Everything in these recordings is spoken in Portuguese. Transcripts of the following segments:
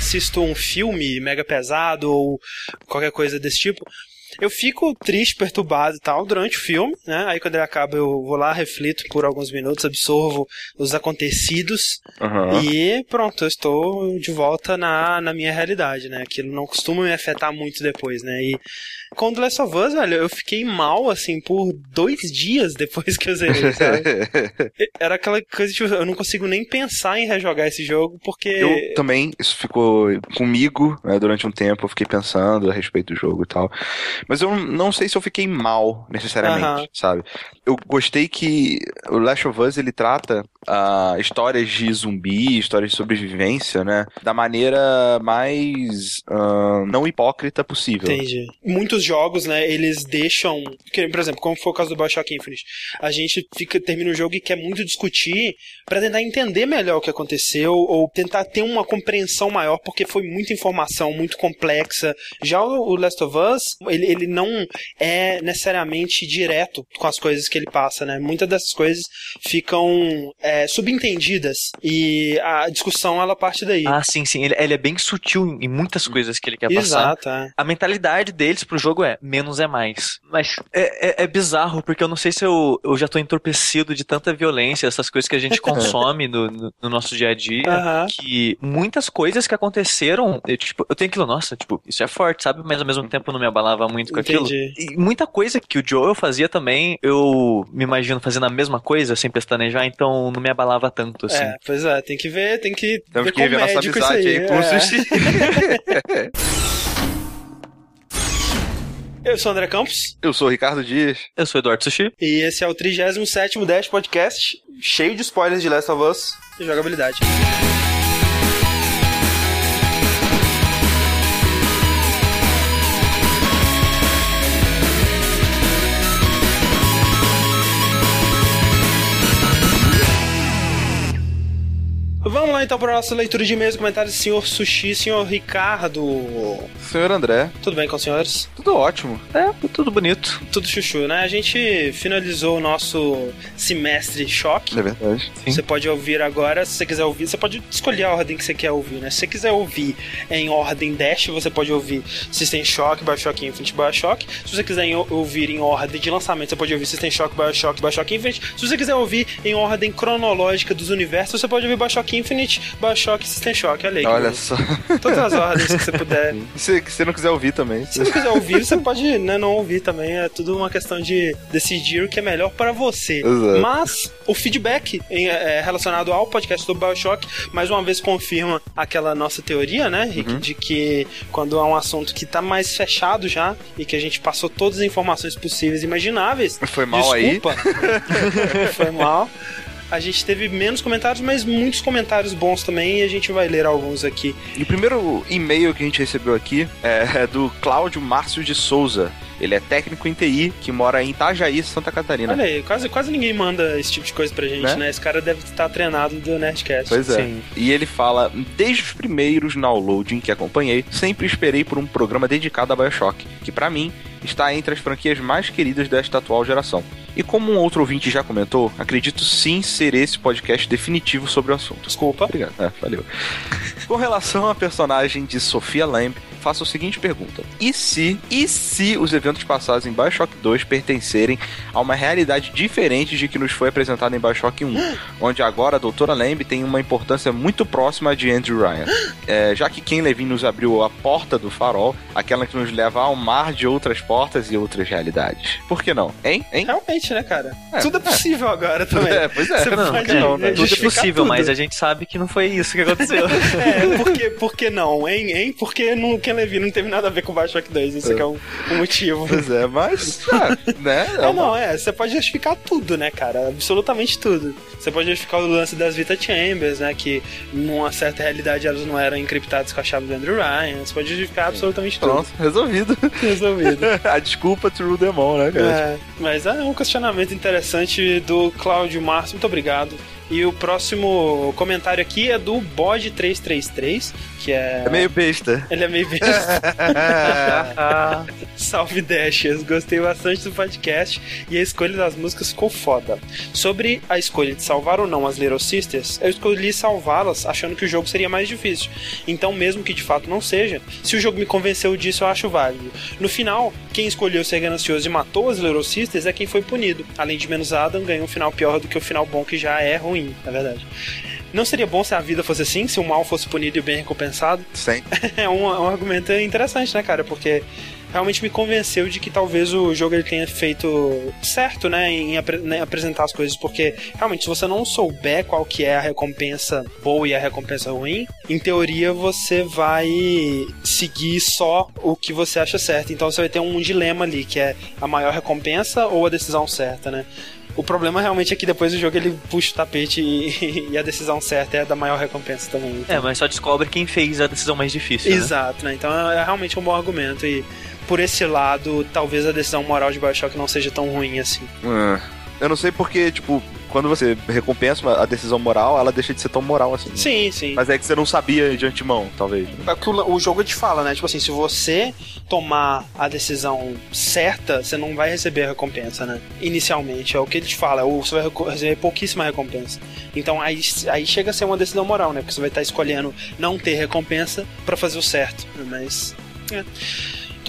assisto um filme mega pesado ou qualquer coisa desse tipo, eu fico triste, perturbado e tal durante o filme, né? Aí quando ele acaba eu vou lá, reflito por alguns minutos, absorvo os acontecidos Aham. e pronto, eu estou de volta na, na minha realidade, né? Aquilo não costuma me afetar muito depois, né? E com The Last of Us, velho, eu fiquei mal, assim, por dois dias depois que eu zerei, sabe? Era aquela coisa, tipo, eu não consigo nem pensar em rejogar esse jogo, porque... Eu também, isso ficou comigo né, durante um tempo, eu fiquei pensando a respeito do jogo e tal. Mas eu não sei se eu fiquei mal, necessariamente, Aham. sabe? Eu gostei que o Last of Us, ele trata ah, histórias de zumbi, histórias de sobrevivência, né? Da maneira mais ah, não hipócrita possível. Entendi. Muitos jogos, né, eles deixam. Por exemplo, como foi o caso do Bioshock Infinite. A gente fica, termina o jogo e quer muito discutir pra tentar entender melhor o que aconteceu, ou tentar ter uma compreensão maior, porque foi muita informação, muito complexa. Já o Last of Us, ele, ele não é necessariamente direto com as coisas que ele passa, né? Muitas dessas coisas ficam é, subentendidas. E a discussão, ela parte daí. Ah, sim, sim. Ele, ele é bem sutil em muitas coisas que ele quer passar. Exato, é. A mentalidade deles pro jogo é menos é mais. Mas é, é, é bizarro, porque eu não sei se eu, eu já tô entorpecido de tanta violência, essas coisas que a gente consome no, no, no nosso dia a dia, Aham. que muitas coisas que aconteceram, eu, tipo, eu tenho aquilo, nossa, tipo, isso é forte, sabe? Mas ao mesmo tempo não me abalava muito com aquilo. Entendi. E muita coisa que o Joel fazia também, eu me imagino fazendo a mesma coisa, sem pestanejar, então não me abalava tanto, assim. É, pois é, tem que ver, tem que Temos ver que com o nossa amizade aí, com o é. sushi. Eu sou o André Campos Eu sou o Ricardo Dias. Eu sou o Eduardo Sushi. e esse é o 37º Dash Podcast, cheio de spoilers de Last of Us e jogabilidade. Lá então para a nossa leitura de e-mails e comentários, senhor Sushi, senhor Ricardo. Senhor André. Tudo bem com os senhores? Tudo ótimo. É, tudo bonito. Tudo chuchu, né? A gente finalizou o nosso semestre choque. É verdade. Sim. Você pode ouvir agora, se você quiser ouvir, você pode escolher a ordem que você quer ouvir, né? Se você quiser ouvir em ordem Dash, você pode ouvir System Shock, Bioshock Infinite, Bioshock. Se você quiser ouvir em ordem de lançamento, você pode ouvir System Shock, Bioshock, Bioshock Infinite. Se você quiser ouvir em ordem cronológica dos universos, você pode ouvir Bioshock Infinite, Bioshock e System Shock. Olha aí. Olha só. Todas as ordens que você puder. Se se você não quiser ouvir também. Se você quiser ouvir, você pode né, não ouvir também. É tudo uma questão de decidir o que é melhor para você. Exato. Mas o feedback em- é, relacionado ao podcast do Bioshock, mais uma vez confirma aquela nossa teoria, né, Rick? Uhum. De que quando é um assunto que tá mais fechado já e que a gente passou todas as informações possíveis e imagináveis. Foi mal aí. Desculpa. Foi mal. A gente teve menos comentários, mas muitos comentários bons também, e a gente vai ler alguns aqui. E o primeiro e-mail que a gente recebeu aqui é do Cláudio Márcio de Souza. Ele é técnico em TI, que mora em Itajaí, Santa Catarina. Olha aí, quase, quase ninguém manda esse tipo de coisa pra gente, né? Né? Esse cara deve estar treinado do Nerdcast. Pois é. Sim. E ele fala: desde os primeiros downloading que acompanhei, sempre esperei por um programa dedicado a Bioshock, que pra mim está entre as franquias mais queridas desta atual geração. E como um outro ouvinte já comentou, acredito sim ser esse podcast definitivo sobre o assunto. Desculpa. Obrigado. É, valeu. Com relação à personagem de Sofia Lamb, faço a seguinte pergunta: e se, e se os eventos passados em Bioshock 2 pertencerem a uma realidade diferente de que nos foi apresentada em Bioshock 1, onde agora a Doutora Lamb tem uma importância muito próxima de Andrew Ryan? É, já que Ken Levine nos abriu a porta do farol, aquela que nos leva ao mar de outras portas e outras realidades. Por que não? Hein? Hein? Realmente, né, cara? É, tudo é possível agora também. É, pois é. Você Não, pode não, né? tudo é possível, tudo. mas a gente sabe que não foi isso que aconteceu. É, por que, por que não, hein? hein? Porque não, Ken Levine não teve nada a ver com Bioshock 2, isso que é um, um motivo. Pois é, mas, ah, né? É, uma- não, é, você pode justificar tudo, né, cara? Absolutamente tudo. Você pode justificar o lance das Vita Chambers, né? Que numa certa realidade elas não eram encriptadas com a chave do Andrew Ryan. Você pode justificar absolutamente tudo. Pronto, resolvido. Resolvido. a desculpa them all, né, cara? É, mas é um questionamento interessante do Cláudio Márcio. Muito obrigado. E o próximo comentário aqui é do Bode333, que é. É meio besta. Ele é meio besta. Salve Dashes, gostei bastante do podcast e a escolha das músicas ficou foda. Sobre a escolha de salvar ou não as Little Sisters, eu escolhi salvá-las achando que o jogo seria mais difícil. Então, mesmo que de fato não seja, se o jogo me convenceu disso, eu acho válido. No final, quem escolheu ser ganancioso e matou as Little Sisters é quem foi punido. Além de menos Adam, ganhou um final pior do que o final bom, que já é ruim, na verdade. Não seria bom se a vida fosse assim, se o mal fosse punido e o bem recompensado? Sim. é um, um argumento interessante, né, cara? Porque realmente me convenceu de que talvez o jogo ele tenha feito certo, né, em, apre né, apresentar as coisas, porque realmente se você não souber qual que é a recompensa boa e a recompensa ruim, em teoria você vai seguir só o que você acha certo. Então você vai ter um dilema ali, que é a maior recompensa ou a decisão certa, né? O problema realmente é que depois do jogo ele puxa o tapete e, e a decisão certa é a da maior recompensa também. Então... É, mas só descobre quem fez a decisão mais difícil. Exato, né? né? Então é, é realmente um bom argumento e por esse lado, talvez a decisão moral de Bioshock não seja tão ruim assim. É. Eu não sei porque, tipo, quando você recompensa a decisão moral, ela deixa de ser tão moral assim. Né? Sim, sim. Mas é que você não sabia de antemão, talvez. É que o, o jogo te fala, né? Tipo assim, se você tomar a decisão certa, você não vai receber a recompensa, né? Inicialmente, é o que ele te fala, ou você vai receber pouquíssima recompensa. Então aí, aí chega a ser uma decisão moral, né? Porque você vai estar escolhendo não ter recompensa para fazer o certo. Mas. É.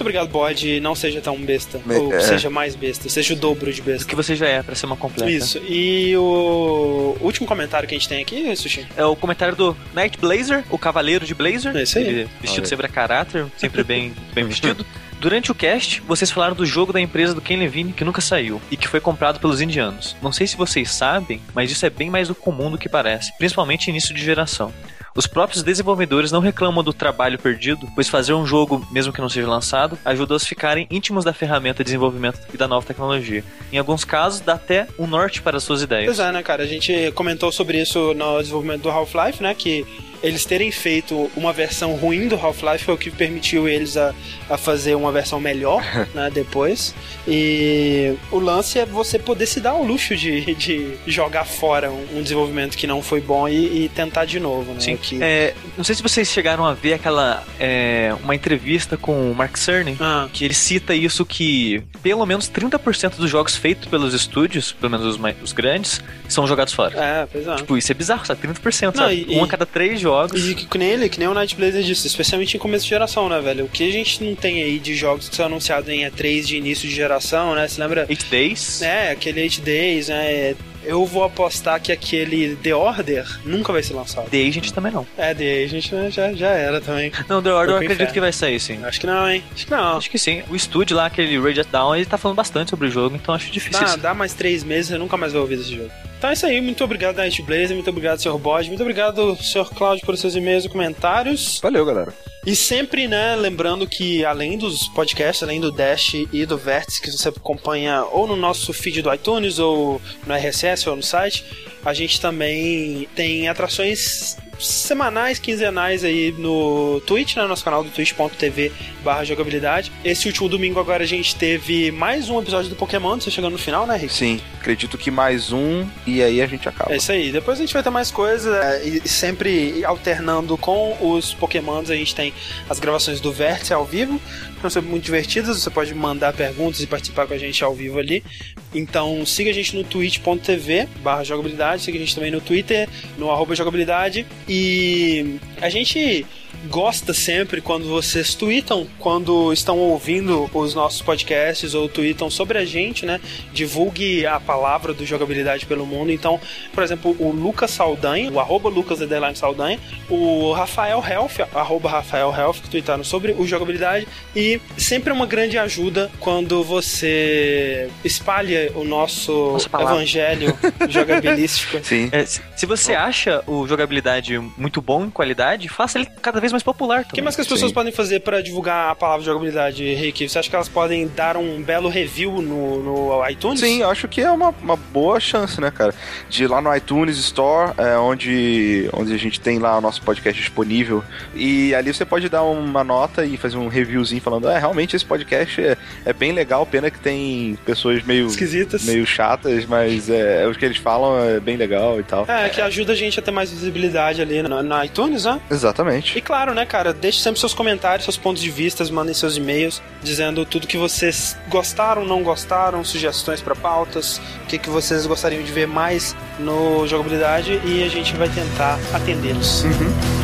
Muito obrigado, Bode. Não seja tão besta. Me- ou é. seja mais besta. Seja o dobro de O besta. que você já é pra ser uma completa. Isso. E o último comentário que a gente tem aqui, Sushi. É o comentário do Knight Blazer, o Cavaleiro de Blazer. É isso aí. Vestido sempre a caráter, sempre bem, bem vestido. Durante o cast, vocês falaram do jogo da empresa do Ken Levine que nunca saiu e que foi comprado pelos indianos. Não sei se vocês sabem, mas isso é bem mais do comum do que parece, principalmente início de geração. Os próprios desenvolvedores não reclamam do trabalho perdido, pois fazer um jogo, mesmo que não seja lançado, ajuda os ficarem íntimos da ferramenta de desenvolvimento e da nova tecnologia. Em alguns casos, dá até um norte para as suas ideias. Pois é, né, cara? A gente comentou sobre isso no desenvolvimento do Half-Life, né? Que eles terem feito uma versão ruim do Half-Life foi o que permitiu eles a, a fazer uma versão melhor, né? Depois. E o lance é você poder se dar o luxo de, de jogar fora um, um desenvolvimento que não foi bom e, e tentar de novo, né? Sim. Que... É, não sei se vocês chegaram a ver aquela é, uma entrevista com o Mark Cerny, Ah, que ele cita isso que pelo menos 30% dos jogos feitos pelos estúdios, pelo menos os, mais- os grandes, são jogados fora. é, pois é. Tipo, isso é bizarro, sabe? 30%, Não, sabe? e- um a cada três jogos. E que, que nem ele, que nem o Night Blazer disse, especialmente em começo de geração, né, velho? O que a gente não tem aí de jogos que são anunciados em E3 de início de geração, né? Você lembra? 8 Days. É, aquele 8 Days, né? Eu vou apostar que aquele The Order nunca vai ser lançado. The Agent também não. É, The Agent né, já, já era também. Não, The Order eu acredito inferno. que vai sair, sim. Acho que não, hein? Acho que não. Acho que sim. O estúdio lá, aquele Radiant Down, ele tá falando bastante sobre o jogo, então acho difícil. Dá, isso. dá mais três meses, eu nunca mais vou ouvir desse jogo. Então é isso aí, muito obrigado, Night Blazer, muito obrigado, Sr. Bode, muito obrigado, Sr. Cláudio, por seus e-mails e comentários. Valeu, galera. E sempre, né, lembrando que além dos podcasts, além do Dash e do Vértice, que você acompanha ou no nosso feed do iTunes, ou no RSS, ou no site, a gente também tem atrações semanais, quinzenais aí no Twitch, né, nosso canal do twitch.tv barra jogabilidade. Esse último domingo agora a gente teve mais um episódio do Pokémon, você chegando no final, né, Rick? Sim, acredito que mais um e aí a gente acaba. É isso aí. Depois a gente vai ter mais coisas. é, e sempre alternando com os Pokémons, a gente tem as gravações do Vértice ao vivo. São muito divertidas. Você pode mandar perguntas e participar com a gente ao vivo ali. Então siga a gente no twitch.tv barra jogabilidade. Siga a gente também no Twitter, no arroba jogabilidade. E a gente gosta sempre quando vocês tweetam, quando estão ouvindo os nossos podcasts ou tweetam sobre a gente, né? Divulgue a palavra do jogabilidade pelo mundo. Então, por exemplo, o Lucas Saldanha, o arroba Lucas Saldanha, o Rafael Health, arroba Rafael que tweetaram sobre o jogabilidade. E sempre é uma grande ajuda quando você espalha o nosso evangelho jogabilístico. Sim. É, se, você acha o jogabilidade muito bom em qualidade, faça ele cada vez mais popular O também. que mais que as pessoas Sim. podem fazer pra divulgar a palavra jogabilidade, Rick? Você acha que elas podem dar um belo review no, no iTunes? Sim, eu acho que é uma, uma boa chance, né, cara? De ir lá no iTunes Store, é, onde, onde a gente tem lá o nosso podcast disponível. E ali você pode dar uma nota e fazer um reviewzinho falando: é, realmente esse podcast é, é bem legal, pena que tem pessoas meio, Esquisitas. meio chatas, mas é, o que eles falam é bem legal e tal. É, que ajuda a gente a ter mais visibilidade ali no, no iTunes, né? Exatamente. E claro, né, cara, deixe sempre seus comentários, seus pontos de vista, mandem seus e-mails dizendo tudo que vocês gostaram, não gostaram, sugestões pra pautas, o que, que vocês gostariam de ver mais no jogabilidade e a gente vai tentar atendê-los. The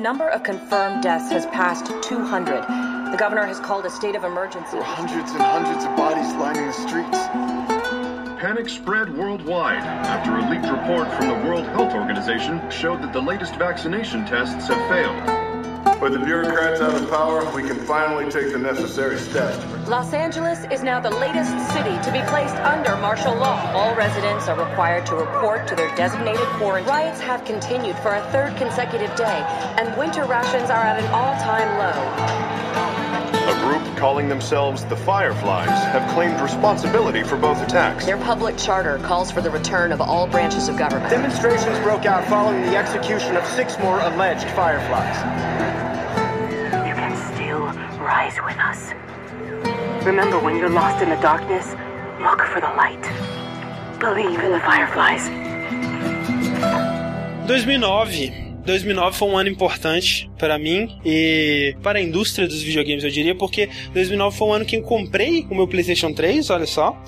number of confirmed deaths has passed 200. The governor has called a state of emergency. There were hundreds and hundreds of bodies lining the streets. Panic spread worldwide after a leaked report from the World Health Organization showed that the latest vaccination tests have failed. With the bureaucrats out of power, we can finally take the necessary steps. Los Angeles is now the latest city to be placed under martial law. All residents are required to report to their designated quarantine. Riots have continued for a third consecutive day, and winter rations are at an all-time low. A group calling themselves the Fireflies have claimed responsibility for both attacks. Their public charter calls for the return of all branches of government. Demonstrations broke out following the execution of six more alleged fireflies. Rise with us. Remember when you're lost in the darkness, look for the light. Believe in the fireflies. 2009. 2009 foi um ano importante para mim e para a indústria dos videogames, eu diria, porque 2009 foi um ano que eu comprei o meu PlayStation 3, olha só.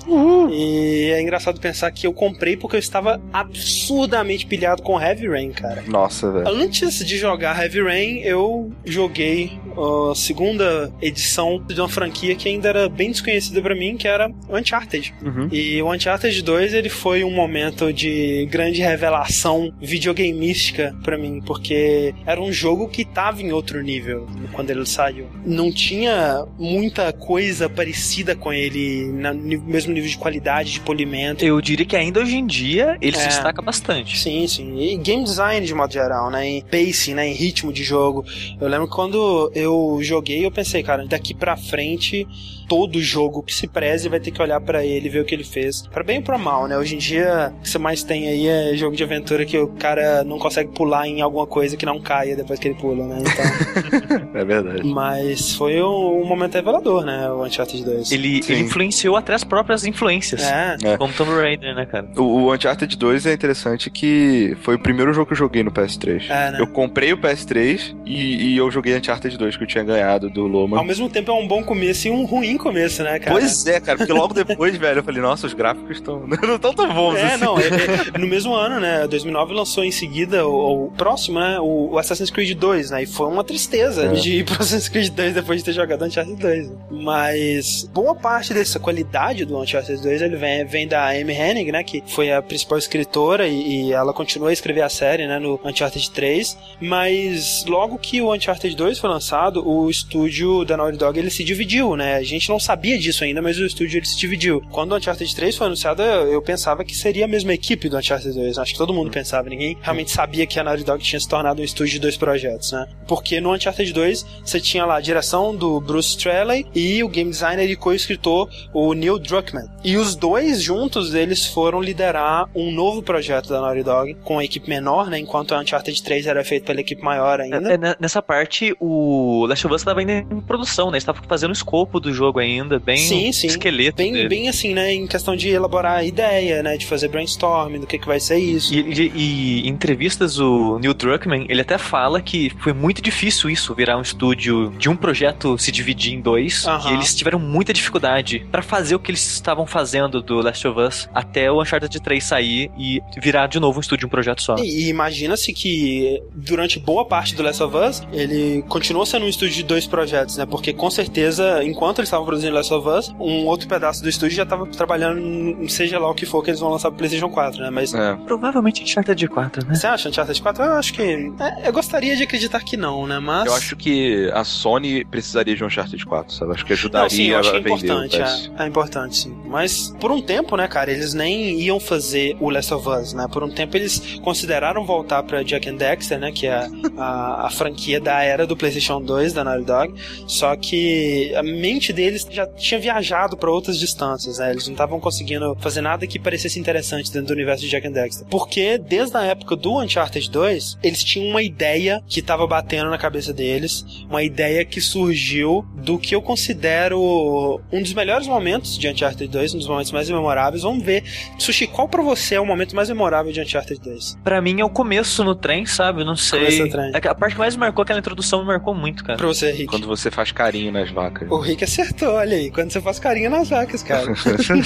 E é engraçado pensar que eu comprei porque eu estava absurdamente pilhado com Heavy Rain, cara. Nossa, velho. Antes de jogar Heavy Rain, eu joguei a segunda edição de uma franquia que ainda era bem desconhecida pra mim, que era Uncharted. E o Uncharted 2, ele foi um momento de grande revelação videogameística pra mim, porque era um jogo que tava em outro nível quando ele saiu. Não tinha muita coisa parecida com ele, no mesmo nível de qualidade, de polimento. Eu diria que ainda hoje em dia ele se É. destaca bastante. Sim, sim. E game design de modo geral, né? Em pacing, né? Em ritmo de jogo. Eu lembro que quando eu joguei, eu pensei, cara, daqui pra frente, todo jogo que se preze vai ter que olhar pra ele e ver o que ele fez. Pra bem ou pra mal, né? Hoje em dia, o que você mais tem aí é jogo de aventura que o cara não consegue pular em alguma coisa que não caia depois que ele pula, né? Então, É verdade. mas foi um, um momento revelador, né? O Uncharted 2. Ele, Sim. ele influenciou até as próprias influências. É. É. Como Tomb Raider, né, cara? O, o Uncharted 2 é interessante que foi o primeiro jogo que eu joguei no PS3. É, né? Eu comprei o PS3 e, e eu joguei Uncharted 2 que eu tinha ganhado do Loma. Ao mesmo tempo é um bom começo e um ruim começo, né, cara? Pois é, cara, porque logo depois, velho, eu falei, nossa, os gráficos estão não estão tão bons É, assim. não, é- é- no mesmo ano, né, 2009 lançou em seguida o, o próximo, né, o, o Assassin's Creed 2, né, e foi uma tristeza É. de ir pro Assassin's Creed 2 depois de ter jogado Uncharted 2. né. Mas boa parte dessa qualidade do Uncharted 2, ele vem, vem da Amy Hennig, né, que foi a principal escritora e, e ela continua a escrever a série, né, no Uncharted 3, mas logo que o Uncharted 2 foi lançado, o estúdio da Naughty Dog, ele se dividiu, né, a gente não sabia disso ainda, mas o estúdio ele se dividiu. Quando o Uncharted 3 foi anunciado, eu, pensava que seria a mesma equipe do Uncharted 2. Acho que todo mundo pensava, ninguém realmente sabia que a Naughty Dog tinha se tornado um estúdio de dois projetos, né? Porque no Uncharted 2 você tinha lá a direção do Bruce Straley e o game designer e co-escritor o Neil Druckmann. E os dois juntos eles foram liderar um novo projeto da Naughty Dog com a equipe menor, né? Enquanto o Uncharted 3 era feito pela equipe maior ainda. É, né, Nessa parte, o Last of Us estava ainda em produção, né? Estava fazendo o escopo do jogo jogo ainda, bem Sim, sim. esqueleto Bem, dele. bem assim, né? Em questão de elaborar a ideia, né? De fazer brainstorming do que, que vai ser isso. E, e- e em entrevistas, o Neil Druckmann, ele até fala que foi muito difícil isso, virar um estúdio de um projeto se dividir em dois, Aham. que eles tiveram muita dificuldade pra fazer o que eles estavam fazendo do Last of Us até o Uncharted 3 sair e virar de novo um estúdio de um projeto só. E, e imagina-se que durante boa parte do Last of Us, ele continuou sendo um estúdio de dois projetos, né? Porque com certeza, enquanto eles estavam produzindo Last of Us, um outro pedaço do estúdio já estava trabalhando em seja lá o que for que eles vão lançar pro PlayStation 4, né? Mas É. Provavelmente Uncharted 4, né? você acha Uncharted 4? Eu acho que. é, eu gostaria de acreditar que não, né? Mas. Eu acho que a Sony precisaria de um Uncharted 4, sabe? Acho que ajudaria Não, sim, eu acho que a é vender importante. PS. É, é importante, sim. Mas por um tempo, né, cara, eles nem iam fazer o Last of Us, né? Por um tempo eles consideraram voltar pra Jack and Dexter, né? Que é a, a franquia da era do PlayStation 2 da Naughty Dog. Só que a mente deles já tinha viajado pra outras distâncias, né? Eles não estavam conseguindo fazer nada que parecesse interessante dentro do universo de Jack and Dexter. Porque desde a época do Uncharted 2, eles tinham uma ideia que tava batendo na cabeça deles, uma ideia que surgiu do que eu considero um dos melhores momentos de Uncharted 2, um dos momentos mais memoráveis. Vamos ver, Sushi, qual pra você é o momento mais memorável de Uncharted 2? Pra mim é o começo no trem, sabe? Eu Não sei. Começo no trem. É A parte que mais me marcou, aquela introdução me marcou muito, cara. Pra você, Rick. Quando você faz carinho nas vacas. O Rick acertou, olha aí, quando você faz carinho nas vacas, cara.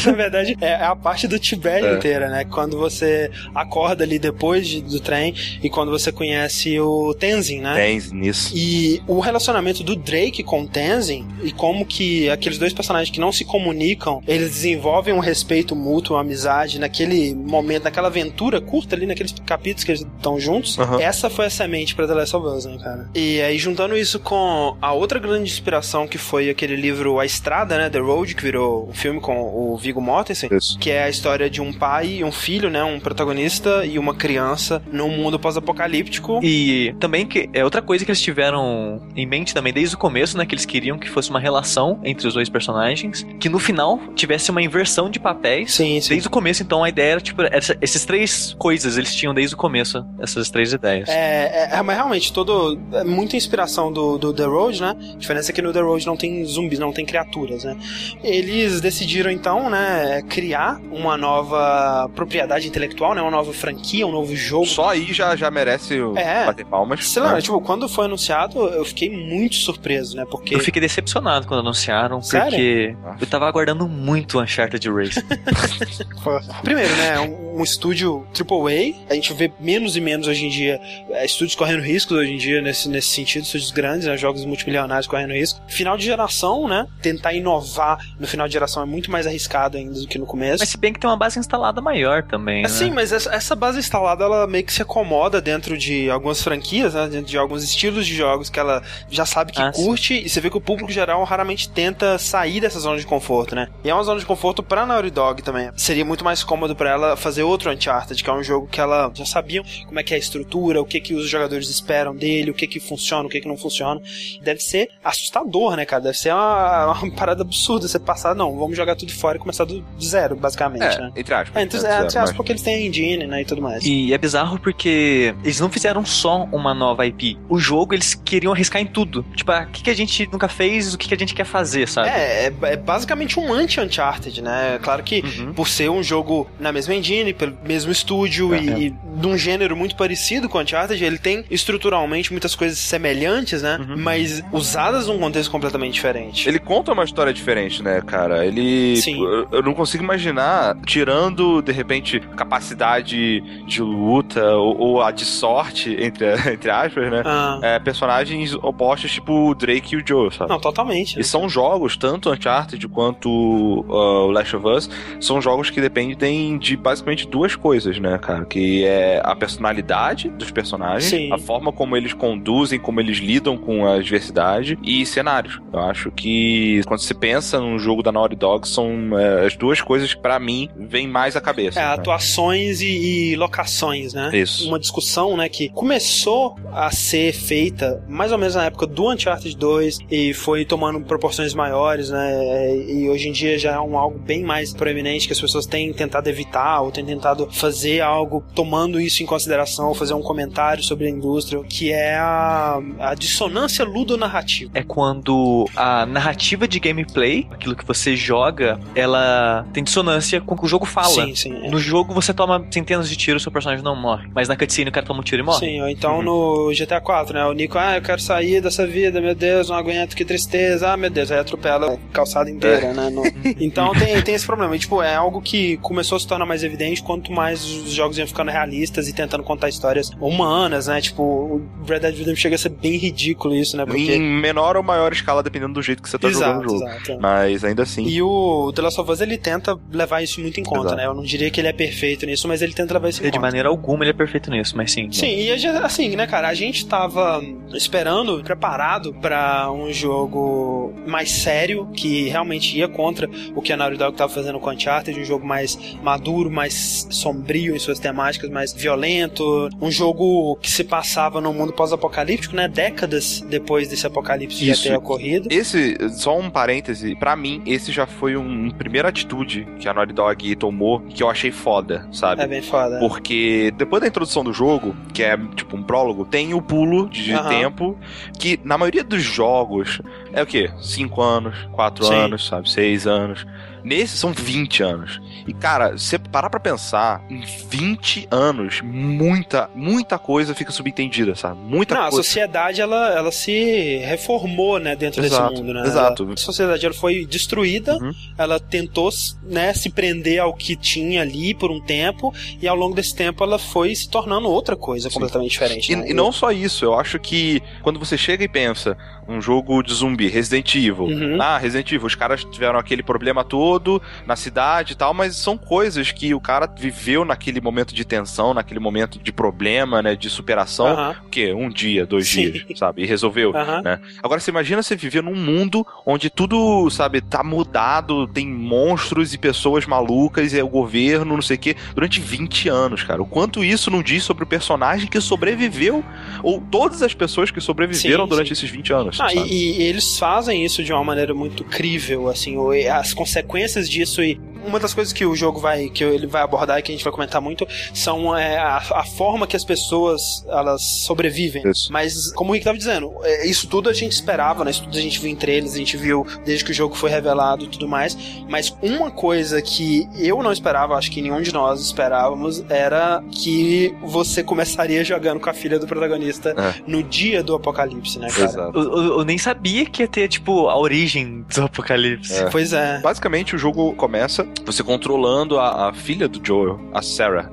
Na verdade, é a parte do Tibério É. inteira, né? Quando você acorda ali depois de- do trem e quando você conhece o Tenzin, né? Tens nisso. E o relacionamento do Drake com o Tenzin e como que aqueles dois personagens que não se comunicam, eles desenvolvem um respeito mútuo, uma amizade naquele momento, naquela aventura curta ali, naqueles capítulos que eles estão juntos. Essa foi a semente pra The Last of Us, né, cara? E aí juntando isso com a outra grande inspiração que foi aquele livro A Estrada, né, The Road, que virou um filme com o Viggo Mortensen, Isso. que é a história de um pai e um filho, né, um protagonista e uma criança num mundo pós-apocalíptico. E também que é outra coisa que eles tiveram em mente também desde o começo, né? Que eles queriam que fosse uma relação entre os dois personagens. Que no final tivesse uma inversão de papéis. Sim, sim. Desde o começo, então, a ideia era, tipo, essa, esses três coisas eles tinham desde o começo, essas três ideias. É, é, é, mas realmente, todo. É muita inspiração do, do The Road, né? A diferença é que no The Road não tem zumbis, não tem criaturas, né? Eles decidiram, então, né, criar uma nova propriedade intelectual, né? Uma nova franquia, um novo jogo. Só aí já, já merece o É. bater palmas. Sei lá, né? tipo, quando foi anunciado, eu fiquei muito surpreso, né? Porque. Eu fiquei decepcionado quando anunciaram, Sério? porque Ah. eu tava aguardando muito o Uncharted Race. Primeiro, né? Um, um estúdio AAA, a gente vê menos e menos hoje em dia é, estúdios correndo riscos hoje em dia nesse, nesse sentido, estúdios grandes, né, jogos multimilionários correndo risco. Final de geração, né? Tentar inovar no final de geração é muito mais arriscado ainda do que no começo. Mas se bem que tem uma base instalada maior também, né? Sim, mas essa, base instalada ela meio que se acomoda dentro de algumas franquias, né, dentro de alguns estilos de jogos que ela já sabe que Ah, sim. curte e você vê que o público geral raramente tenta sair dessa zona de conforto, né? E é uma zona de conforto pra Naughty Dog também. Seria muito mais cômodo pra ela fazer outro Uncharted, que é um jogo que ela já sabia como é que é a estrutura, o que que os jogadores esperam dele, o que que funciona, o que que não funciona. Deve ser assustador, né, cara? Deve ser uma, uma parada absurda você passar, não, vamos jogar tudo fora e começar do zero, basicamente, né? É, entre aspas. É, entre, né, é, entre aspas, porque eles têm engine, né, e tudo mais. E é bizarro porque eles não fizeram só uma nova IP. O jogo, eles queriam arriscar em tudo. Tipo, ah, o que, que a gente nunca fez, o que, que a gente quer fazer, sabe? É, é, é basicamente um anti-Uncharted, né? Claro que Uhum. por ser um jogo na mesma engine, pelo mesmo estúdio É, e, e de um gênero muito parecido com Uncharted, ele tem estruturalmente muitas coisas semelhantes, né? Uhum. Mas usadas num contexto completamente diferente. Ele conta uma história diferente, né, cara? Ele. Sim. Eu, não consigo imaginar, tirando, de repente, capacidade de luta ou, ou a de sorte, entre, entre aspas, né? Ah, É, personagens opostos, tipo o Drake e o Joe, sabe? não, totalmente. E são jogos, tanto Uncharted quanto uh, o Last of Us, são jogos que dependem de basicamente duas coisas, né, cara? Que é a personalidade dos personagens, Sim. a forma como eles conduzem, como eles lidam com a diversidade e cenários. Eu acho que quando se pensa num jogo da Naughty Dog, são é, as duas coisas que pra mim vêm mais à cabeça. É, né? atuações e, e locações, né? Isso. Uma discussão, né, que começou a ser feita mais ou menos na época do Uncharted 2 e foi tomando proporções maiores, né? E hoje em dia já é um algo bem mais proeminente que as pessoas têm tentado evitar ou têm tentado fazer algo tomando isso em consideração, fazer um comentário sobre a indústria, que é a, a dissonância ludonarrativa. É quando a narrativa narrativa de gameplay, aquilo que você joga, ela tem dissonância com o que o jogo fala. Sim, sim. é. No jogo você toma centenas de tiros, seu personagem não morre. Mas na cutscene o cara toma um tiro e morre. Sim, ou então no GTA 4, né? O Nico, ah, eu quero sair dessa vida, meu Deus, não aguento, que tristeza, ah, meu Deus, aí atropela a calçada inteira, né? No- Então tem, tem esse problema. E, tipo, é algo que começou a se tornar mais evidente quanto mais os jogos iam ficando realistas e tentando contar histórias humanas, né? Tipo, o Red Dead Redemption chega a ser bem ridículo isso, né? Em Porque... menor ou maior escala, dependendo do jeito que você tá jogando o Exato, jogo. exato. Mas ainda assim. E o The Last of Us, ele tenta levar isso muito em conta, Exato. né? Eu não diria que ele é perfeito nisso, mas ele tenta levar isso em De conta. maneira alguma ele é perfeito nisso, mas sim. Sim, e a gente- assim, né, cara, a gente tava esperando, preparado pra um jogo mais sério, que realmente ia contra o que a Naughty Dog tava fazendo com Uncharted, um jogo mais maduro, mais sombrio em suas temáticas, mais violento, um jogo que se passava num mundo pós-apocalíptico, né, décadas depois desse apocalipse já Isso. ter ocorrido. Esse, só um parêntese, pra mim, esse já foi um, uma primeira atitude que a Naughty Dog tomou que eu achei foda, sabe? É bem foda. Porque depois da introdução do jogo, que é tipo um prólogo, tem o pulo de Aham. tempo, que na maioria dos jogos é o quê? 5 anos, 4 Sim. anos, sabe? 6 anos. Nesse são 20 anos. E, cara, você parar pra pensar, em 20 anos, muita, muita coisa fica subentendida, sabe? Muita Não, a coisa. sociedade ela, ela se reformou, né, dentro Exato, desse mundo, né? exato. Ela- a sociedade ela foi destruída, Uhum. ela tentou, né, se prender ao que tinha ali por um tempo e ao longo desse tempo ela foi se tornando outra coisa completamente diferente. E, né? e não só isso, eu acho que quando você chega e pensa um jogo de zumbi, Resident Evil. Uhum. Ah, Resident Evil, os caras tiveram aquele problema todo na cidade e tal, mas são coisas que o cara viveu naquele momento de tensão, naquele momento de problema, né, de superação. Aham. O quê? Um dia, dois Sim. dias, sabe? E resolveu, Aham. né? Agora você imagina você viver num mundo onde tudo, sabe, tá mudado, tem monstros e pessoas malucas e é o governo, não sei o quê, durante 20 anos, cara. O quanto isso não diz sobre o personagem que sobreviveu ou todas as pessoas que sobreviveram Sim, durante sim. esses 20 anos. Ah, e, e eles fazem isso de uma maneira muito crível, assim, e as consequências disso e uma das coisas que o jogo vai, que ele vai abordar e que a gente vai comentar muito são é, a, a forma que as pessoas elas sobrevivem. Isso. Mas como o Rick tava dizendo, é, isso tudo a gente esperava, né? Isso tudo a gente viu entre eles, a gente viu desde que o jogo foi revelado e tudo mais. Mas uma coisa que eu não esperava, acho que nenhum de nós esperávamos, era que você começaria jogando com a filha do protagonista É. no dia do apocalipse, né, cara? Exato. Eu, eu- eu nem sabia que ia ter, tipo, a origem do apocalipse. É. Pois é. Basicamente, o jogo começa você controlando a, a filha do Joel, a Sarah.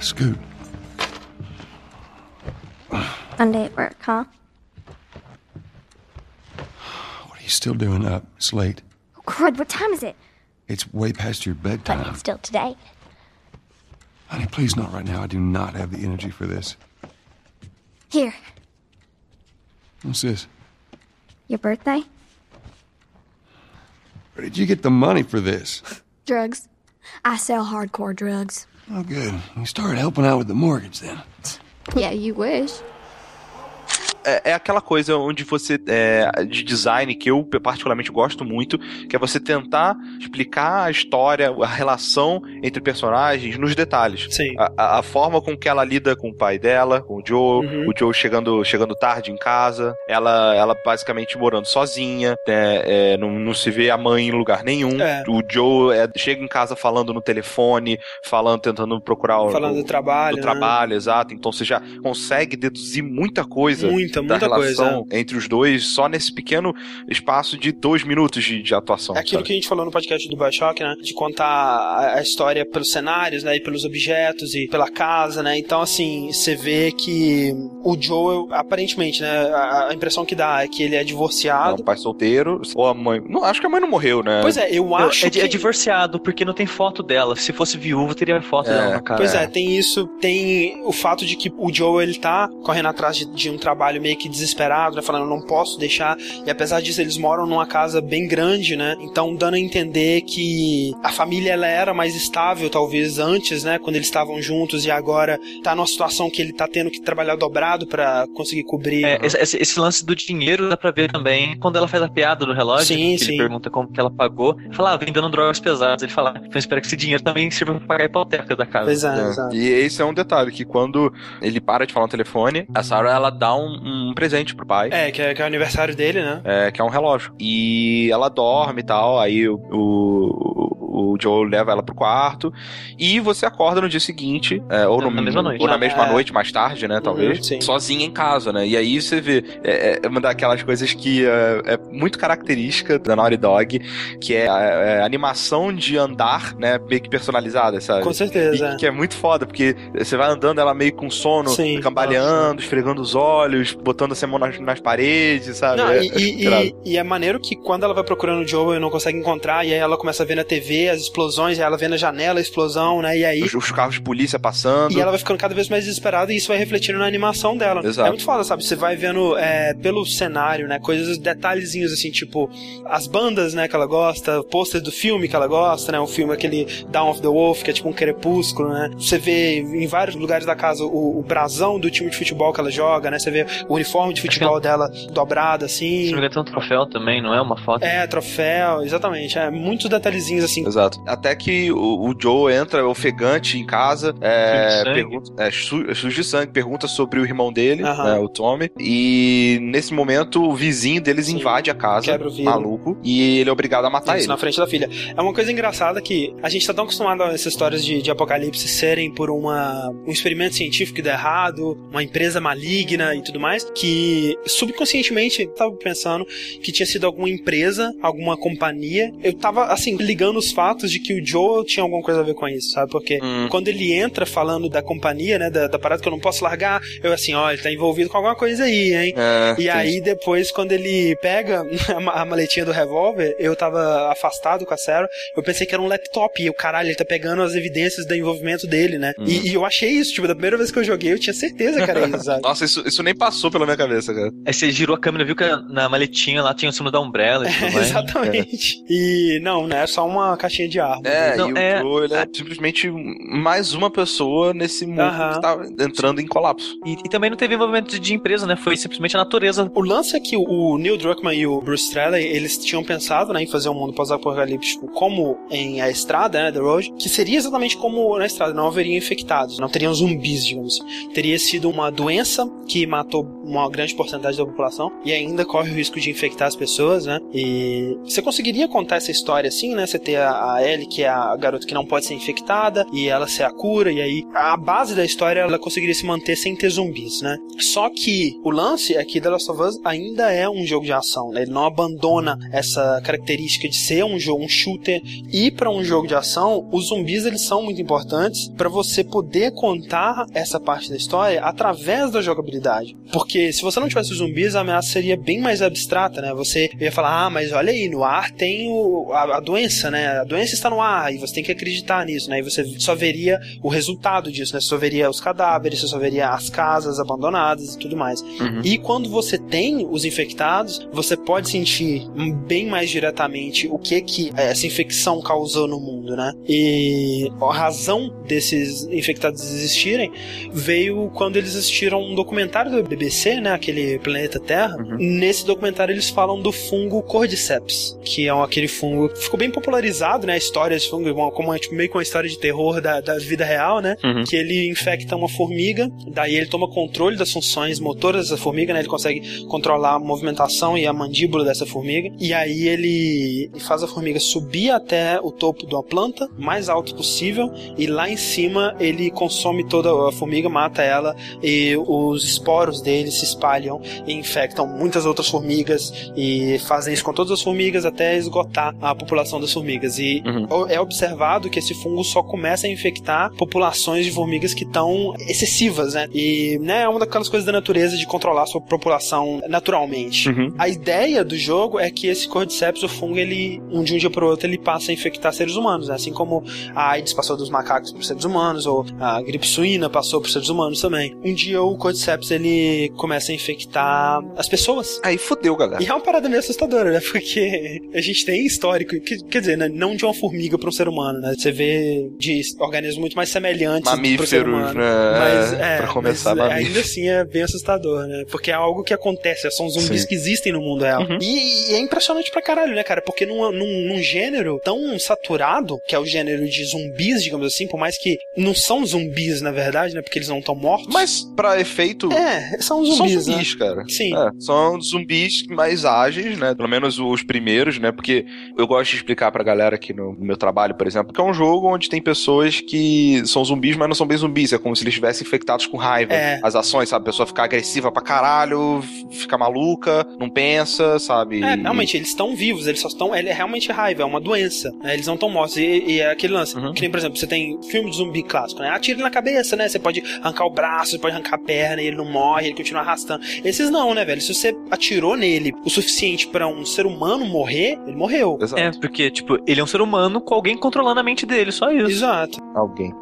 Scoot. Monday at work, huh? What are you still doing up? It's late. Oh, crud, what time is it? It's way past your But bedtime. it's still today. Honey, please not right now. I do not have the energy for this. Here, What's this? your birthday? Where did you get the money for this? Drugs. I sell hardcore drugs. Oh, good. You started helping out with the mortgage then. Yeah, you wish. É, é aquela coisa onde você é, de design que eu particularmente gosto muito, que é você tentar explicar a história, a relação entre personagens nos detalhes. Sim. A, a- forma com que ela lida com o pai dela, com o Joe, Uhum. o Joe chegando, chegando tarde em casa, ela, ela basicamente morando sozinha, né, é, não, não se vê a mãe em lugar nenhum. É. O Joe é, chega em casa falando no telefone, falando, tentando procurar o, Falando do trabalho, do né? trabalho, exato. Então você já consegue deduzir muita coisa Muita, da relação coisa. entre os dois só nesse pequeno espaço de dois minutos de, de atuação. É aquilo sabe? que a gente falou no podcast do Bioshock, né? De contar a, a história pelos cenários, né? E pelos objetos e pela casa, né? Então, assim, você vê que o Joel, aparentemente, né? A, a impressão que dá é que ele é É divorciado. um pai solteiro, ou a mãe. Não, acho que a mãe não morreu, né? Pois é, eu acho é, é que... divorciado, porque não tem foto dela. Se fosse viúvo, teria foto É. dela na cara. Pois é, tem isso, tem o fato de que o Joel ele tá correndo atrás de, de um trabalho meio que desesperado, né? Falando, não posso deixar. E apesar disso, eles moram numa casa bem grande, né? Então, dando a entender que a família ela era mais estável, talvez antes, né? Quando eles estavam juntos e agora tá numa situação que ele tá tendo que trabalhar dobrado pra conseguir cobrir. É, esse, esse- esse lance do dinheiro dá pra ver também quando ela faz a piada do relógio. Sim, sim. Ele pergunta como que ela pagou. Fala, ah, vendendo drogas pesadas. Ele fala, então espero que esse dinheiro também sirva pra pagar a hipoteca da casa. Pois é, É. exato. E esse é um detalhe, que quando ele para de falar no telefone, a Sarah ela dá um, um presente pro pai. É, que é, que é o aniversário dele, né? É, que é um relógio. E ela dorme e tal, aí o, o, o Joe leva ela pro quarto e você acorda no dia seguinte, é, ou, Na- no, na mesma noite. ou na mesma é. noite, mais tarde, né, talvez, Uhum, sozinha em casa, né? E aí você vê, é, é uma daquelas coisas que é, é muito característica da Naughty Dog, que é a, é a animação de andar, né, meio que personalizada, sabe? Com certeza. E que é muito foda, porque você vai andando ela meio com sono, Sim. cambaleando, esfregando os olhos, botando a mão nas, nas paredes, sabe? Não, É- e, é e- e- e é maneiro que quando ela vai procurando o Joe e não consegue encontrar, e aí ela começa a ver na TV as explosões, e ela vê na janela a explosão, né? E aí. os, os carros de polícia passando. E ela vai ficando cada vez mais desesperada e isso vai refletindo na animação dela. Exato. É muito foda, sabe? Você vai vendo é, pelo cenário, né? Coisas, detalhezinhos assim, tipo as bandas, né, que ela gosta, o pôster do filme que ela gosta, né? O filme aquele Down of the Wolf, que é tipo um crepúsculo, né? Você vê em vários lugares da casa o, o brasão do time de futebol que ela joga, né? Você vê o uniforme de futebol dela dobrado assim. Engano, tem um troféu também, não é uma foto? É, troféu, exatamente. É, muitos detalhezinhos assim. Exato. Até que o, o Joe entra ofegante em casa, é, Sujo de sangue. pergunta, é, su- sujo de sangue, pergunta sobre o irmão dele, né, o Tommy. E nesse momento o vizinho deles Sim. invade a casa, maluco, e ele é obrigado a matar Isso, ele. na frente da filha. É uma coisa engraçada que a gente tá tão acostumado a essas histórias de, de apocalipse serem por uma, um experimento científico que dá errado, uma empresa maligna e tudo mais, que subconscientemente eu tava pensando que tinha sido alguma empresa, alguma companhia. Eu tava, assim, ligando os fatos de que o Joel tinha alguma coisa a ver com isso, sabe? Porque Hum. quando ele entra falando da companhia, né, da, da parada que eu não posso largar, eu assim, ó, ele tá envolvido com alguma coisa aí, hein? É, E tem aí, depois, quando ele pega a ma- a maletinha do revólver, eu tava afastado com a Sarah, eu pensei que era um laptop, e o caralho, ele tá pegando as evidências do envolvimento dele, né? Uhum. E, e eu achei isso, tipo, da primeira vez que eu joguei, eu tinha certeza que era isso, sabe? Nossa, isso, isso nem passou pela minha cabeça, cara. Aí você girou a câmera, viu que na maletinha lá tinha o símbolo da Umbrella e tudo mais. Exatamente. E não, né? É só uma caixinha de arma. É, Não, e o é- Joe, ele é simplesmente mais uma pessoa nesse mundo Aham. que tá entrando em colapso. E, e também não teve envolvimento de empresa, né? Foi simplesmente a natureza. O lance é que o Neil Druckmann e o Bruce Straley, eles tinham pensado né, em fazer um mundo pós-apocalíptico como em A Estrada, né, The Road, que seria exatamente como na Estrada, não haveriam infectados, não teriam zumbis, digamos assim. Teria sido uma doença que matou uma grande porcentagem da população e ainda corre o risco de infectar as pessoas, né? E você conseguiria contar essa história assim, né? Você ter a, a Ellie, que é a garota que não pode ser infectada, e ela ser a cura, e aí a base da história ela conseguiria se manter sem ter zumbis, né? Só que o lance é que The Last of Us ainda é um jogo de ação, né? Ele não abandona essa característica de ser um jogo, um shooter, e para um jogo de ação, os zumbis eles são muito importantes para você poder contar essa parte da história através da jogabilidade. Porque se você não tivesse os zumbis, a ameaça seria bem mais abstrata, né? Você ia falar, ah, mas olha aí, no ar tem o, a, a doença, né? A doença está no ar e você tem que acreditar nisso, né? E você só veria o resultado disso, né? Você só veria os cadáveres, você só veria as casas abandonadas e tudo mais. E quando você tem os infectados, você pode sentir bem mais diretamente o que que essa infecção causou no mundo, né? E a razão desses infectados existirem veio quando eles assistiram um documentário do BBC, né? Aquele Planeta Terra. Nesse documentário eles falam do fungo Cordyceps, que é aquele fungo que ficou bem popularizado, né? A história desse fungo, uma- como é, tipo, meio com uma história de terror da, da vida real, né? Uhum. Que ele infecta uma formiga, daí ele toma controle das funções motoras dessa formiga, né? Ele consegue controlar a movimentação e a mandíbula dessa formiga. E aí ele faz a formiga subir até o topo de uma planta, mais alto possível, e lá em cima ele consome toda a formiga, mata ela, e os esporos dele se espalham e infectam muitas outras formigas, e fazem isso com todas as formigas até esgotar a população das formigas. E Uhum. é observado que esse fungo só começa a infectar populações de formigas que estão excessivas, né? E né, é uma daquelas coisas da natureza de controlar a sua população naturalmente. Uhum. A ideia do jogo é que esse Cordyceps, o fungo, ele, um de um dia pro outro, ele passa a infectar seres humanos, né? Assim como a AIDS passou dos macacos para seres humanos, ou a gripe suína passou para seres humanos também. Um dia o Cordyceps, ele começa a infectar as pessoas. Aí fudeu, galera. E é uma parada meio assustadora, né? Porque a gente tem histórico, que- quer dizer, né, não não de uma formiga para um ser humano, né? Você vê de organismos muito mais semelhantes pro ser Mamíferos, humano. né? Mas, é, pra começar, mas, é, mamíferos. ainda assim é bem assustador, né? Porque é algo que acontece, são zumbis Sim. que existem no mundo real. Uhum. E, e é impressionante pra caralho, né, cara? Porque num, num, num gênero tão saturado, que é o gênero de zumbis, digamos assim, por mais que não são zumbis, na verdade, né? Porque eles não estão mortos. Mas, pra efeito. É, são zumbis, São zumbis, né? cara. Sim. É, são zumbis mais ágeis, né? Pelo menos os primeiros, né? Porque eu gosto de explicar pra galera aqui no, no meu trabalho, por exemplo, que é um jogo onde tem pessoas que são zumbis, mas não são bem zumbis. É como se eles estivessem infectados com raiva. É. As ações, sabe? A pessoa ficar agressiva pra caralho, fica maluca, não pensa, sabe? É, realmente, eles estão vivos, eles só estão. Ele é realmente raiva, é uma doença. né? Eles não estão mortos. E, e é aquele lance. Uhum. Que nem, por exemplo, você tem filme de zumbi clássico, né? Atira ele na cabeça, né? Você pode arrancar o braço, você pode arrancar a perna e ele não morre, ele continua arrastando. Esses não, né, velho? Se você atirou nele o suficiente pra um ser humano morrer, ele morreu. É, porque, tipo, ele é um ser humano com alguém controlando a mente dele, só isso. Exato. Alguém.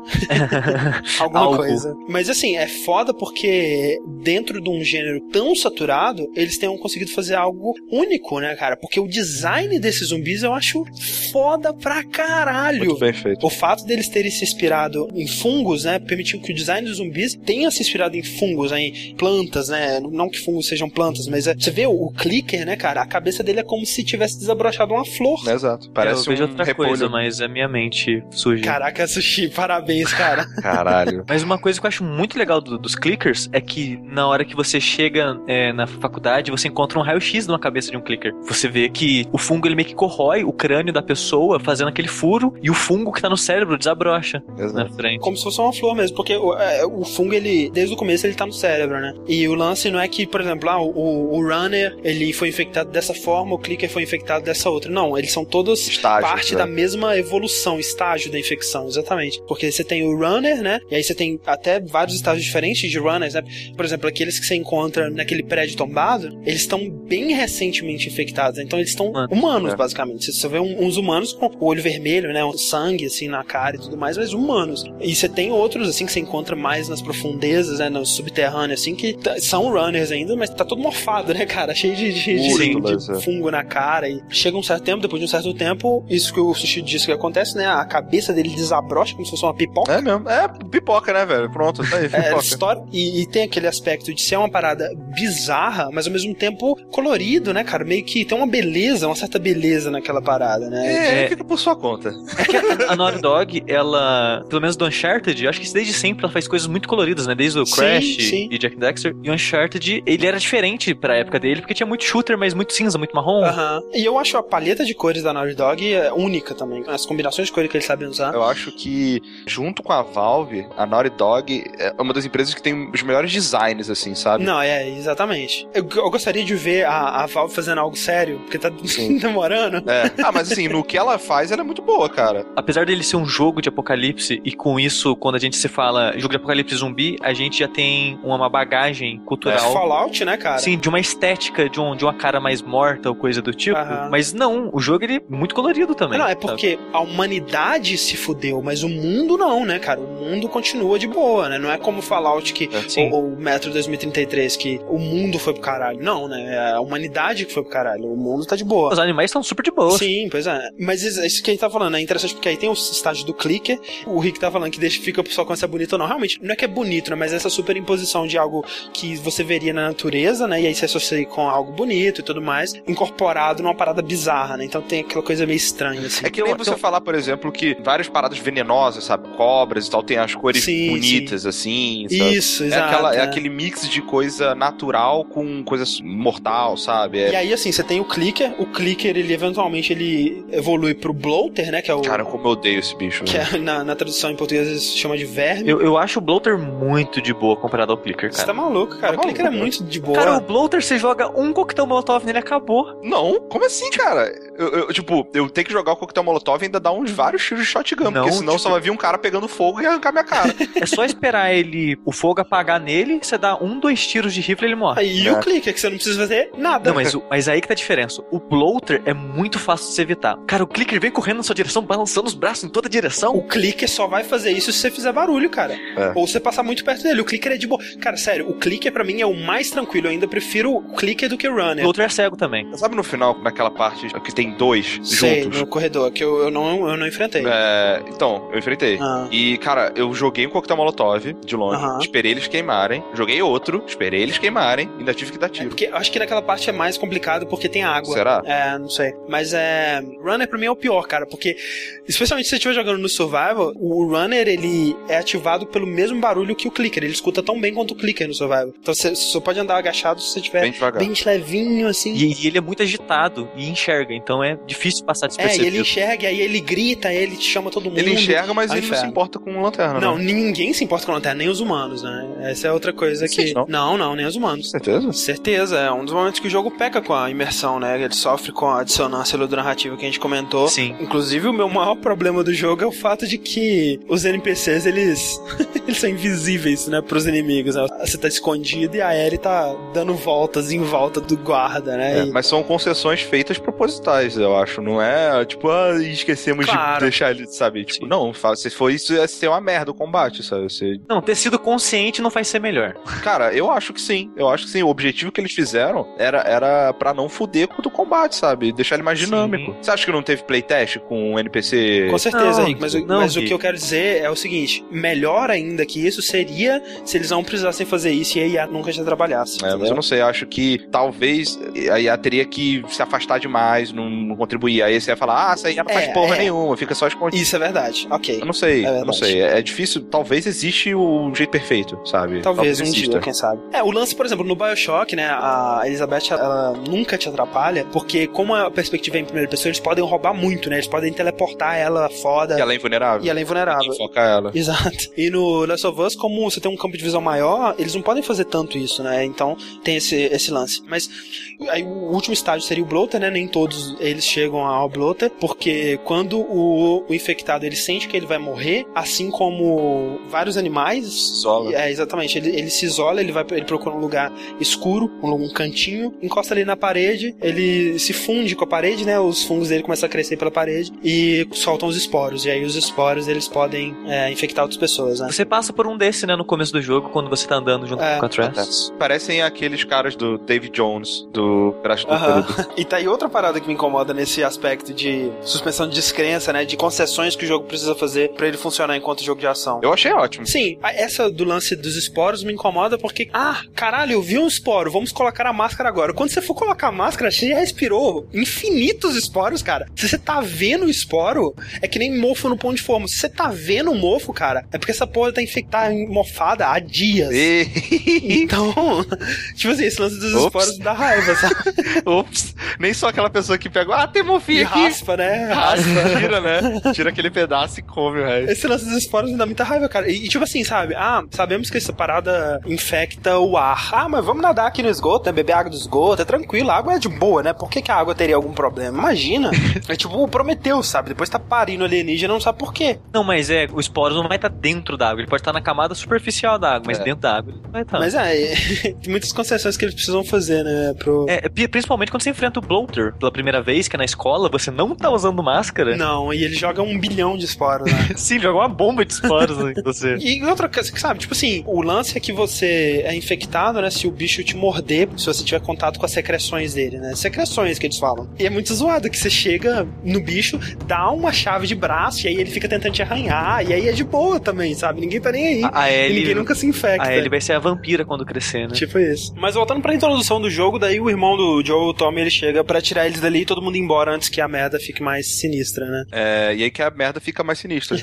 Alguma Algo. coisa. Mas assim, é foda porque dentro de um gênero tão saturado, eles tenham conseguido fazer algo único, né, cara? Porque o design desses zumbis eu acho foda pra caralho. Muito bem feito. O fato deles terem se inspirado em fungos, né, permitiu que o design dos zumbis tenha se inspirado em fungos, né, em plantas, né, não que fungos sejam plantas, mas é, você vê o, o clicker, né, cara, a cabeça dele é como se tivesse desabrochado uma flor. Exato. Parece eu vejo um outra repolho. coisa, mas a minha mente surge. Caraca, Sushi, parabéns, cara. Caralho. Mas uma coisa que eu acho muito legal do- dos clickers é que na hora que você chega é, na faculdade, você encontra um raio-x numa cabeça de um clicker. Você vê que o fungo ele meio que corrói o crânio da pessoa, fazendo aquele furo, e o fungo que tá no cérebro desabrocha na frente. Como se fosse uma flor mesmo, porque o, é, o fungo, ele, desde o começo, ele tá no cérebro, né? E o lance não é que, por exemplo, ah, o, o runner, ele foi infectado dessa forma, o clicker foi infectado dessa outra. Não, eles são todos Estágios, parte da mesma evolução, estágio da infecção, exatamente. Porque você tem o runner, né? E aí você tem até vários estágios diferentes de runners, né? Por exemplo, aqueles que você encontra naquele prédio tombado, eles estão bem recentemente infectados, então eles estão humanos, É. basicamente. Você só vê uns humanos com o olho vermelho, né? Um sangue, assim, na cara e tudo mais, mas humanos. E você tem outros, assim, que você encontra mais nas profundezas, né? No subterrâneo, assim, que são runners ainda, mas tá todo morfado, né, cara? Cheio de, de, de- de é. fungo na cara. E chega um certo tempo, depois de um certo tempo, isso que o Sushi disse que acontece, né? A cabeça dele desabrocha como se fosse uma pipoca. É mesmo. É pipoca, né, velho? Pronto, tá aí, É, pipoca. história, e, e tem aquele aspecto de ser uma parada bizarra, mas ao mesmo tempo colorido, né, cara? Meio que tem uma beleza, uma certa beleza naquela parada, né? É, fica por sua conta. A Naughty Dog, ela, pelo menos do Uncharted, eu acho que desde sempre ela faz coisas muito coloridas, né? Desde o Sim, Crash sim. e Jack Dexter. E o Uncharted, ele era diferente pra época dele, porque tinha muito shooter, mas muito cinza, muito marrom. Aham. E eu acho a paleta de cores da Naughty Dog é única também. As combinações de cores que eles sabem usar. Eu acho que, junto com a Valve, a Naughty Dog é uma das empresas que tem os melhores designs, assim, sabe? Não, é, exatamente. Eu, eu gostaria de ver a, a Valve fazendo algo sério, porque tá Sim. demorando. É. Ah, mas assim, no que ela faz, ela é muito boa, cara. Apesar dele ser um jogo de apocalipse, e com isso, quando a gente se fala jogo de apocalipse zumbi, a gente já tem uma bagagem É cultural. Fallout, né, cara? Sim, de uma estética, de, um, de uma cara mais morta ou coisa do tipo. Aham. Mas não, o jogo ele é muito colorido também. Não, é porque a humanidade se fudeu, mas o mundo não, né, cara? O mundo continua de boa, né? Não é como Fallout que, sim. ou, ou Metro 2033 que o mundo foi pro caralho. Não, né? É a humanidade que foi pro caralho. O mundo tá de boa. Os animais estão super de boa. Sim, pois é. Mas isso isso que a gente tá falando é interessante porque aí tem o estágio do clicker. O Rick tá falando que deixa, fica só com essa bonita ou não. Realmente, não é que é bonito, né? Mas essa superimposição de algo que você veria na natureza, né? E aí se associa com algo bonito e tudo mais, incorporado numa parada bizarra, né? Então tem aquela coisa meio estranha, assim. É que nem você falar, por exemplo, que várias paradas venenosas, sabe? Cobras e tal, tem as cores Sim, bonitas, assim. sabe? Isso, é exato, aquela- é é. aquele mix de coisa natural com coisa mortal, sabe? É- E aí, assim, você tem o clicker. O clicker, ele eventualmente ele evolui pro bloater, né? Que é o. Cara, como eu odeio esse bicho. que né? é, na, na tradução em português eles chamam de verme. Eu, eu acho o bloater muito de boa comparado ao clicker, Você cara. tá maluco, cara. o clicker é muito de boa. Cara, o bloater você joga um coquetel molotov nele acabou. Não, como assim, cara? Eu, eu, tipo, eu tenho que jogar o coquetel molotov e ainda dar uns vários tiros de shotgun, Não, porque senão tipo- só vai vir um cara pegando fogo e arrancar minha cara. É só esperar ele, o fogo apagar nele, você dá um, dois tiros de rifle e ele morre. E o clicker, que você não precisa fazer nada. Não, mas, o- mas aí que tá a diferença. O bloater é muito fácil de se evitar. Cara, o clicker vem correndo na sua direção, balançando os braços em toda direção. O clicker só vai fazer isso se você fizer barulho, cara. É. Ou você passar muito perto dele. O clicker é de boa. Cara, sério, o clicker pra mim é o mais tranquilo. Eu ainda prefiro o clicker do que o O runner. bloater é cego também. Sabe no final, naquela parte que tem dois Sei, juntos. Corredor, que eu, eu, não, eu não enfrentei. É, então, eu enfrentei. Ah. E, cara, eu joguei um coquetel molotov de longe, Aham. esperei eles queimarem, joguei outro, esperei eles queimarem, ainda tive que dar tiro. Porque eu acho que naquela parte é mais complicado porque tem água. Será? É, não sei. Mas é. Runner pra mim é o pior, cara, porque. Especialmente se você estiver jogando no Survival, o Runner ele é ativado pelo mesmo barulho que o Clicker. Ele escuta tão bem quanto o Clicker no Survival. Então você só pode andar agachado se você estiver Bem devagar. bem levinho, assim. E, e ele é muito agitado e enxerga, então é difícil passar É, ele enxerga, aí ele grita, ele chama todo mundo. Ele enxerga, mas ele não se importa com lanterna, Não, né? ninguém se importa com lanterna, nem os humanos, né? Essa é outra coisa que. Sim, não? não, não, nem os humanos. Certeza? Certeza, é um dos momentos que o jogo peca com a imersão, né? Ele sofre com a dissonância narrativa que a gente comentou. Sim. Inclusive, o meu maior problema do jogo é o fato de que os NPCs, eles, eles são invisíveis, né, pros inimigos. né? Você tá escondido e a Ellie tá dando voltas em volta do guarda, né? É, E- mas são concessões feitas propositais, eu acho. Não é tipo, ah, esquecemos Claro. de deixar ele, sabe? Tipo, não, fa- se for isso, ia ser uma merda o combate, sabe? Você... Não, ter sido consciente não faz ser melhor. Cara, eu acho que sim. Eu acho que sim. O objetivo que eles fizeram era, era pra não fuder com o combate, sabe? Deixar ele mais Sim. dinâmico. Você acha que não teve playtest com o NPC? Com certeza, Não, Rick, mas, o- não, mas o que eu quero dizer é o seguinte: melhor ainda que isso seria se eles não precisassem fazer isso e a IA nunca já trabalhasse. É, mas eu não sei, eu acho que talvez a IA teria que se afastar demais, não, não contribuir. Aí você ia falar, ah, essa IA não faz É, porra é. nenhuma, fica só escondido. Isso é verdade, ok. Eu não sei, É eu não sei. É, difícil, talvez existe o jeito perfeito, sabe? Talvez, um exista. dia, quem sabe. É, o lance, por exemplo, no Bioshock, né, a Elizabeth, ela nunca te atrapalha, porque como a perspectiva é em primeira pessoa, eles podem roubar muito, né, eles podem teleportar ela foda. E ela é invulnerável. E ela é invulnerável. Ninguém foca ela. Exato. E no Last of Us, como você tem um campo de visão maior, eles não podem fazer tanto isso, né? Então tem esse, esse lance. Mas aí o último estágio seria o bloater, né? Nem todos eles chegam ao bloater, porque quando o, o infectado ele sente que ele vai morrer, assim como vários animais. Isola. É, exatamente. Ele, ele se isola, ele vai ele procura um lugar escuro, um, um cantinho, encosta ali na parede, ele se funde com a parede, né? Os fungos dele começam a crescer pela parede e soltam os esporos. E aí os esporos eles podem é, infectar outras pessoas, né? Você passa por um desse, né, no começo do jogo, quando você tá andando junto É, com a Tress. Parecem aqueles caras do David Jones, do Crash do Aham. Período. E tá aí outra parada que me incomoda nesse aspecto de suspensão de descrença, né? De concessões que o jogo precisa fazer pra ele funcionar enquanto jogo de ação. Eu achei ótimo. Sim, essa do lance dos esporos me incomoda porque, ah, caralho, eu vi um esporo, vamos colocar a máscara agora. Quando você for colocar a máscara, você já respirou infinitos esporos, cara. Se você tá vendo o esporo, é que nem mofo no pão de forma. Se você tá vendo o mofo, cara, é porque essa porra tá infectada, mofada há dias. Então, tipo assim, esse lance dos Ops. esporos dá raiva, sabe? Ops, nem só aquela pessoa que pega, ah, tem morfinha aqui. raspa, né? Raspa, Raspa. tira, né? Tira aquele pedaço e come o resto. Esse lance dos esporos me dá muita raiva, cara. E, e, tipo assim, sabe? Ah, sabemos que essa parada infecta o ar. Ah, mas vamos nadar aqui no esgoto, né? Beber água do esgoto, é tranquilo. A água é de boa, né? Por que, que a água teria algum problema? Imagina. é tipo o Prometeu, sabe? Depois tá parindo alienígena, não sabe por quê. Não, mas é, o esporo não vai estar dentro da água, ele pode estar na camada superficial da água, mas É. dentro da água ele não vai estar. Mas é, tem muitas concessões que eles precisam fazer, né? Pro... É, pri- principalmente quando você enfrenta o bloater pela primeira vez, que é na escola, você não tá usando máscara. Não, e ele joga um bilhão de esporos, né? Sim, joga uma bomba de esporos em você. E outra coisa, sabe, tipo assim, o lance é que você é infectado, né? Se o bicho te morder, se você tiver contato com as secreções dele, né? Secreções que eles falam. E é muito zoado que você chega no bicho, dá uma chave de braço, e aí ele fica tentando te arranhar, e aí é de boa também, sabe? Ninguém tá nem aí. A, a E Ellie, ninguém nunca se infecta. a Ellie vai ser a vampira quando crescer, né? Tipo isso. Mas voltando pra introdução do jogo, daí o irmão do Joe, o Tommy, ele chega pra tirar eles dali e todo mundo ir embora antes que a merda fique mais sinistra, né? É, e aí que a merda fica mais sinistra.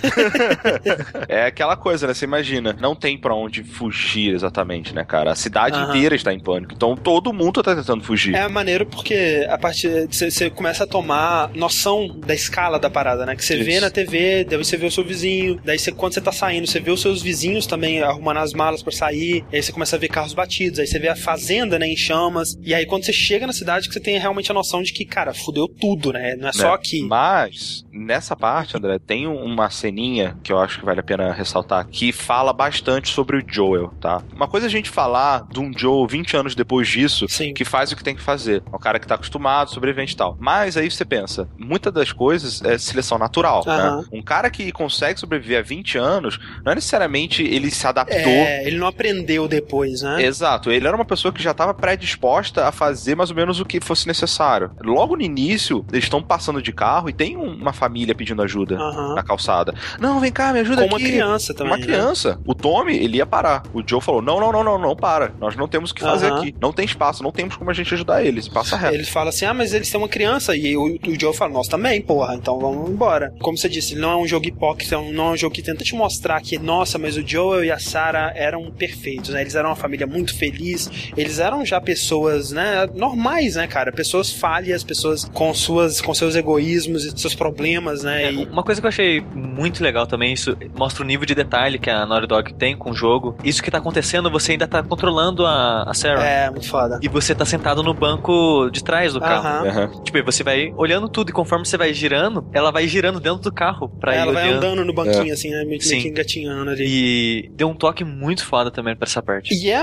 é aquela coisa, né? Você imagina, não tem pra onde fugir exatamente, né, cara? A cidade Aham. inteira está em pânico. Então todo mundo tá tentando fugir. É maneiro porque a partir você começa a tomar noção da escala da parada, né? Que você vê na TV, daí você vê o seu vizinho, daí você, quando você tá saindo, você vê os seus vizinhos também arrumando as malas pra sair, aí você começa a ver carros batidos, aí você vê a fazenda, né, em chamas, e aí quando você chega na cidade que você tem realmente a noção de que, cara, fudeu tudo, né? Não é só aqui. Mas, nessa parte, André, tem uma ceninha que eu acho que vale a pena ressaltar, que fala bastante sobre o Joel, tá? Uma coisa é a gente falar de um Joel 20 anos depois disso, Sim. que faz o que tem que fazer. É um cara que tá acostumado, sobrevivente e tal. Mas aí você pensa, muitas das coisas é seleção natural, né? Um cara que consegue sobreviver a 20 anos, não é necessariamente ele se adaptou É, ele não aprendeu depois, né? Exato, ele era uma pessoa que já estava predisposta a fazer mais ou menos o que fosse necessário. Logo no início, eles estão passando de carro e tem um- uma família pedindo ajuda Aham. na calçada. Não, vem cá, me ajuda Com uma aqui. criança também, Uma né? criança. O Tommy, ele ia parar. O Joe falou: não, não, não, não, não, para. Nós não temos o que fazer Aham. aqui. Não tem espaço, não temos como a gente ajudar eles. Passa reto. Ele fala assim: ah, mas eles têm uma criança. E o, o Joe fala: nós também, porra, então vamos embora. Como você disse, ele não é um jogo hipócrita, não é um jogo que tenta te mostrar que, nossa, mas o Joel e a Sarah eram perfeitos, né? Eles eram uma família muito feliz, eles eram já pessoas, né, normais, né, cara? Pessoas falhas, pessoas com suas com seus egoísmos e seus problemas, né? E- Uma coisa que eu achei muito legal também, isso mostra o nível de detalhe que a Naughty Dog tem com o jogo. Isso que tá acontecendo, você ainda tá controlando a, a Sarah. É, muito foda. E você tá sentado no banco de trás do carro. Aham. Aham. Tipo, você vai olhando tudo e conforme você vai girando, ela vai girando dentro do carro pra ir Ela vai olhando. andando no banquinho, assim, né? Meio, meio Sim. que engatinhando ali. E deu um toque muito foda também pra essa parte. E é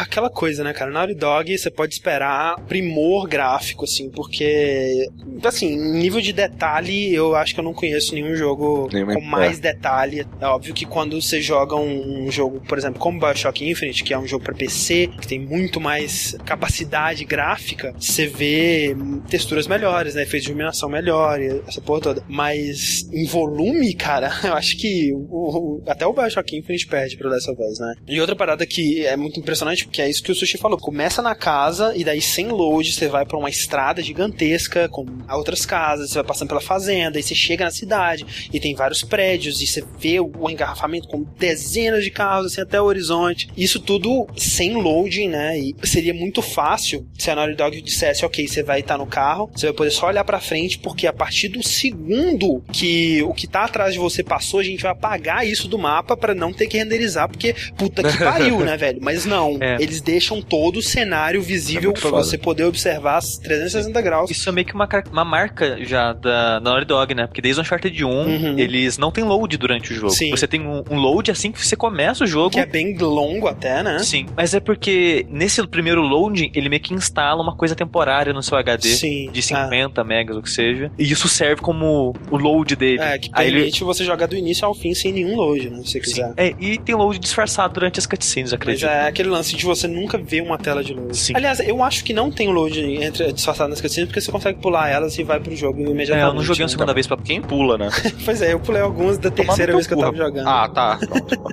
aquela coisa, né, cara? Naughty Dog, você pode esperar primor gráfico, assim, porque, assim, nível de detalhe, eu acho que eu não conheço nenhum jogo Nenhuma- com mais detalhe. É óbvio que quando você joga um, um jogo, por exemplo, como Bioshock Infinite, que é um jogo pra PC, que tem muito mais capacidade gráfica, você vê texturas melhores, né? Efeitos de iluminação melhor, essa porra toda. Mas em volume, cara, eu acho que o- o- até o Bioshock Infinite perde pro of Us, né? E outra parada que é muito impressionante, porque é isso que o Sushi falou. Começa na casa e daí sem load você vai pra uma estrada gigantesca com outras casas, você vai passando pela fazenda e você chega na cidade e tem vários prédios e você vê o engarrafamento com dezenas de carros assim até o horizonte. Isso tudo sem loading, né? E seria muito fácil se a Naughty Dog dissesse, ok, você vai estar no carro, você vai poder só olhar pra frente, porque a partir do segundo que o que tá atrás de você passou, a gente vai apagar isso do mapa pra não ter que renderizar, porque puta que pariu, né, velho? Mas não, É. eles deixam todo o cenário visível muito pra foda. você poder observar as 360 graus. Isso é meio que uma, uma marca já da, da Naughty Dog, né? Porque desde o Uncharted 1, Uhum. eles não tem load durante o jogo. Sim. Você tem um, um load assim que você começa o jogo. Que é bem longo até, né? Sim, mas é porque nesse primeiro loading ele meio que instala uma coisa temporária no seu HD Sim. de 50 megas, ou que seja. E isso serve como o load dele. É, que Aí ele- permite você jogar do início ao fim sem nenhum load, né? Se você quiser. É, e tem load disfarçado durante as cutscenes, Mas acredito. é aquele lance de você nunca ver uma tela de load. Sim. Aliás, eu acho que não tem load entre disfarçado nas cutscenes, porque você consegue pular elas e vai pro jogo É, imediatamente. eu não joguei a segunda vez pra. Quem pula, né? Pois é, eu pulei algumas da terceira vez que eu tava jogando. Ah, tá.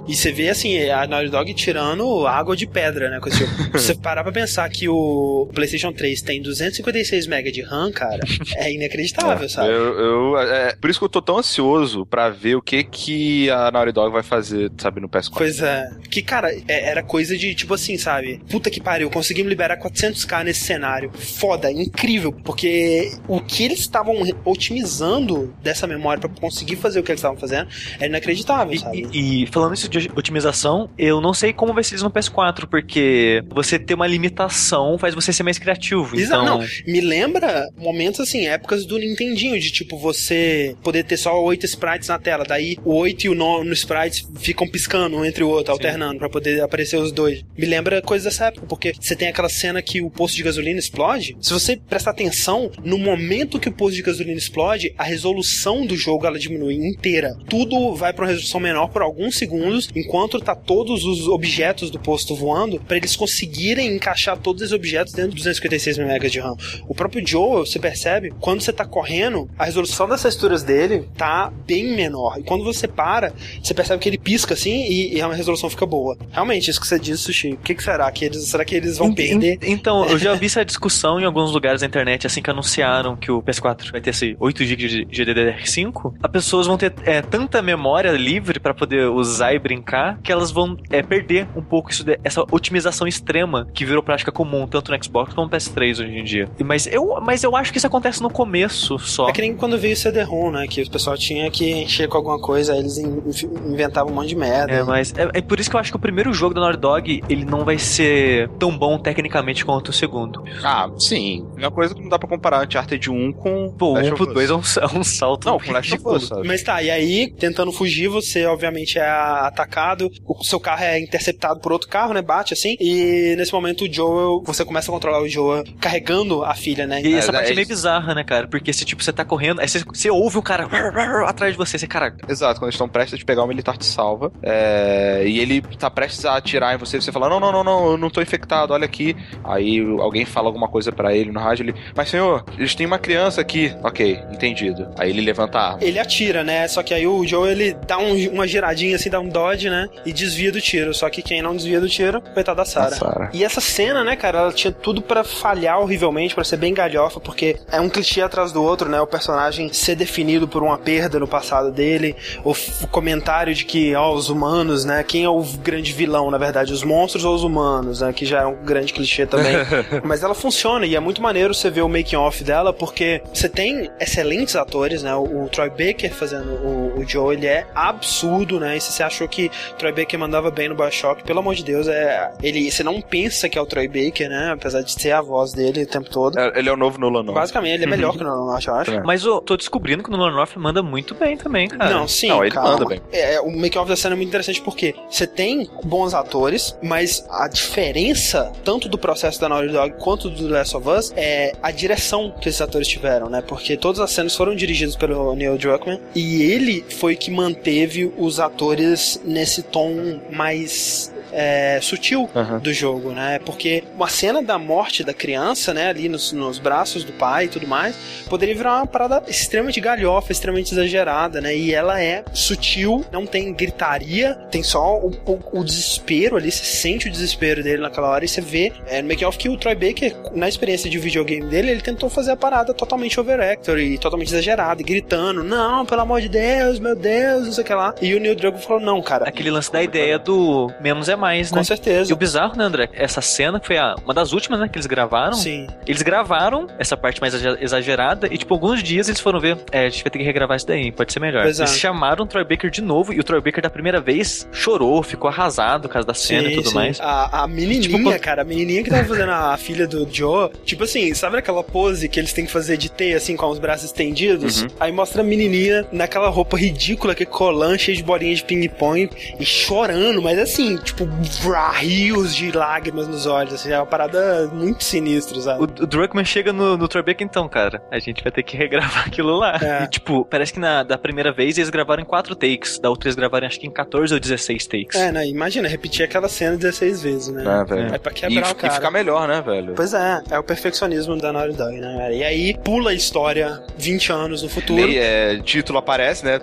E você vê assim, a Naughty Dog tirando água de pedra, né? Com esse jogo. Se você parar pra pensar que o PlayStation 3 tem 256 MB de RAM, cara, é inacreditável, sabe? Eu, eu- é, por isso que eu tô tão ansioso pra ver o que que a Naughty Dog vai fazer, sabe, no PS4. Pois é. Que, cara, é- era coisa de tipo assim, sabe? Puta que pariu, conseguimos liberar 400k nesse cenário. Foda, incrível. Porque o que eles estavam re- otimizando dessa memória pra conseguir fazer o que eles estavam fazendo é inacreditável, sabe? E, e falando isso de otimização, eu não sei como vai ser isso no PS4, porque você ter uma limitação faz você ser mais criativo. Exato, Então, não. Me lembra momentos assim, épocas do Nintendinho, de tipo você poder ter só oito sprites na tela, daí o 8 e o 9 sprites ficam piscando um entre o outro, alternando, pra poder aparecer os dois. Me lembra coisas dessa época, porque você tem aquela cena que o posto de gasolina explode. Se você prestar atenção, no momento que o posto de gasolina explode, a resolução do jogo ela diminui inteira. Tudo vai pra uma resolução menor por alguns segundos, enquanto tá todos os objetos do posto voando, pra eles conseguirem encaixar todos os objetos dentro de 256 MB de RAM. O próprio Joel, você percebe, quando você tá correndo, a resolução das texturas dele tá bem menor. E quando você para, você percebe que ele pisca assim e, e a resolução fica boa. Realmente, isso que você disse, Sushi. O que, que será? Que eles, será que eles vão perder? ent- Então, eu já vi essa discussão em alguns lugares da internet, assim que anunciaram que o PS4 vai ter esse 8 GB de GDDR5. As pessoas vão ter é, tanta memória livre pra poder usar e brincar que elas vão é, perder um pouco isso de- essa otimização extrema que virou prática comum tanto no Xbox como no PS3 hoje em dia. Mas eu, mas eu acho que isso acontece no começo só. É que nem quando veio o CD-ROM, né? Que o pessoal tinha que encher com alguma coisa, aí eles in- inventavam um monte de merda. É, mas é, é por isso que eu acho que o primeiro jogo da Naughty Dog ele não vai ser tão bom tecnicamente quanto o segundo. Ah, sim. Uma coisa que não dá pra comparar Uncharted 1 com. Pô, o Last 1 of pro Us. 2 é um, é um salto. Não, sabe? Mas tá, e aí, tentando fugir, você obviamente é atacado, o seu carro é interceptado por outro carro, né? Bate assim. E nesse momento o Joel, você começa a controlar o Joel carregando a filha, né? E essa É, parte é, é meio bizarra, né, cara? Porque se tipo, você tá correndo, aí você, você ouve o cara atrás de você, você, cara, Exato, quando eles estão prestes a te pegar, o militar te salva. é, e ele tá prestes a atirar em você, você fala: Não, não, não, não, eu não tô infectado, olha aqui. Aí alguém fala alguma coisa pra ele no rádio, ele. Mas senhor, eles têm uma criança aqui. Ok, entendido. Aí ele levanta a arma. Ele atira, né? Só que aí o Joe ele dá um- uma giradinha assim, dá um dodge, né? E desvia do tiro. Só que quem não desvia do tiro, coitada da Sarah. E essa cena, né, cara, ela tinha tudo pra falhar horrivelmente, pra ser bem galhofa, porque é um clichê atrás do outro, né? O personagem ser definido por uma perda no passado dele, o, o comentário de que, ó, os humanos, né? Quem é o grande vilão, na verdade, os monstros ou os humanos, né? Que já é um grande clichê também. Mas ela funciona e é muito maneiro você ver o making off dela, porque você tem excelentes atores, né? O, o Troy Baker fazendo o, o Joe, ele é absurdo, né? E se você achou que Troy Baker mandava bem no Bioshock, pelo amor de Deus, é ele, você não pensa que é o Troy Baker, né? Apesar de ser a voz dele o tempo todo. É, Ele é o novo Nolan, não. Basicamente, ele é melhor que o Nolan, eu acho. Mas eu tô descobrindo que o Nolan North manda muito bem também, cara. Não, sim, Não, ele calma. manda bem. É, o make-off da cena é muito interessante porque você tem bons atores, mas a diferença, tanto do processo da Naughty Dog quanto do The Last of Us, é a direção que esses atores tiveram, né? Porque todas as cenas foram dirigidas pelo Neil Druckmann e ele foi que manteve os atores nesse tom mais é, sutil do jogo, né? Porque uma cena da morte da criança, né, ali nos, nos braços do pai e tudo mais, poderia virar uma parada extremamente galhofa, extremamente exagerada, né? E ela é sutil, não tem gritaria, tem só o, o- o desespero ali, você sente o desespero dele naquela hora e você vê é, no make-off que o Troy Baker, na experiência de videogame dele, ele tentou fazer a parada totalmente overactor e totalmente exagerada, e gritando, não, pelo amor de Deus, meu Deus, não sei o que lá. E o Neil Druckmann falou, não, cara, Aquele lance da ideia do menos é mais, né? com certeza. E o bizarro, né, André? Essa cena que foi a, uma das últimas, né, que eles gravaram. Sim. Eles gravaram essa parte mais exa- exagerada e, tipo, alguns dias eles foram ver. É, a gente vai ter que regravar isso daí, pode ser melhor. Exato. Eles chamaram o Troy Baker de novo e o Troy Baker da primeira vez chorou, ficou arrasado por causa da cena e Sim, tudo sim. mais. A, a menininha, Tipo, quando- cara, a menininha que tava fazendo a filha do Joe, tipo assim, sabe aquela pose que eles têm que fazer de T, assim, com os braços estendidos? Uhum. Aí mostra a menininha naquela roupa ridícula, que colan, cheio de bolinhas de ping-pong, e chorando, mas assim, tipo, vrá, rios de lágrimas nos olhos, assim, é uma parada muito sinistra, sabe? O, o Druckmann chega no, no Baker, então, cara, a gente vai ter que regravar aquilo lá. É. E, tipo, parece que na, da primeira vez eles gravaram em quatro takes, da outra eles gravaram acho que em 14 ou 16 takes. É, né? Imagina, repetir aquela cena 16 vezes, né? É, velho. É pra E, quebrar o e cara. ficar melhor, né, velho? Pois é, é o perfeccionismo da Naughty Dog, né, cara? E aí pula a história 20 anos no futuro. E, é, título aparece, né?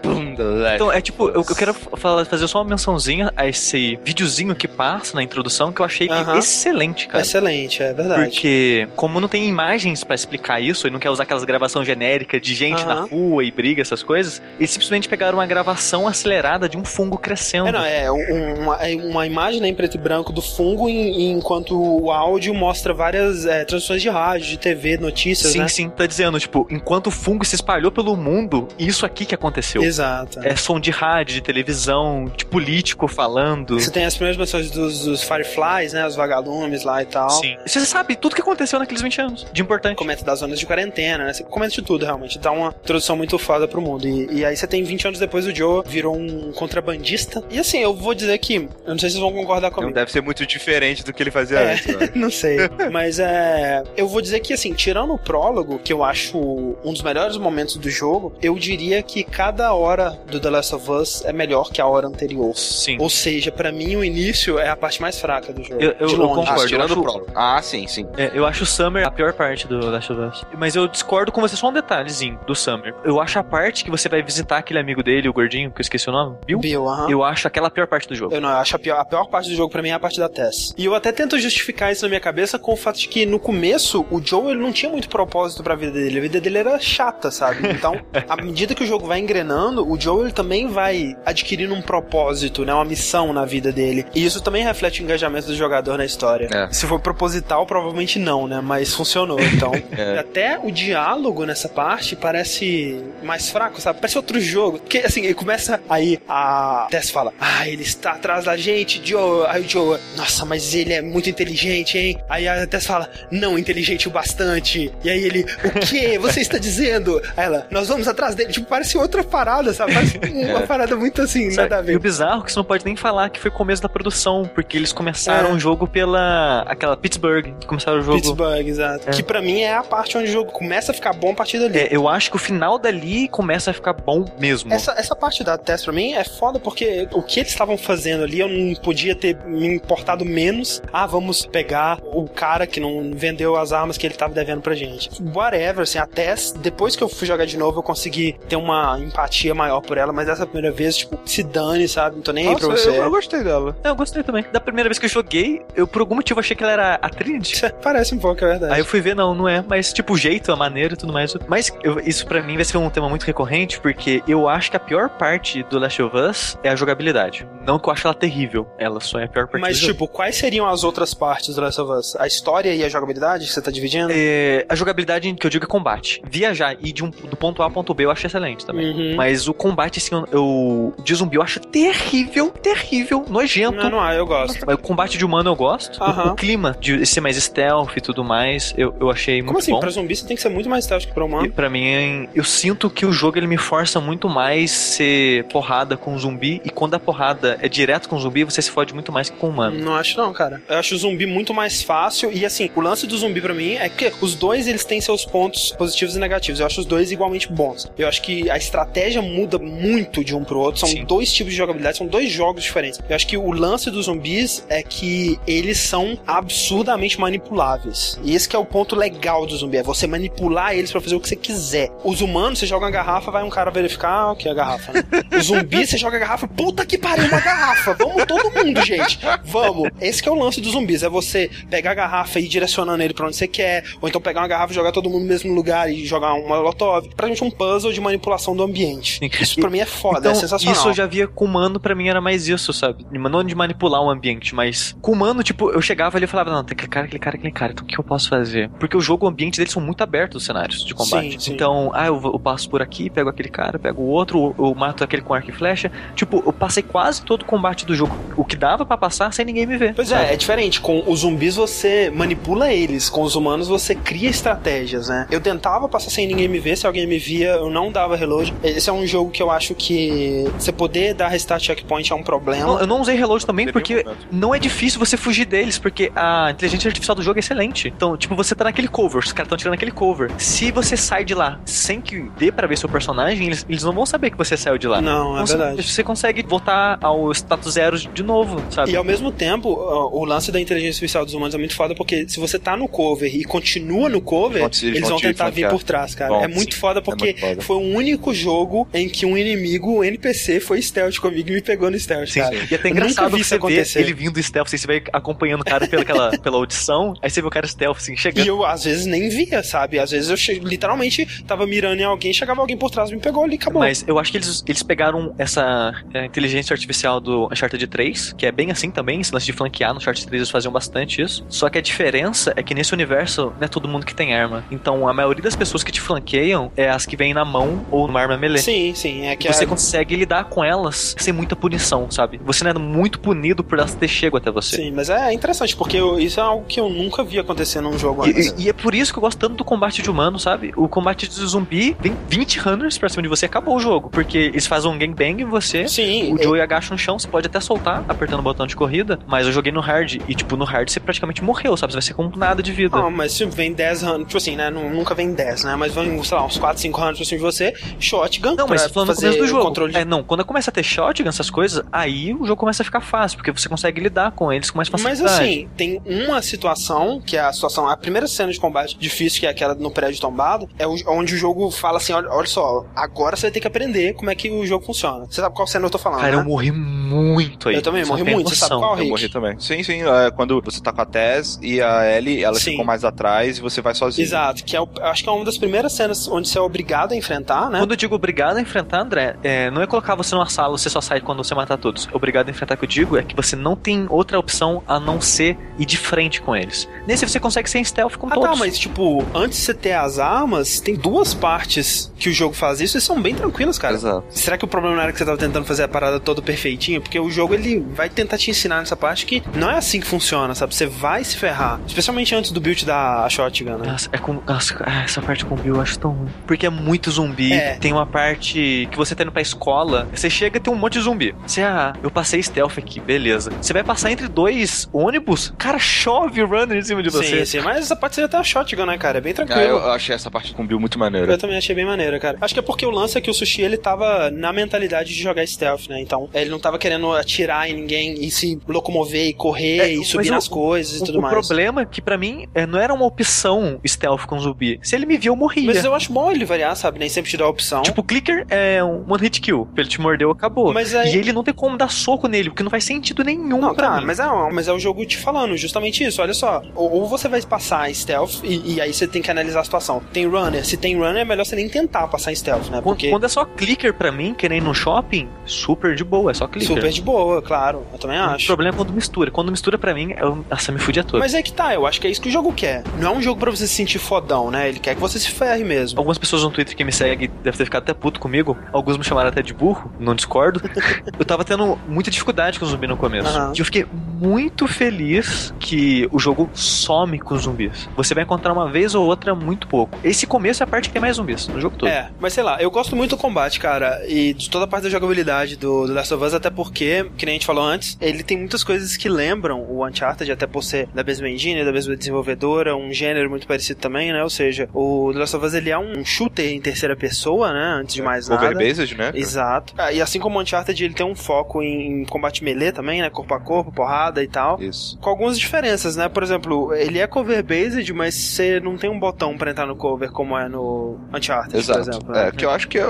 Então, é tipo, eu, eu quero falar, fazer só uma mençãozinha a esse videozinho que passa na introdução que eu achei Aham. excelente, cara. Excelente, é verdade. Porque, como não tem imagens pra explicar isso, e não quer usar aquelas gravações genéricas de gente na rua e briga, essas coisas, eles simplesmente pegaram uma gravação acelerada de um fungo crescendo. É, não, é um- uma, é uma imagem né, em preto e branco do fungo, em- enquanto o áudio mostra várias é, transmissões de rádio, de TV, notícias, Sim, né? sim, tá dizendo, tipo, enquanto o fungo se espalhou pelo mundo, isso aqui que aconteceu. Exato. É som de rádio, de televisão, de político falando. Você tem as primeiras menções dos, dos Fireflies, né? Os vagalumes lá e tal. Sim. Você sabe tudo que aconteceu naqueles 20 anos, de importante. Comenta das zonas de quarentena, né? Você comenta de tudo, realmente. Dá uma introdução muito foda pro mundo. E, e aí você tem 20 anos depois o Joe virou um contrabandista. E assim, eu vou dizer que. Eu não sei se vocês vão concordar Não comigo. deve ser muito diferente do que ele fazia É. antes, né? Não sei. Mas é. Eu vou dizer que, assim, tirando o prólogo, que eu acho um dos melhores momentos do jogo, eu diria que cada hora do The Last of Us é melhor que a hora anterior. Sim. Ou seja, pra mim o início é a parte mais fraca do jogo. Eu- eu- de eu concordo. Ah, tirando eu acho-. Ah, sim, sim. É, eu acho o Summer a pior parte do Last of Us. Mas eu discordo com você só um detalhezinho do Summer. Eu acho a parte que você vai visitar aquele amigo dele, o gordinho, que eu esqueci o nome, Bill? Bill, aham. Eu acho aquela a pior parte do jogo. Eu não, eu acho a pior, a pior parte do jogo pra mim é a parte da Tess. E eu até tento justificar isso na minha cabeça com o fato de que no começo o Joe ele não tinha muito propósito pra vida dele. A vida dele era chata, sabe? Então, à medida que o jogo vai engrenando, o Joe ele também vai inserindo um propósito, né? Uma missão na vida dele. E isso também reflete o engajamento do jogador na história. É. Se for proposital, provavelmente não, né? Mas funcionou, então. É. Até o diálogo nessa parte parece mais fraco, sabe? Parece outro jogo. Porque, assim, ele começa aí a Tess fala, ah, ele está atrás da gente, Joe. Aí o Joe, nossa, mas ele é muito inteligente, hein? Aí a Tess fala, não inteligente o bastante. E aí ele, o que você está dizendo? Aí ela, nós vamos atrás dele. Tipo, parece outra parada, sabe? Parece uma parada muito assim, nada a E ver. o bizarro é que você não pode nem falar que foi o começo da produção, porque eles começaram É. o jogo pela aquela Pittsburgh, que começaram o jogo. Pittsburgh, exato. Que pra mim é a parte onde o jogo começa a ficar bom a partir dali. É, eu acho que o final dali começa a ficar bom mesmo. Essa, essa parte da teste pra mim é foda porque o que eles estavam fazendo ali eu não podia ter me importado menos. Ah, vamos pegar o cara que não vendeu as armas que ele tava devendo pra gente. Whatever, assim, a Tess, depois que eu fui jogar de novo, eu consegui ter uma empatia maior por ela, mas essa primeira vez, tipo, se dane, sabe? Não tô nem aí pra Nossa, você. eu, eu gostei dela. É, eu gostei também. Da primeira vez que eu joguei, eu por algum motivo achei que ela era a Trinity. Parece um pouco, é verdade. Aí eu fui ver, não, não é. Mas, tipo, o jeito, a maneira e tudo mais. Mas eu- isso pra mim vai ser um tema muito recorrente, porque eu acho que a pior parte do Last of Us é a jogabilidade. Não que eu acho ela terrível. Ela só é a pior parte Mas, do jogo. tipo, quais seriam as outras partes do Last of Us? A história e a jogabilidade que você tá dividindo? É, a jogabilidade que eu digo é combate. Viajar e de um, do ponto A ao ponto B eu acho excelente também. Uhum. Mas o combate, assim, eu, eu- de zumbi eu acho terrível, terrível, nojento. Não, não, eu gosto. Mas o combate de humano eu gosto. O-. O, clima de ser mais stealth e tudo mais, eu, eu achei Como muito assim? bom. Pra zumbi você tem que ser muito mais stealth que pra humano. E pra mim, eu sinto que o jogo ele me força muito mais ser porrada com zumbi e quando a porrada é direto com zumbi, você se fode muito mais que com humano. Não acho não, cara. Eu acho o zumbi muito mais fácil e assim, o lance do zumbi pra mim é que os dois eles têm seus pontos positivos e negativos. Eu acho os dois igualmente bons. Eu acho que a estratégia muda muito de um pro outro. São Sim. dois tipos de jogabilidade, são dois jogos diferentes. Eu acho que o lance dos zumbis é que eles são absurdamente manipuláveis. E esse que é o ponto legal do zumbi, é você manipular eles pra fazer o que você quiser. Os humanos, você joga uma garrafa, vai um cara verificar o que é a garrafa, né? O zumbi, você joga a garrafa, puta que pariu, uma garrafa. Vamos todo mundo, gente. Vamos. Esse que é o lance dos zumbis, é você pegar a garrafa e ir direcionando ele pra onde você quer, ou então pegar uma garrafa e jogar todo mundo no mesmo lugar e jogar uma molotov. Pra gente um puzzle de manipulação do ambiente. Isso pra mim é foda, Então, é sensacional. isso eu já via com humano, pra mim era mais isso, sabe? Não de manipular o ambiente, mas com humano, tipo, eu chegava ali e falava, não, tem aquele cara, aquele cara, aquele cara, então o que eu posso fazer? Porque o jogo, o ambiente deles são muito abertos, os cenários de combate. Sim, sim. Então, ah, eu, eu passo por aqui, pego aquele cara, pego o outro, eu, eu mato aquele com arco e flecha. Tipo, eu passei quase todo o combate do jogo, o que dava pra passar sem ninguém me ver. Pois é, é diferente. Com os zumbis você manipula eles, com os humanos você cria estratégias, né? Eu tentava passar sem ninguém me ver, se alguém me via, eu não dava reload. Esse é um jogo que eu acho que você poder dar restart checkpoint é um problema. Não, eu não usei reload também porque momento. não é difícil você fugir deles, porque a inteligência artificial do jogo é excelente. Então, tipo, você tá naquele cover, os caras estão tirando aquele cover. Se você sai de lá sem que dê pra ver seu personagem, eles, eles não vão saber que você saiu de lá. Não, é você- verdade. Você consegue voltar ao status zero de novo, sabe? E ao mesmo tempo, o lance da inteligência artificial dos humanos é muito foda, porque se você tá no cover e continua no cover, Vão eles vão vão te tentar vir por trás, cara. Vão, é muito sim. foda É porque muito foda. foi o único jogo em que um inimigo, um NPC, foi stealth comigo e me pegou no stealth, Sim, cara. e é até engraçado que você vê acontecer. ele vindo stealth, assim, você vai acompanhando o cara pela, audição, aí você vê o cara stealth, assim, E chegando. eu, às vezes, nem via, sabe? Às vezes eu che- literalmente tava mirando em alguém, chegava alguém por trás, me pegou ali, acabou. Mas eu acho que eles, eles pegaram essa é, inteligência artificial do Uncharted 3, que é bem assim também, esse lance de flanquear no Uncharted 3 eles faziam bastante isso. Só que a diferença é que nesse universo não é todo mundo que tem arma. Então a maioria das pessoas que te flanqueiam é as que vêm na mão ou numa arma melee. Sim, sim. É que Você a- consegue lidar com elas sem muita punição, sabe? Você não é muito punido por elas ter chego até você. Sim, mas é interessante, porque eu- isso é algo que eu nunca vi acontecer num jogo E, antes. e- e é por isso que eu gosto tanto do combate de humano, sabe? O combate de zumbi, vem 20 runners pra cima de você, acabou o jogo. Porque eles fazem um gangbang em você, Sim, o Joey agacha no chão, você pode até soltar, apertando o botão de corrida, mas eu joguei no hard, e tipo, no hard você praticamente morreu, sabe? Você vai ser com nada de vida. Não, mas se vem 10 hunters, tipo assim, né? nu- Nunca vem 10, né? Mas vem, sei lá, uns 4, 5 hunters pra cima de você, shotgun. Não, mas tô falando no começo do jogo. Controle de... É, não, quando começa a ter shotgun, essas coisas, aí o jogo começa a ficar fácil, porque você consegue lidar com eles com mais Mas facilidade. assim, tem uma situação, que é a situação, a primeira cena de combate difícil, que é aquela no prédio tombado, é onde o jogo fala assim: olha, olha só, agora você vai ter que aprender como é que o jogo funciona. Você sabe qual cena eu tô falando? Cara, né? eu morri muito aí. Eu também morri muito, você sabe qual? Eu Rick? morri também. Sim, sim. é, quando você tá com a Tess e a Ellie, elas Sim. ficam mais atrás e você vai sozinho. Exato, que é o- acho que é uma das primeiras cenas onde você é obrigado a enfrentar, né? Quando eu digo obrigado a enfrentar, André, é, não é colocar você numa sala, você só sai quando você matar todos. Obrigado a enfrentar o que eu digo é que você não tem outra opção a não ser ir de frente com eles. Nesse você consegue ser em stealth com Ah, todos. tá, mas tipo, antes de você ter as armas, tem duas partes que o jogo faz isso e são bem tranquilas, cara. Exato. Será que o problema não era que você tava tentando fazer a parada toda perfeitinha? Porque o jogo ele vai tentar te ensinar nessa parte que não é assim que funciona, sabe? Você vai se ferrar. Especialmente antes do build da shotgun, né? Nossa, é com. Nossa, ah, essa parte com o Bill eu acho tão ruim. Porque é muito zumbi. É. Tem uma parte que você tá indo pra escola. Você chega e tem um monte de zumbi. Você, ah, eu passei stealth aqui, beleza. Você vai passar entre dois ônibus, cara, chove runner em cima de você. Sim, sim, mas essa parte você já tem a shotgun, né, cara? É bem tranquilo. Ah, eu, achei essa parte com o Bill muito maneira. Eu também achei bem maneira, cara. Acho que é porque o lance é que o Sushi, ele tava na mentalidade de jogar stealth, né? Então, ele não tava querendo atirar em ninguém e se locomover e correr É, e subir nas o- coisas e O, tudo o mais. problema é que pra mim é, não era uma opção stealth com zumbi. Se ele me viu, eu morria. Mas eu acho bom ele variar, sabe? Nem sempre te dá a opção. Tipo, o clicker é um one hit kill. Ele te mordeu, acabou. Mas aí- E ele não tem como dar soco nele, porque não faz sentido nenhum Não, pra tá, mim. mas é, mas é o jogo te falando justamente isso. Olha só, ou, ou você vai passar stealth e, e aí você tem que analisar a situação. Tem runner, se tem runner é melhor você nem tentar passar stealth, né? Porque quando é só clicker pra mim, que nem no shopping, super de boa, é só clicker. super de boa, claro. Eu também O acho. problema é quando mistura. Quando mistura pra mim, eu, nossa, me fudia todo. Mas é que tá, eu acho que é isso que o jogo quer. Não é um jogo pra você se sentir fodão, né? Ele quer que você se ferre mesmo. Algumas pessoas no Twitter que me seguem devem ter ficado até puto comigo. Alguns me chamaram até de burro, não discordo. eu tava tendo muita dificuldade com o zumbi no começo. Aham. E eu fiquei muito feliz que o jogo some com os zumbis. Você vai encontrar uma vez ou outra muito pouco. Esse começo é a parte que tem mais zumbis no jogo todo. É, mas sei lá, eu gosto muito do combate, cara, e de toda a parte da jogabilidade do, do Last of Us, até porque, que nem a gente falou antes, ele tem muitas coisas que lembram o Uncharted, até por ser da mesma engine, da mesma desenvolvedora, um gênero muito parecido também, né? Ou seja, o The Last of Us ele é um shooter em terceira pessoa, né? Antes de mais nada. Over-based, né? Exato. Ah, e assim como o Uncharted, ele tem um foco em, em combate melee também, né? Corpo a corpo, porrada e tal. Isso. Com algumas diferenças, né? Por exemplo, ele é cover-based, mas você não tem um botão pra entrar no cover como é no Uncharted, por Exato. exemplo. né? É, que eu acho que é,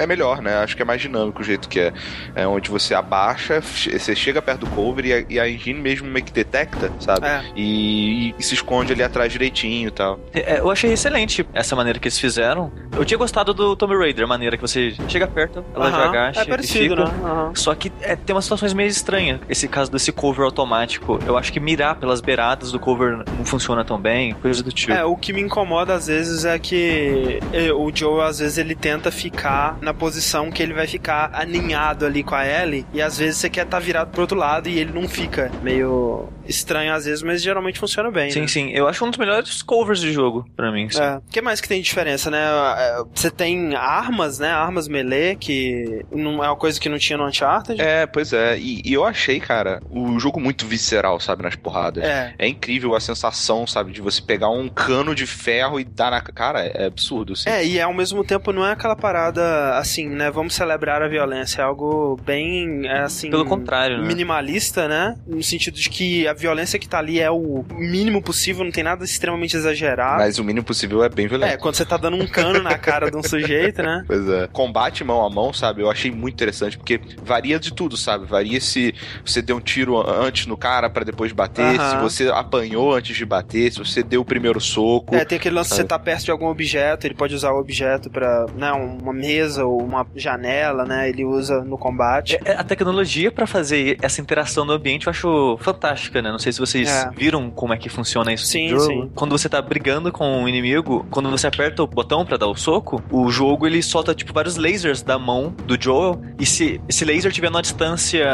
é melhor, né? Acho que é mais dinâmico o jeito que é. É onde você abaixa, você chega perto do cover e a, e a engine mesmo meio que detecta, sabe? É. E, e se esconde ali atrás direitinho e tal. É, eu achei excelente essa maneira que eles fizeram. Eu tinha gostado do Tomb Raider, a maneira que você chega perto, ela já Aham, agacha é e parecido, fica. né? Aham. Só que é, tem umas situações meio estranhas. Esse caso desse cover automático, eu acho que mirar pelas beiradas do cover não funciona tão bem, coisa do tipo. É, o que me incomoda às vezes é que eh, o Joe, às vezes, ele tenta ficar na posição que ele vai ficar aninhado ali com a Ellie, e às vezes você quer estar virado pro outro lado e ele não fica. Meio estranho às vezes, mas geralmente funciona bem. Sim, né? sim. Eu acho um dos melhores covers de jogo, pra mim. sim. É. O que mais que tem de diferença, né? É, Você tem armas, né? Armas melee, que não é uma coisa que não tinha no Uncharted. É, pois é. E, e eu achei, cara, o jogo muito visceral, sabe, nas porradas. É. É incrível a sensação, sabe, de você pegar um cano de ferro e dar na. Cara, é absurdo, assim. É, e ao mesmo tempo não é aquela parada assim, né? Vamos celebrar a violência. É algo bem, é, assim. Pelo contrário, né? Minimalista, né? No sentido de que a violência que tá ali é o mínimo possível, não tem nada extremamente exagerado. Mas o mínimo possível é bem violento. É, quando você tá dando um cano na cara de um sujeito, né? Pois é. Combate mão a mão, sabe? Eu achei muito interessante, porque varia de tudo, sabe? Varia se você deu um tiro antes no cara pra depois bater, se você apanhou antes de bater, se você deu o primeiro soco. É, tem aquele lance sabe? você tá perto de algum objeto, ele pode usar o objeto pra, né, uma mesa ou uma janela, né? Ele usa no combate. É, A tecnologia pra fazer essa interação no ambiente eu acho fantástica, né? Não sei se vocês É. viram como é que funciona isso Sim, no jogo. sim. Quando você tá brigando com um inimigo, quando você aperta o botão pra dar o soco, o jogo ele solta tipo vários lasers da mão do Joel e se esse laser tiver numa distância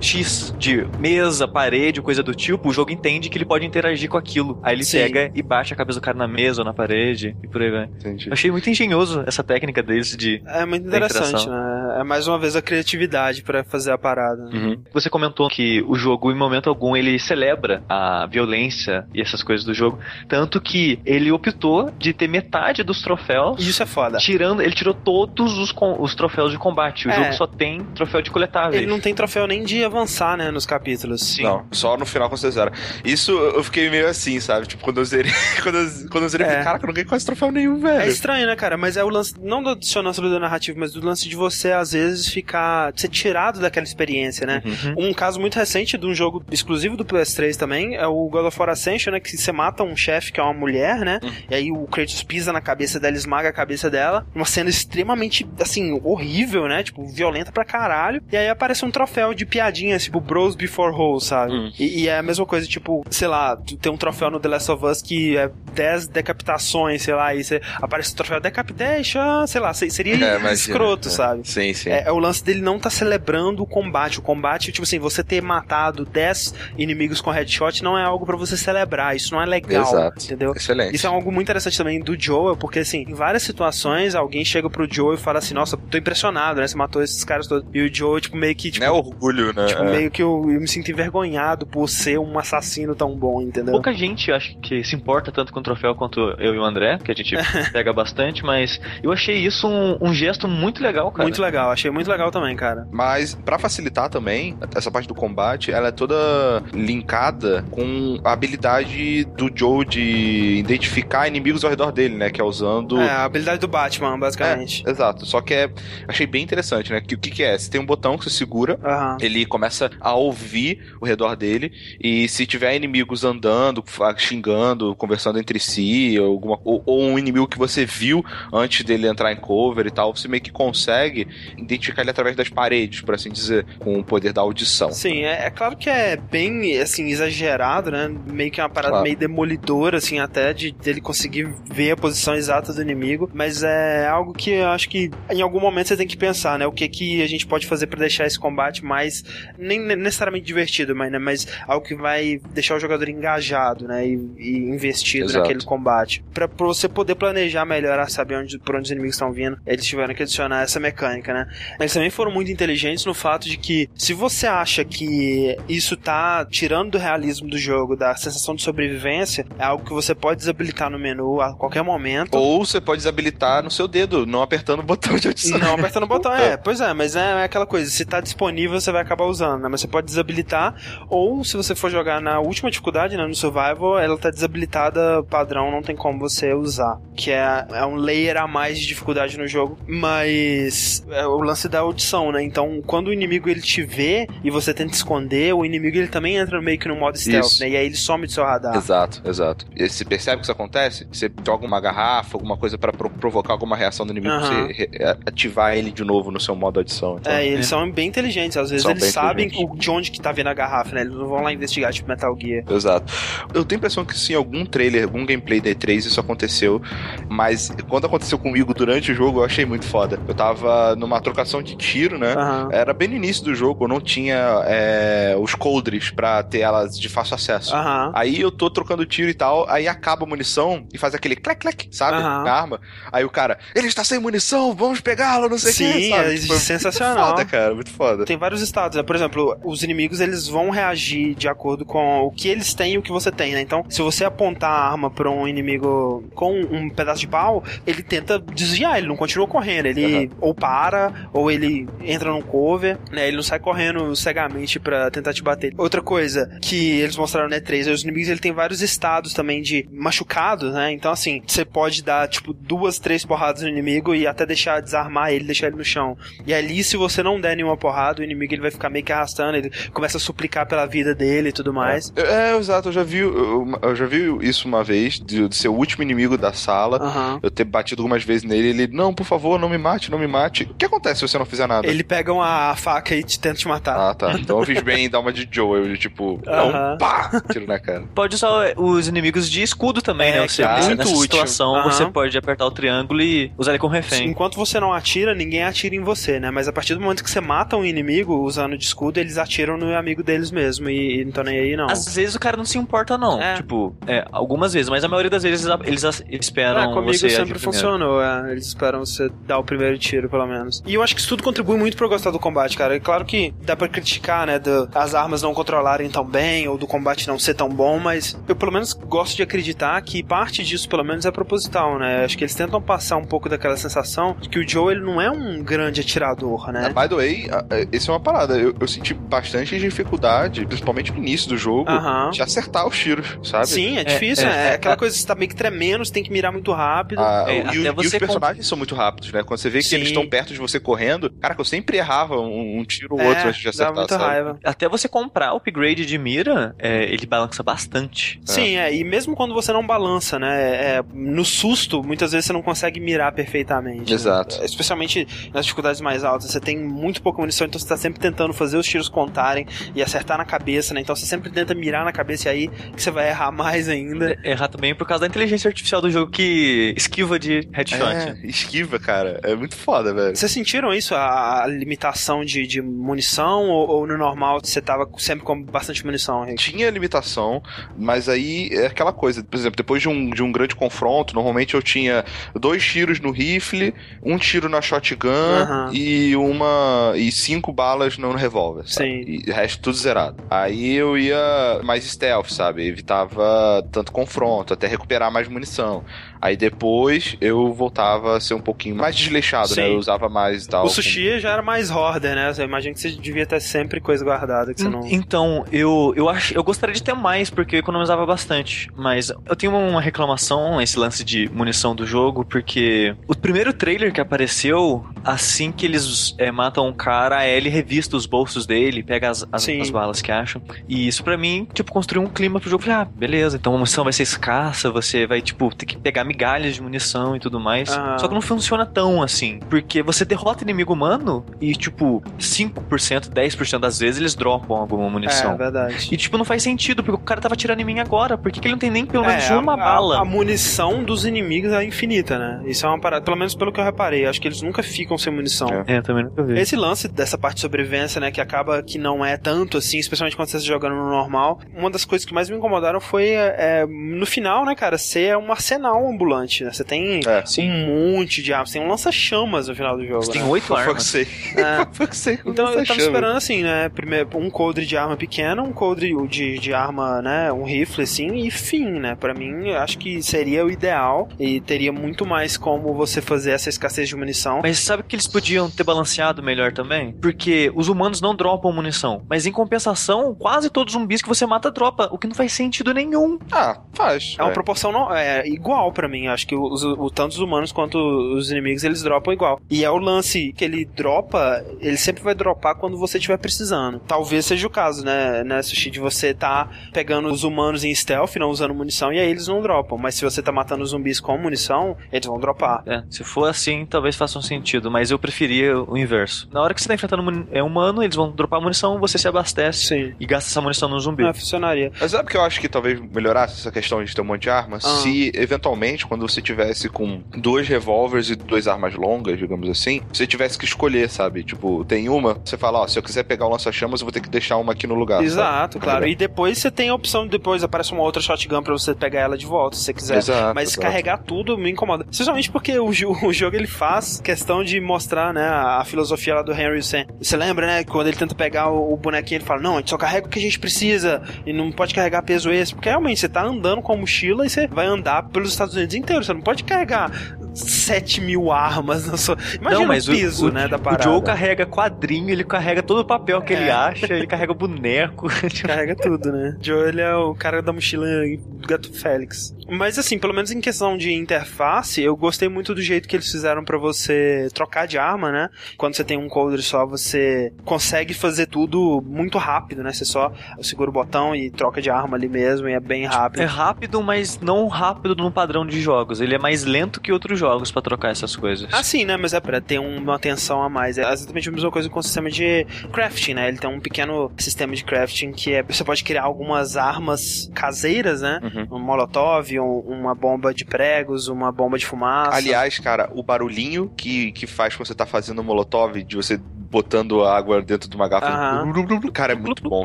X de mesa, parede, coisa do tipo, o jogo entende que ele pode interagir com aquilo. Aí ele Sim. pega e bate a cabeça do cara na mesa ou na parede e por aí vai. Entendi. Eu achei muito engenhoso essa técnica deles de É muito interessante, né? É mais uma vez a criatividade pra fazer a parada. né? Uhum. Você comentou que o jogo, em momento algum, ele celebra a violência e essas coisas do jogo. Tanto que ele optou de ter metade dos troféus. E Isso é foda. Tirando, ele tirou todos os, os troféus de combate. O É. jogo só tem troféu de coletáveis. Ele não tem troféu nem de avançar, né, nos capítulos. Sim. Não, só no final quando você zera. Isso eu fiquei meio assim, sabe? Tipo, quando eu zerei, quando eu, quando eu zerei, eu É. falei, caraca, eu não ganhei quase troféu nenhum, velho. É estranho, né, cara? Mas é o lance, não da dissonância do narrativo, mas do lance de você, às vezes ficar ser tirado daquela experiência, né? Uhum. Um caso muito recente de um jogo exclusivo do PS3 também é o God of War Ascension, né? Que você mata um chefe que é uma mulher, né? Uhum. E aí o Kratos pisa na cabeça dela, esmaga a cabeça dela. Uma cena extremamente, assim, horrível, né? Tipo, violenta pra caralho. E aí aparece um troféu de piadinhas, tipo, Bros Before Hoes, sabe? Hum. E, e é a mesma coisa, tipo, sei lá, tem um troféu no The Last of Us que é 10 decapitações, sei lá, e você aparece o troféu Decapitation, sei lá, se- seria É, imagina. escroto, É. sabe? Sim, sim. É, é o lance dele não tá celebrando o combate. O combate, tipo assim, você ter matado 10 inimigos com headshot não é algo pra você celebrar. Isso não é legal. Exato. Entendeu? Excelente. Isso é algo muito interessante também do Joel, porque assim, em várias situações, alguém chega pro Joel e fala assim, nossa, tô impressionado, né? Você matou esses caras todos. E o Joel, tipo, meio que, tipo, Não é orgulho, né? tipo, É. meio que eu, eu me sinto envergonhado por ser um assassino tão bom, entendeu? Pouca gente acho que se importa tanto com o troféu quanto eu e o André, que a gente pega bastante, mas eu achei isso um, um gesto muito legal, cara. Muito legal, achei muito legal também, cara. Mas pra facilitar também, essa parte do combate, ela é toda linkada com a habilidade do Joe de identificar inimigos ao redor dele, né? Que é usando. É, a habilidade do Batman, basicamente. É, exato. Só que é. Achei bem interessante, né? Que o que, que é? Você tem um botão que você segura, Aham. ele começa a ouvir o redor dele, e se tiver inimigos andando, xingando, conversando entre si, ou, alguma, ou, ou um inimigo que você viu antes dele entrar em cover e tal, você meio que consegue identificar ele através das paredes, por assim dizer, com o poder da audição. Sim, é, é claro que é bem, assim, exagerado, né? Meio que uma parada Claro. meio demolidora, assim, até de dele conseguir ver a posição exata do inimigo. Mas é algo que eu acho que em algum momento você tem que pensar, né? O que que a gente pode fazer pra deixar esse combate mais, nem necessariamente divertido, mas, né? mas algo que vai deixar o jogador engajado, né? E, e investido Exato. naquele combate. Pra, pra você poder planejar melhor, saber onde, por onde os inimigos estão vindo, eles tiveram que adicionar essa mecânica, né? Eles também foram muito inteligentes no fato de que se você acha que isso tá tirando do realismo do jogo, da sensação de sobrevivência, é algo que você pode desabilitar no menu a qualquer momento. Ou você pode desabilitar no seu dedo, não apertando o botão de audição. Não apertando o botão, é, pois é, mas é, é aquela coisa, se tá disponível você vai acabar usando, né? Mas você pode desabilitar, ou se você for jogar na última dificuldade, né, no Survival, ela tá desabilitada padrão, não tem como você usar. Que é, é um layer a mais de dificuldade no jogo, mas é o lance da audição, né? Então, quando o inimigo ele te vê e você tenta esconder, o inimigo ele também entra meio que no modo stealth, Isso. né? E aí ele some do seu radar. Exato, exato. E você percebe que isso acontece? Você joga uma garrafa, alguma coisa pra pro- provocar alguma reação do inimigo, pra você re- ativar ele de novo no seu modo adição. Então, É, e eles são bem inteligentes. Às vezes São eles bem sabem de onde que tá vindo a garrafa, né? Eles não vão lá investigar, tipo Metal Gear. Exato. Eu tenho a impressão que sim, algum trailer, algum gameplay da E3 isso aconteceu, mas quando aconteceu comigo durante o jogo eu achei muito foda. Eu tava numa trocação de tiro, né? Era bem no início do jogo, eu não tinha é, os coldres pra ter elas de fácil acesso. Aí eu tô trocando tiro e tal, aí acaba a munição e faz aquele clac clac, sabe? Na arma. Aí o cara, ele está sem munição, vamos pegá-lo, não sei o que, Sim, sabe? é Tipo, sensacional. Muito foda, cara, muito foda. Tem vários estados, né? Por exemplo, os inimigos eles vão reagir de acordo com o que eles têm e o que você tem, né? Então, se você apontar a arma pra um inimigo com um pedaço de pau, ele tenta desviar, ele não continua correndo. Ele ou para, ou ele entra num cover, né? Ele não sai correndo cegamente pra tentar te bater. Outra coisa que eles mostraram na E3, é os inimigos ele tem vários estados também de machucados, né? Então, assim, você pode dar, tipo, duas, três porradas no inimigo e até deixar desarmar ele, deixar ele no chão. E ali, se você não der nenhuma porrada, o inimigo ele vai ficar meio que arrastando, ele começa a suplicar pela vida dele e tudo mais. É, exato, eu já vi, eu, eu já vi isso uma vez, de, de ser o último inimigo da sala, Aham. eu ter batido algumas vezes nele, ele, não, por favor, não me mate, não me mate. O que acontece se você não fizer nada? Ele pega uma faca e te tenta te matar. Ah, tá. Então eu fiz bem em dar uma de Joe, tipo, Não, pá, tiro na cara. Pode usar os inimigos de escudo também, É, né? Você, muito nessa útil. situação, Aham. você pode apertar o triângulo e usar ele como refém. Enquanto você não atira, ninguém atira em você, né? Mas a partir do momento que você mata um inimigo usando de escudo, eles atiram no amigo deles mesmo e, e não estão nem aí, não. Às vezes o cara não se importa, não. É. Tipo, é, algumas vezes, mas a maioria das vezes eles esperam É, comigo você sempre funcionou, é. Eles esperam você dar o primeiro tiro, pelo menos. E eu acho que isso tudo contribui muito pra eu gostar do combate, cara. É claro que dá pra criticar, né, do, as armas não controlarem tão bem, ou do combate não ser tão bom, mas eu pelo menos gosto de acreditar que parte disso, pelo menos, é proposital, né? Acho que eles tentam passar um pouco daquela sensação de que o Joe, ele não é um grande atirador, né? By the way, a- a- isso é uma parada. Eu, eu senti bastante dificuldade, principalmente no início do jogo, Aham. de acertar os tiros, sabe? Sim, é difícil, é, é, é, aquela é. coisa que você tá meio que tremendo, você tem que mirar muito rápido. Ah, É, e, até o- e os personagens são muito rápidos, né? Quando você vê que Sim. eles estão perto de você, correndo, cara, que eu sempre errava um, um tiro ou É, outro antes de dá acertar, muita sabe? raiva. Até você comprar o upgrade de mira, é, ele balança bastante. Sim, é, e mesmo quando você não balança, né? é, no susto, muitas vezes você não consegue mirar perfeitamente. né? Exato. Especialmente nas dificuldades mais altas, você tem muito pouca munição, então você tá sempre tentando fazer os tiros contarem e acertar na cabeça, né? Então você sempre tenta mirar na cabeça e aí que você vai errar mais ainda. Errar também por causa da inteligência artificial do jogo que esquiva de headshot. É, esquiva, cara. É muito foda, velho. Vocês sentiram isso, a, a limitação de, de munição, ou, ou no normal você tava sempre com bastante munição, Rick? Tinha limitação, mas aí é aquela coisa. Por exemplo, depois de um, de um grande confronto, normalmente eu tinha dois tiros no rifle, um tiro na shotgun Aham. e uma. e cinco balas no revólver. Sim. E o resto tudo zerado. Aí eu ia mais stealth, sabe? Evitava tanto confronto, até recuperar mais munição. Aí depois eu voltava a ser um pouquinho mais desleixado, né? Sim. Eu usava mais tal. O sushi já era mais hoarder, né? Eu imagino que você devia ter sempre coisa guardada que você não. Então, eu, eu acho, eu gostaria de ter mais, porque eu economizava bastante. Mas eu tenho uma reclamação esse lance de munição do jogo, porque o primeiro trailer que apareceu, assim que eles é, matam um cara, a Ellie revista os bolsos dele, pega as, as, as balas que acham. E isso pra mim, tipo, construiu um clima pro jogo. Falei, ah, beleza, então a munição vai ser escassa, você vai, tipo, ter que pegar migalhas de munição e tudo mais. Ah. Só que não funciona tão assim, porque você derrota inimigo humano e, tipo, 5%, 10% das vezes eles dropam alguma munição. É, verdade. E, tipo, não faz sentido, porque o cara tava atirando em mim agora. Por que, que ele não tem nem pelo menos É, uma a, bala? A, a munição dos inimigos é infinita, né? Isso é uma parada, pelo menos pelo que eu reparei. Acho que eles nunca ficam sem munição. É, também nunca vi. Esse lance dessa parte de sobrevivência, né, que acaba que não é tanto assim, especialmente quando você está jogando no normal. Uma das coisas que mais me incomodaram foi, é, no final, né, cara, ser um arsenal ambulante, né? Você tem É, um monte de armas, você tem um lança-chamas no final do jogo. Você tem né? oito For fuck's armas. É. Então eu tava esperando assim, né? Primeiro, um coldre de arma pequena, um coldre de, de arma, né? Um rifle, assim, e fim, né? Pra mim, eu acho que seria o ideal e teria muito mais como você fazer essa escassez de munição. Mas sabe que eles podiam ter balanceado melhor também? Porque os humanos não dropam munição. Mas em compensação, quase todos os zumbis que você mata dropa, o que não faz sentido nenhum. Ah, faz. É uma é. proporção não- é, igual pra mim. Acho que os, o, tanto os humanos quanto os inimigos eles dropam igual. E é o lance que ele dropa, ele sempre vai dropar quando você estiver precisando. Talvez seja o caso, né, né, Sushi, de você tá pegando os humanos em stealth, não usando munição, e aí eles não dropam. Mas se você tá matando os zumbis com munição, eles vão dropar. É, se for assim, talvez faça um sentido, mas eu preferia o inverso. Na hora que você tá enfrentando é humano, eles vão dropar munição, você se abastece Sim. e gasta essa munição no zumbi. É, funcionaria. Mas sabe que eu acho que talvez melhorasse essa questão de ter um monte de arma? Ah. Se eventualmente, quando você tivesse com dois revólveres e duas armas longas, digamos assim, você tivesse que escolher, sabe? Tipo, tem uma, você fala, ó, se eu quiser pegar o lança-chamas, eu vou ter que deixar uma aqui no lugar. Exato, sabe? claro. E depois você tem a opção, depois aparece uma outra shotgun pra você pegar ela de volta, se você quiser. Exato, Mas exato. carregar tudo me incomoda. Especialmente porque o, o jogo ele faz questão de mostrar, né, a, filosofia lá do Henry Sen. Você lembra, né, quando ele tenta pegar o, o bonequinho, ele fala: Não, a gente só carrega o que a gente precisa e não pode carregar peso esse. Porque realmente você tá andando com a mochila e você vai andar pelos Estados Unidos inteiro. Você não pode carregar 7 mil armas na sua. Imagina não, mas o peso, o, né, da o parada. Joe carrega quadrinho, ele carrega todo o papel que ele É. acha, ele carrega boneco. tipo, Carrega tudo, né? Joe, ele é o cara da mochila do Gato Félix. Mas assim, pelo menos em questão de interface, eu gostei muito do jeito que eles fizeram pra você trocar de arma, né? Quando você tem um coldre só, você consegue fazer tudo muito rápido, né? Você só segura o botão e troca de arma ali mesmo, e é bem rápido. É rápido, mas não rápido no padrão de jogos. Ele é mais lento que outros jogos pra trocar essas coisas. Ah, sim, né? Mas é pra ter uma atenção a mais. É exatamente a mesma coisa com o sistema de crafting, né? Ele tem um pequeno sistema de crafting que é. Você pode criar algumas armas caseiras, né? Uhum. Um molotov, um- uma bomba de pregos, uma bomba de fumaça. Aliás, cara, o barulhinho que, que faz quando você tá fazendo molotov, de você botando água dentro de uma garrafa. Aham. Cara, é muito bom,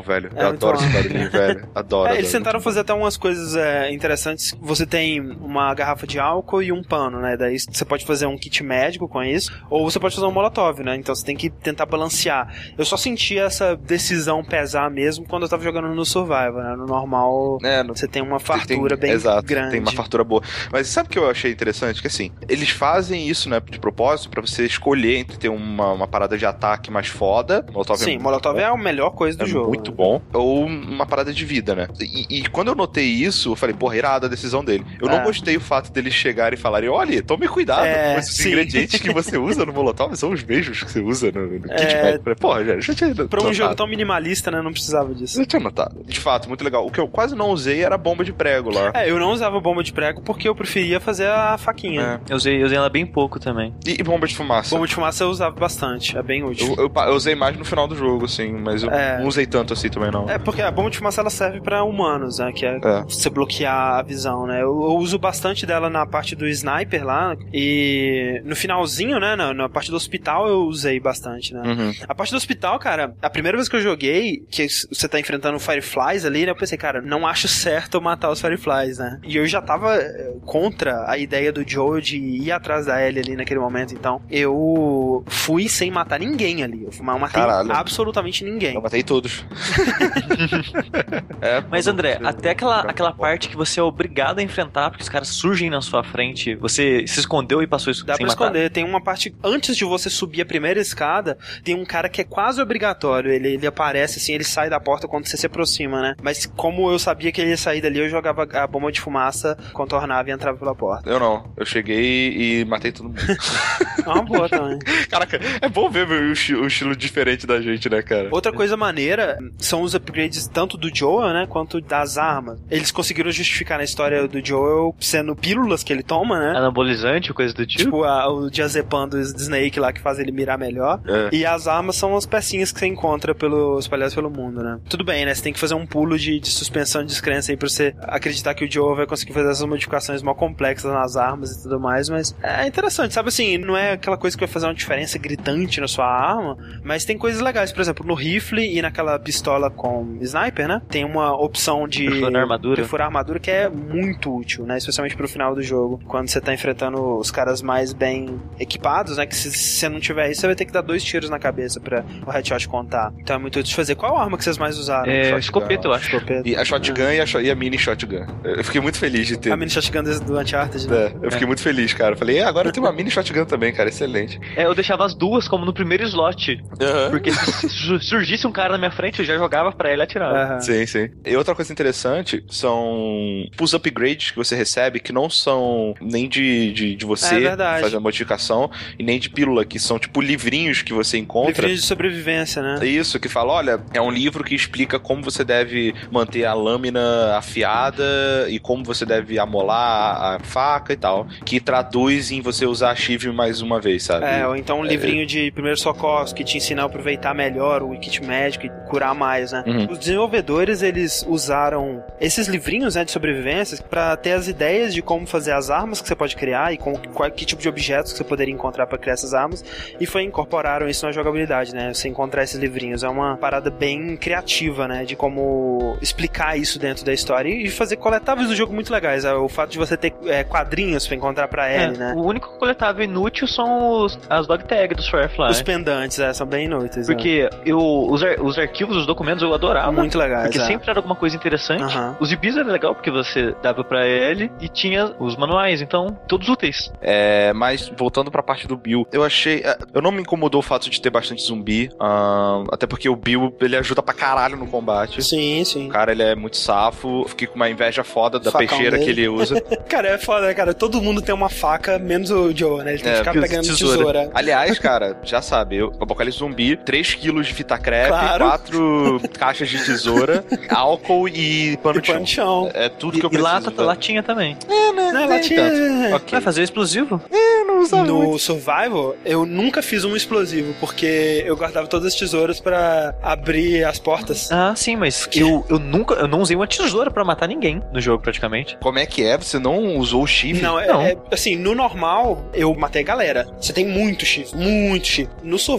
velho. É eu muito adoro esse barulhinho, velho. Adoro. É, eles adoro. tentaram fazer até umas coisas é, interessantes. Você tem uma garrafa de álcool e um pano, né? Daí você pode fazer um kit médico com isso, ou você pode fazer um molotov, né? Então você tem que tentar balancear. Eu só senti essa decisão pesar mesmo quando eu tava jogando no Survivor, né? No normal, É, no- você tem uma fartura tem- bem exato, grande. Tem uma fartura boa. Mas sabe o que eu achei interessante? Que assim, eles fazem isso, né, de propósito, pra você escolher entre ter uma, uma parada de ataque ataque mais foda. Molotov Sim, é Molotov é a melhor coisa do é jogo. muito bom. Ou uma parada de vida, né? E, e quando eu notei isso, eu falei, porra, irada a decisão dele. Eu É. não gostei o fato deles chegarem e falarem, olha, tome cuidado, É, com esses sim. ingredientes que você usa no Molotov são os mesmos que você usa no, no kit É. Falei, Porra, já, já tinha Pra um notado. jogo tão minimalista, né? Não precisava disso. Eu tinha notado. De fato, muito legal. O que eu quase não usei era a bomba de prego lá. É, eu não usava bomba de prego porque eu preferia fazer a faquinha. Eu usei, eu usei ela bem pouco também. E, e bomba de fumaça? Bomba de fumaça eu usava bastante, é bem útil. Eu, eu usei mais no final do jogo, assim, mas eu É. não usei tanto assim também, não. É, porque a bomba de fumaça ela serve pra humanos, né? Que é, É. você bloquear a visão, né? Eu, eu uso bastante dela na parte do sniper lá. E no finalzinho, né? Na, na parte do hospital eu usei bastante, né? Uhum. A parte do hospital, cara, a primeira vez que eu joguei, que você tá enfrentando Fireflies ali, né? Eu pensei, cara, não acho certo matar os Fireflies, né? E eu já tava eh, contra a ideia do Joe de ir atrás da Ellie ali naquele momento, então eu fui sem matar ninguém ali. Eu matei Caralho. absolutamente ninguém. Eu matei todos. é, Mas André, até aquela, aquela parte que você é obrigado a enfrentar, porque os caras surgem na sua frente, você se escondeu e passou isso Dá sem pra matar. esconder. Tem uma parte. Antes de você subir a primeira escada, tem um cara que é quase obrigatório. Ele, ele aparece assim, ele sai da porta quando você se aproxima, né? Mas como eu sabia que ele ia sair dali, eu jogava a bomba de fumaça, contornava e entrava pela porta. Eu não. Eu cheguei e matei todo mundo. É uma boa também. Caraca, é bom ver o, esti- o estilo diferente da gente, né, cara? Outra coisa maneira são os upgrades tanto do Joel, né, quanto das armas. Eles conseguiram justificar na história do Joel sendo pílulas que ele toma, né? Anabolizante, coisa do tipo. Tipo a, o diazepam do Snake lá que faz ele mirar melhor. É. E as armas são as pecinhas que você encontra pelo, espalhadas pelo mundo, né? Tudo bem, né? Você tem que fazer um pulo de, de suspensão de descrença aí pra você acreditar que o Joe vai conseguir fazer essas modificações mó complexas nas armas e tudo mais, mas é interessante, sabe assim? Não é aquela coisa que vai fazer uma diferença gritante na sua arma, mas tem coisas legais. Por exemplo, no rifle e naquela pistola com sniper, né? Tem uma opção de Perfurar armadura. perfurar a armadura que é muito útil, né? Especialmente pro final do jogo, quando você tá enfrentando os caras mais bem equipados, né? Que se você não tiver isso, você vai ter que dar dois tiros na cabeça pra o headshot contar. Então é muito útil de fazer. Qual arma que vocês mais usaram? É, Shotgun. escopeta, eu acho. Escopeta. E a shotgun e a, sho- e a mini shotgun. Eu fiquei muito feliz de ter. A mini shotgun do Uncharted, né? É, eu fiquei muito feliz, cara. Eu Falei, é, agora tem uma mini shotgun também, cara. Excelente. É, eu deixava as duas como no primeiro slot. Porque se su- surgisse um cara na minha frente, eu já jogava pra ele e atirava. Aham. Sim, sim. E outra coisa interessante são os upgrades que você recebe que não são nem de, de, de É você verdade. fazer a modificação e nem de pílula, que são tipo livrinhos que você encontra. Livrinhos de sobrevivência, né? Isso, que fala, olha, é um livro que explica como você deve manter a lâmina afiada e como você deve amolar a, faca e tal. Que traduz em você usar a chive mais uma vez, sabe? É, ou então um livrinho de primeiros que te ensina a aproveitar melhor o kit médico e curar mais, né? Uhum. Os desenvolvedores, eles usaram esses livrinhos, né, de sobrevivência para ter as ideias de como fazer as armas que você pode criar e com qual que tipo de objetos que você poderia encontrar para criar essas armas e foi incorporaram isso na jogabilidade, né? Você encontrar esses livrinhos é uma parada bem criativa, né, de como explicar isso dentro da história e fazer coletáveis do jogo muito legais. é, O fato de você ter é, quadrinhos para encontrar para É, ele, né? O único coletável inútil são os, as dog tags dos Firefly. Os pendantes, é, são bem inúteis. né? Porque eu, os, ar- os arquivos, os documentos eu adorava. Muito legais, Porque é. sempre era alguma coisa interessante. Aham. Os ibis era legal porque você dava pra ele e tinha os manuais, então todos úteis. É, mas voltando pra parte do Bill, eu achei. é, Eu não me incomodou o fato de ter bastante zumbi. até porque o Bill ele ajuda pra caralho no combate. Sim, sim. O cara ele é muito safo. Fiquei com uma inveja foda da Facão peixeira dele. que ele usa. Cara, é foda, né, cara? Todo mundo tem uma faca, menos o Joe, né? Ele tem que ficar pegando tesoura. Aliás, cara, já sabe, eu, Apocalipse Zumbi, 3kg de fita crepe, Claro. 4 caixas de tesoura, álcool e pano E de chão. É tudo que eu E preciso. lata, velho. latinha também. Não, ela tinha... Ok. Vai fazer explosivo? No Survival, eu nunca fiz um explosivo, porque eu guardava todas as tesouras pra abrir as portas. Ah, sim, mas eu, eu nunca. Eu não usei uma tesoura pra matar ninguém no jogo, praticamente. Como é que é? Você não usou o chifre? Não, é, Não. é- assim, no normal, eu matei a galera. Você tem muito chifre, muito chifre. No Survival,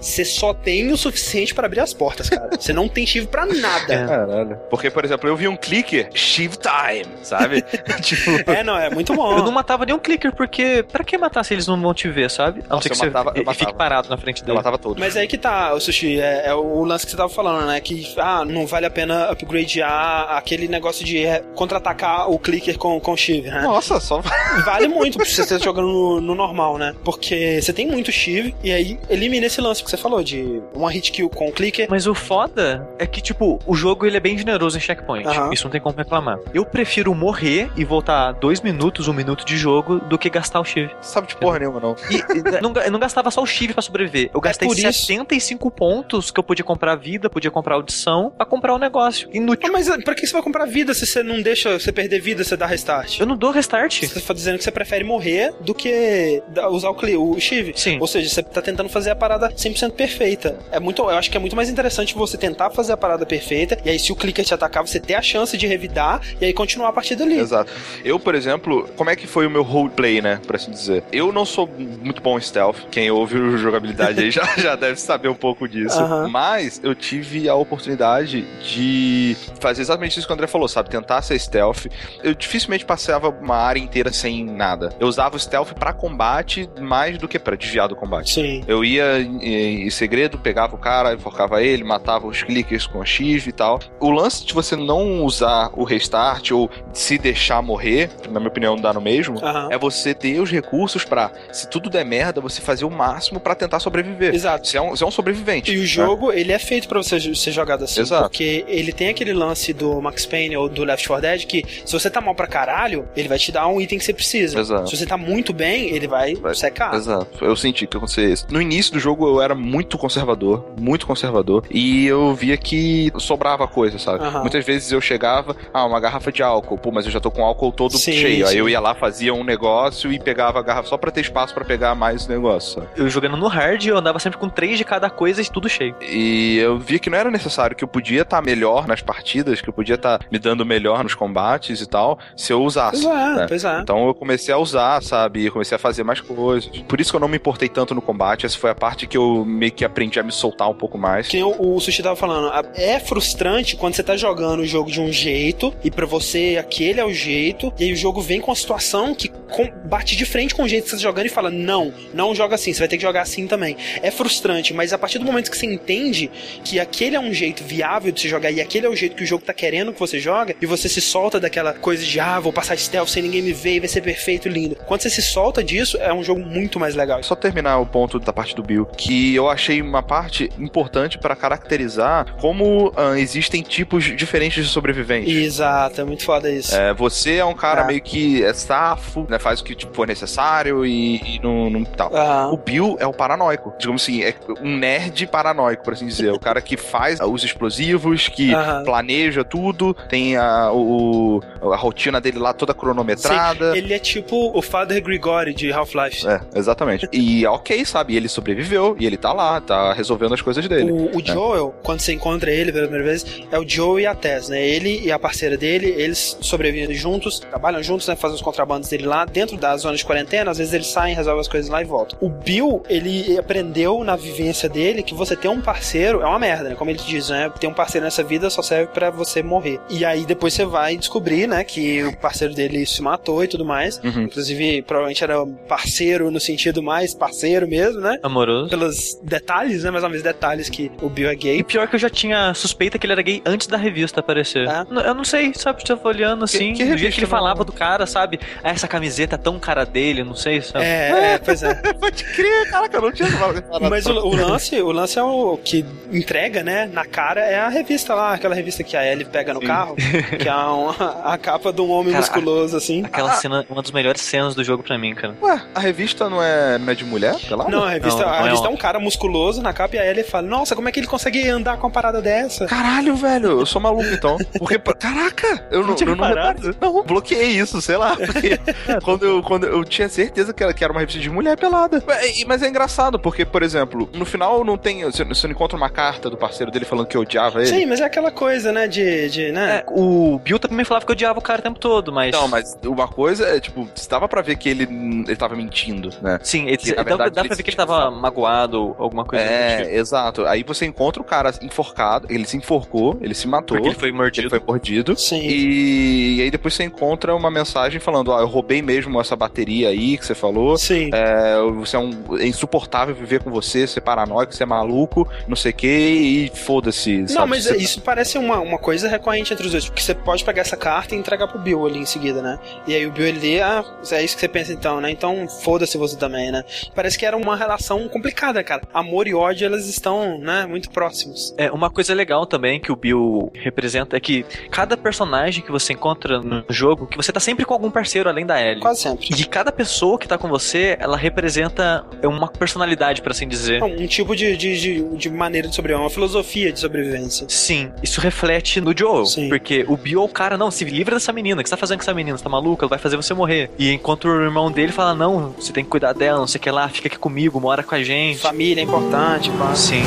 você só tem o suficiente pra abrir as portas, cara. Você não tem chifre pra nada. É. Caralho. Porque, por exemplo, eu vi um clicker, shift time, sabe? tipo. É, não, é muito bom. Eu não matava nenhum clicker, porque. Pra que matar se eles não vão te ver, sabe? A não Nossa, ser que eu você matava- eu e fique matava. parado na frente Eu dele. matava todos. Mas aí que tá, o Sushi, é, é o lance que você tava falando, né? Que, ah, não vale a pena upgradear aquele negócio de é, contra-atacar o clicker com, com shiv, né? Nossa, só. vale muito pra você estar jogando no, no normal, né? Porque você tem muito Shiv, e aí elimina esse lance que você falou, de uma hit kill com clicker. Mas o foda é que, tipo, o jogo ele é bem generoso em checkpoint. Aham. Isso não tem como reclamar. Eu prefiro morrer e voltar dois minutos, um minuto de jogo, do que gastar o Shiv. Sabe de porra nenhuma, não. E, e não, eu não gastava só o Shiv pra sobreviver. Eu gastei por isso- 75 pontos que eu podia comprar vida, podia comprar audição, pra comprar um negócio. Inútil. Ah, Mas ah, pra que você vai comprar vida se você não deixa você perder vida, você dá restart? Eu não dou restart. Você tá dizendo que você prefere morrer do que usar o, cli- o Shiv. Sim. Ou seja, você tá tentando fazer a parada 100% perfeita. É muito, eu acho que é muito mais interessante você tentar fazer a parada perfeita, e aí se o clicker te atacar, você ter a chance de revidar, e aí continuar a partir dali. Exato. Eu, por exemplo, como é que foi o meu roleplay, né? Por assim dizer. Eu não sou muito bom em stealth. Quem ouve o jogabilidade aí já, já deve saber um pouco disso. Mas eu tive a oportunidade de fazer exatamente isso que o André falou, sabe? Tentar ser stealth. Eu dificilmente passava uma área inteira sem nada. Eu usava o stealth pra combate mais do que pra desviar do combate. Sim. Eu ia em, em segredo, pegava o cara, enforcava ele, matava os clickers com a X e tal. O lance de você não usar o restart ou se deixar morrer, na minha opinião, dá no mesmo, Aham. é você ter os recursos pra, se tudo der merda, você fazer o máximo pra tentar sobreviver. Exato. Você é um, você é um sobrevivente. E o né? jogo, ele é feito pra você ser jogado assim. Exato. Porque ele tem aquele lance do Max Payne ou do Left 4 Dead que se você tá mal pra caralho, ele vai te dar um item que você precisa. Exato. Se você tá muito bem, ele vai, secar. Exato. Eu senti que acontecia isso. No início do jogo eu era muito conservador, muito conservador, e eu via que sobrava coisa, sabe? Aham. Muitas vezes eu chegava, ah, uma garrafa de álcool, pô, mas eu já tô com o álcool todo Sim, cheio. Aí sim. eu ia lá, fazia um negócio e pegava a garrafa só pra ter espaço pra pegar mais negócio. sabe? Eu jogando no hard, eu andava sempre com três de cada coisa e tudo cheio. E eu via que não era necessário, que eu podia estar melhor nas partidas, que eu podia estar me dando melhor nos combates e tal, se eu usasse. Pois é, né? pois é. Então eu comecei a usar, sabe? Eu comecei a fazer mais coisas. Por isso que eu não me importei tanto no combate. Essa foi a parte que eu meio que aprendi a me soltar um pouco mais. Que o, o Sushi tava falando, a- é frustrante quando você tá jogando o jogo de um jeito e pra você aquele é o jeito, e aí o jogo vem com a situação que com- bate de frente com o jeito que você tá jogando e fala: Não, não joga assim, você vai ter que jogar assim também. É frustrante, mas a partir do momento que você entende que aquele é um jeito viável de se jogar e aquele é o jeito que o jogo tá querendo que você joga, e você se solta daquela coisa de ah, vou passar stealth sem ninguém me ver e vai ser perfeito e lindo. Quando você se solta disso, é um jogo muito mais legal. Só terminar o ponto da parte do Bill, que eu achei uma parte importante pra caracterizar como ah, existem tipos diferentes de sobreviventes. Exato, é muito foda isso. É, você é um cara É. meio que é safo, né? Faz o que tipo, for necessário e, e não, não tal. Aham. O Bill é o paranoico. Digamos assim, é um nerd paranoico, por assim dizer. o cara que faz os explosivos, que Aham. planeja tudo, tem a, o, a rotina dele lá toda cronometrada. Sim, ele é tipo o Father Grigori de Half-Life. É, exatamente. E ok, sabe? Ele sobreviveu e ele tá lá, tá resolvendo as coisas dele. O, o É. Joel, quando você encontra ele pela primeira vez, é o Joel e a Tess, né? Ele e a parceira dele, eles sobrevivem juntos, trabalham juntos, né? Fazem os contrabandos dele lá dentro da zona de quarentena. Às vezes eles saem, resolvem as coisas lá e voltam. O Bill, ele aprendeu na vivência dele que você ter um parceiro é uma merda, né? Como ele diz, né? Ter um parceiro nessa vida só serve pra você morrer. E aí depois você vai descobrir, né? Que o parceiro dele se matou e tudo mais. Uhum. Inclusive, provavelmente era parceiro no sentido mais parceiro mesmo, né? Amoroso. Pelos detalhes, né? Mais ou menos detalhes que o Bill é E gay. pior que eu já tinha suspeita que ele era gay antes da revista aparecer. É? Eu não sei, sabe? Eu tava olhando assim, que do jeito revista, que ele não? falava do cara, sabe? Ah, essa camiseta é tão cara dele, não sei, sabe? É, é, pois é. Pode crer, caraca, eu não tinha falado. Mas o, o lance, o lance é o que entrega, né, na cara é a revista lá, aquela revista que a Ellie pega no carro, que é uma, a capa de um homem Cara, musculoso assim. Aquela cena, uma das melhores cenas do jogo pra mim, cara. Ué, a revista não é, não é de mulher? Não, a revista, Não, não a é revista é um cara musculoso na capa e a Ellie fala: Nossa, como é que ele consegue andar com uma parada dessa? Caralho, velho, eu sou maluco então. Porque, caraca, eu não, tinha eu não reparei. Não, bloqueei isso, sei lá. Porque quando, eu, quando eu tinha certeza que era, que era uma revista de mulher pelada. Mas, e- mas é engraçado, porque, por exemplo, no final não tem. Você, não encontra uma carta do parceiro dele falando que odiava ele. Sim, mas é aquela coisa, né, de, de né? É, o Bill também falava que eu odiava o cara o tempo todo, mas. Não, mas uma coisa é, tipo, dava pra ver que ele, ele tava mentindo, né? Sim, ele, Que, na dá, verdade, dá ele pra ver que ele tava magoado ou alguma coisa do É, tipo. exato. Aí você encontra o cara enforcado, ele se enforcou, ele se matou. Porque ele foi mordido. Ele foi mordido. Sim. E, e aí depois você encontra uma mensagem falando: Ó, eu roubei mesmo essa bateria aí que você falou. Sim. É, você é, um, é insuportável viver com você, ser paranoico, ser maluco, não sei o que, e foda-se. Não, sabe? mas Você- isso parece uma, uma coisa recorrente entre os dois, porque você pode pegar essa carta e entregar pro Bill ali em seguida, né? E aí o Bill ele ali, ah, é isso que você pensa então, né? Então foda-se você também, né? Parece que era uma relação complicada, cara. Amor e ódio, elas estão, né, muito próximos. É, uma coisa legal também que o Bill representa é que cada personagem que você encontra no jogo, que você tá sempre com algum parceiro além da Ellie. Quase sempre. E cada pessoa que tá com você, ela representa uma personalidade, por assim dizer. Um tipo de, de, de, de maneira de sobreviver, uma filosofia de sobrevivência. Sim, isso reflete no Joel. Sim. Porque o Bill é o cara, não, se livra dessa menina, o que você tá fazendo com essa menina? Você tá maluca? Ela vai fazer você morrer. E enquanto o irmão dele fala, não, você tem que cuidar dela, não sei o que lá, fica aqui comigo, mora com a gente. Família é importante, pá. Sim.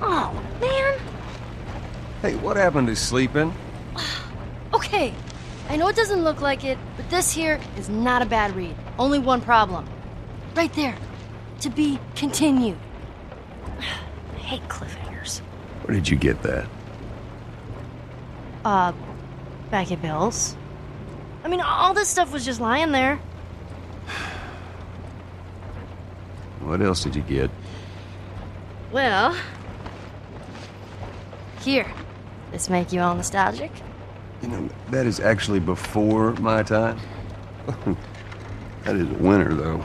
Oh, man. Hey, what happened to sleeping? Okay, I know it doesn't look like it, but this here is not a bad read. Only one problem. Right there. To be continued. I hate cliffhangers. Where did you get that? Uh, back at Bill's. I mean, all this stuff was just lying there. What else did you get? Well, here. This make you all nostalgic? You know, that is actually before my time. that is a winner, though.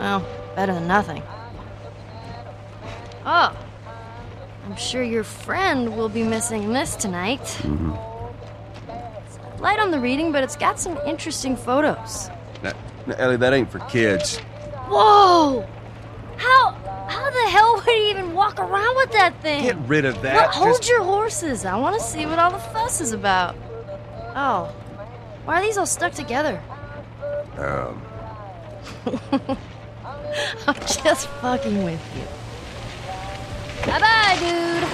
Well, better than nothing. Oh, I'm sure your friend will be missing this tonight. Mm-hmm. Light on the reading, but it's got some interesting photos. Now, now, Ellie, that ain't for kids. Whoa! How how the hell would he even walk around with that thing? Get rid of that. Hold Just- your horses. I want to see what all the fuss is about. Oh, why are these all stuck together? Um, I'm just fucking with you. Bye bye, dude.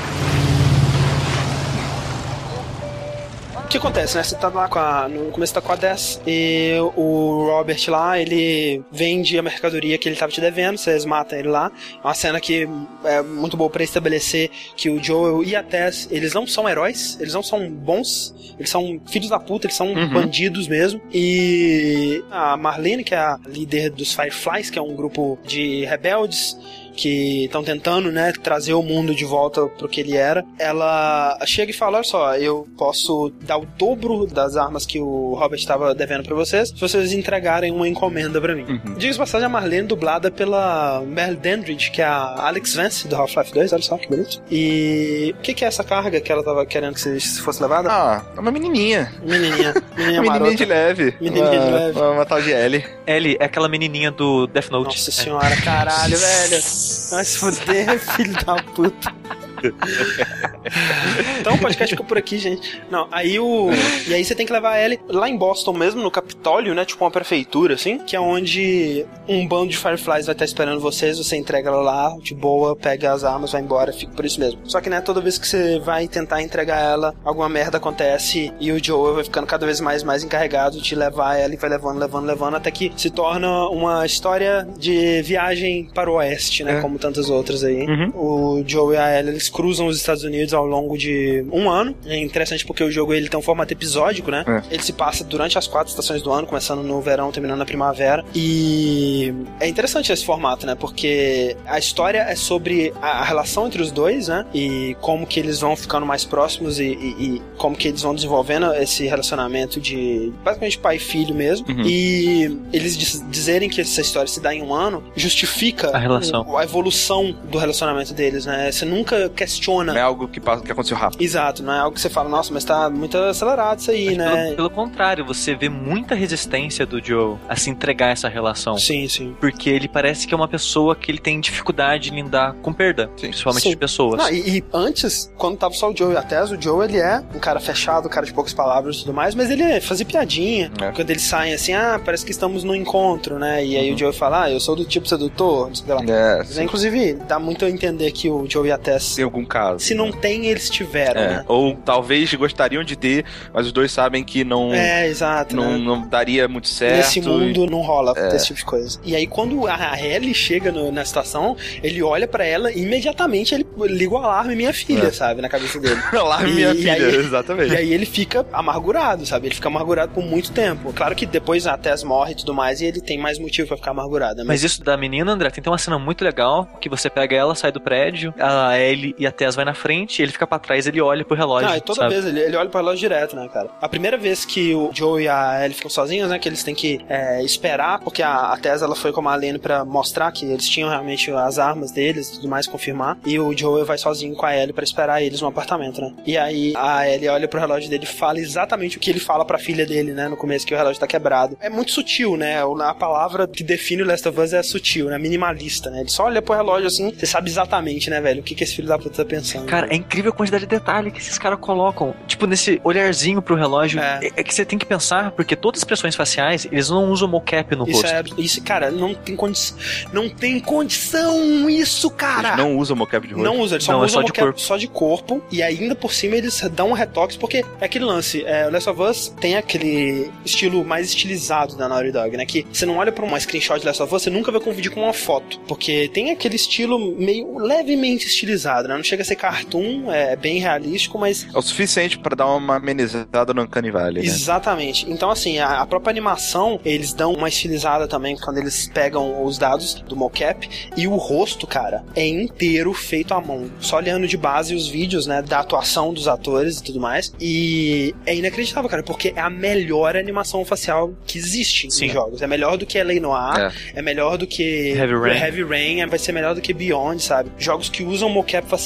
O que acontece, né? Você tá lá com a. No começo tá com a 10 e o Robert lá, ele vende a mercadoria que ele tava te devendo, vocês matam ele lá. É uma cena que é muito boa pra estabelecer que o Joel e a Tess, eles não são heróis, eles não são bons, eles são filhos da puta, eles são Uhum. bandidos mesmo. E a Marlene, que é a líder dos Fireflies, que é um grupo de rebeldes, que estão tentando, né, trazer o mundo de volta pro que ele era. Ela chega e fala: Olha só, eu posso dar o dobro das armas que o Robert estava devendo pra vocês se vocês entregarem uma encomenda pra mim. Uhum. Diga de passagem, a Marlene dublada pela Mel Dandridge, que é a Alex Vance do Half-Life 2, olha só que bonito. E o que, que é essa carga que ela tava querendo que você fosse levada? Ah, é uma menininha. Menininha. Menininha, Menininha de leve. Menininha de uma, leve. Uma, uma tal de Ellie. Ellie é aquela menininha do Death Note. Nossa senhora, caralho, velho. Se fuder, filho da puta. Então o podcast fica por aqui, gente. Não, aí o. E aí você tem que levar a Ellie lá em Boston mesmo, no Capitólio, né? Tipo uma prefeitura, assim. Que é onde um bando de Fireflies vai estar esperando vocês. Você entrega ela lá, de boa, pega as armas, vai embora, fica por isso mesmo. Só que, né, toda vez que você vai tentar entregar ela, alguma merda acontece e o Joel vai ficando cada vez mais mais encarregado de levar ela e vai levando, levando, levando, até que se torna uma história de viagem para o oeste, né? É. Como tantas outras aí. Uhum. O Joe e a Ellie, eles cruzam os Estados Unidos ao longo de um ano. É interessante porque o jogo ele tem um formato episódico, né? É. Ele se passa durante as quatro estações do ano, começando no verão, terminando na primavera. E é interessante esse formato, né? Porque a história é sobre a relação entre os dois, né? E como que eles vão ficando mais próximos e, e- e como que eles vão desenvolvendo esse relacionamento de basicamente pai e filho mesmo. Uhum. E eles diz- dizerem que essa história se dá em um ano justifica A relação. a evolução do relacionamento deles, né? Você nunca questiona. Não é algo que, passa, que aconteceu rápido. Exato, não é algo que você fala, nossa, mas tá muito acelerado isso aí, né? Pelo, pelo contrário, você vê muita resistência do Joe a se entregar a essa relação. Sim, sim. Porque ele parece que é uma pessoa que ele tem dificuldade em lidar com perda, principalmente Sim. de pessoas. Não, e, e antes, quando tava só o Joe e a Tess, o Joe ele é um cara fechado, um cara de poucas palavras e tudo mais, mas ele fazia piadinha. É. Quando eles saem assim, ah, parece que estamos no encontro, né? E aí o Joe fala, ah, eu sou do tipo sedutor, não sei o que lá. É, Mas, Inclusive, dá muito a entender que o Joe e a Tess algum caso. se não tem eles tiveram, É, né? ou talvez gostariam de ter, mas os dois sabem que não, É, exato. não, né? não daria muito certo. Nesse mundo não rola É. esse tipo de coisa. E aí, quando a Ellie chega no- na estação, ele olha pra ela e imediatamente ele liga o alarme minha filha, É. sabe? Na cabeça dele. Alarme E- minha e filha, aí- exatamente. E aí ele fica amargurado, sabe? Ele fica amargurado por muito tempo. Claro que depois a Tess morre e tudo mais, e ele tem mais motivo pra ficar amargurado. né? Mas isso da menina, André, tem uma cena muito legal que você pega ela, sai do prédio, a Ellie e a Tess vai na frente, ele fica pra trás, ele olha pro relógio. Não, e toda sabe? vez ele, ele olha pro relógio direto, né, cara? A primeira vez que o Joe e a Ellie ficam sozinhos, né, que eles têm que é, esperar, porque a, a Tess, ela foi com a Lane pra mostrar que eles tinham realmente as armas deles e tudo mais, confirmar, e o Joe vai sozinho com a Ellie pra esperar eles no apartamento, né? E aí a Ellie olha pro relógio dele e fala exatamente o que ele fala pra filha dele, né, no começo, que o relógio tá quebrado. É muito sutil, né? A palavra que define o Last of Us é sutil, né? Minimalista, né? Ele só olha pro relógio assim, você sabe exatamente, né, velho, o que, que esse filho da puta tá pensando. Cara, é incrível a quantidade de detalhe que esses caras colocam. Tipo, nesse olharzinho pro relógio. É. é que você tem que pensar, porque todas as expressões faciais, eles não usam mocap no Isso rosto. é. Isso, cara, não tem condição. Não tem condição isso, cara! Não usa mocap de rosto. Não usa, eles só Não, é usam só de mocap corpo. só de corpo. E ainda por cima eles dão um retox, porque é aquele lance. É, o Last of Us tem aquele estilo mais estilizado da Naughty Dog, né? Que você não olha pra uma screenshot de Last of Us, você nunca vai confundir com uma foto. Porque tem aquele estilo meio levemente estilizado, né? Não chega a ser cartoon, é bem realístico, mas É o suficiente pra dar uma amenizada no Uncanny Valley, né? Exatamente. Então, assim, a, a própria animação, eles dão uma estilizada também quando eles pegam os dados do mocap. E o rosto, cara, é inteiro feito à mão. Só olhando de base os vídeos, né, da atuação dos atores e tudo mais. E é inacreditável, cara, porque é a melhor animação facial que existe em jogos. É melhor do que L.A. Noir, é. melhor do que Heavy Rain. Heavy Rain, vai ser melhor do que Beyond, sabe? Jogos que usam mocap facial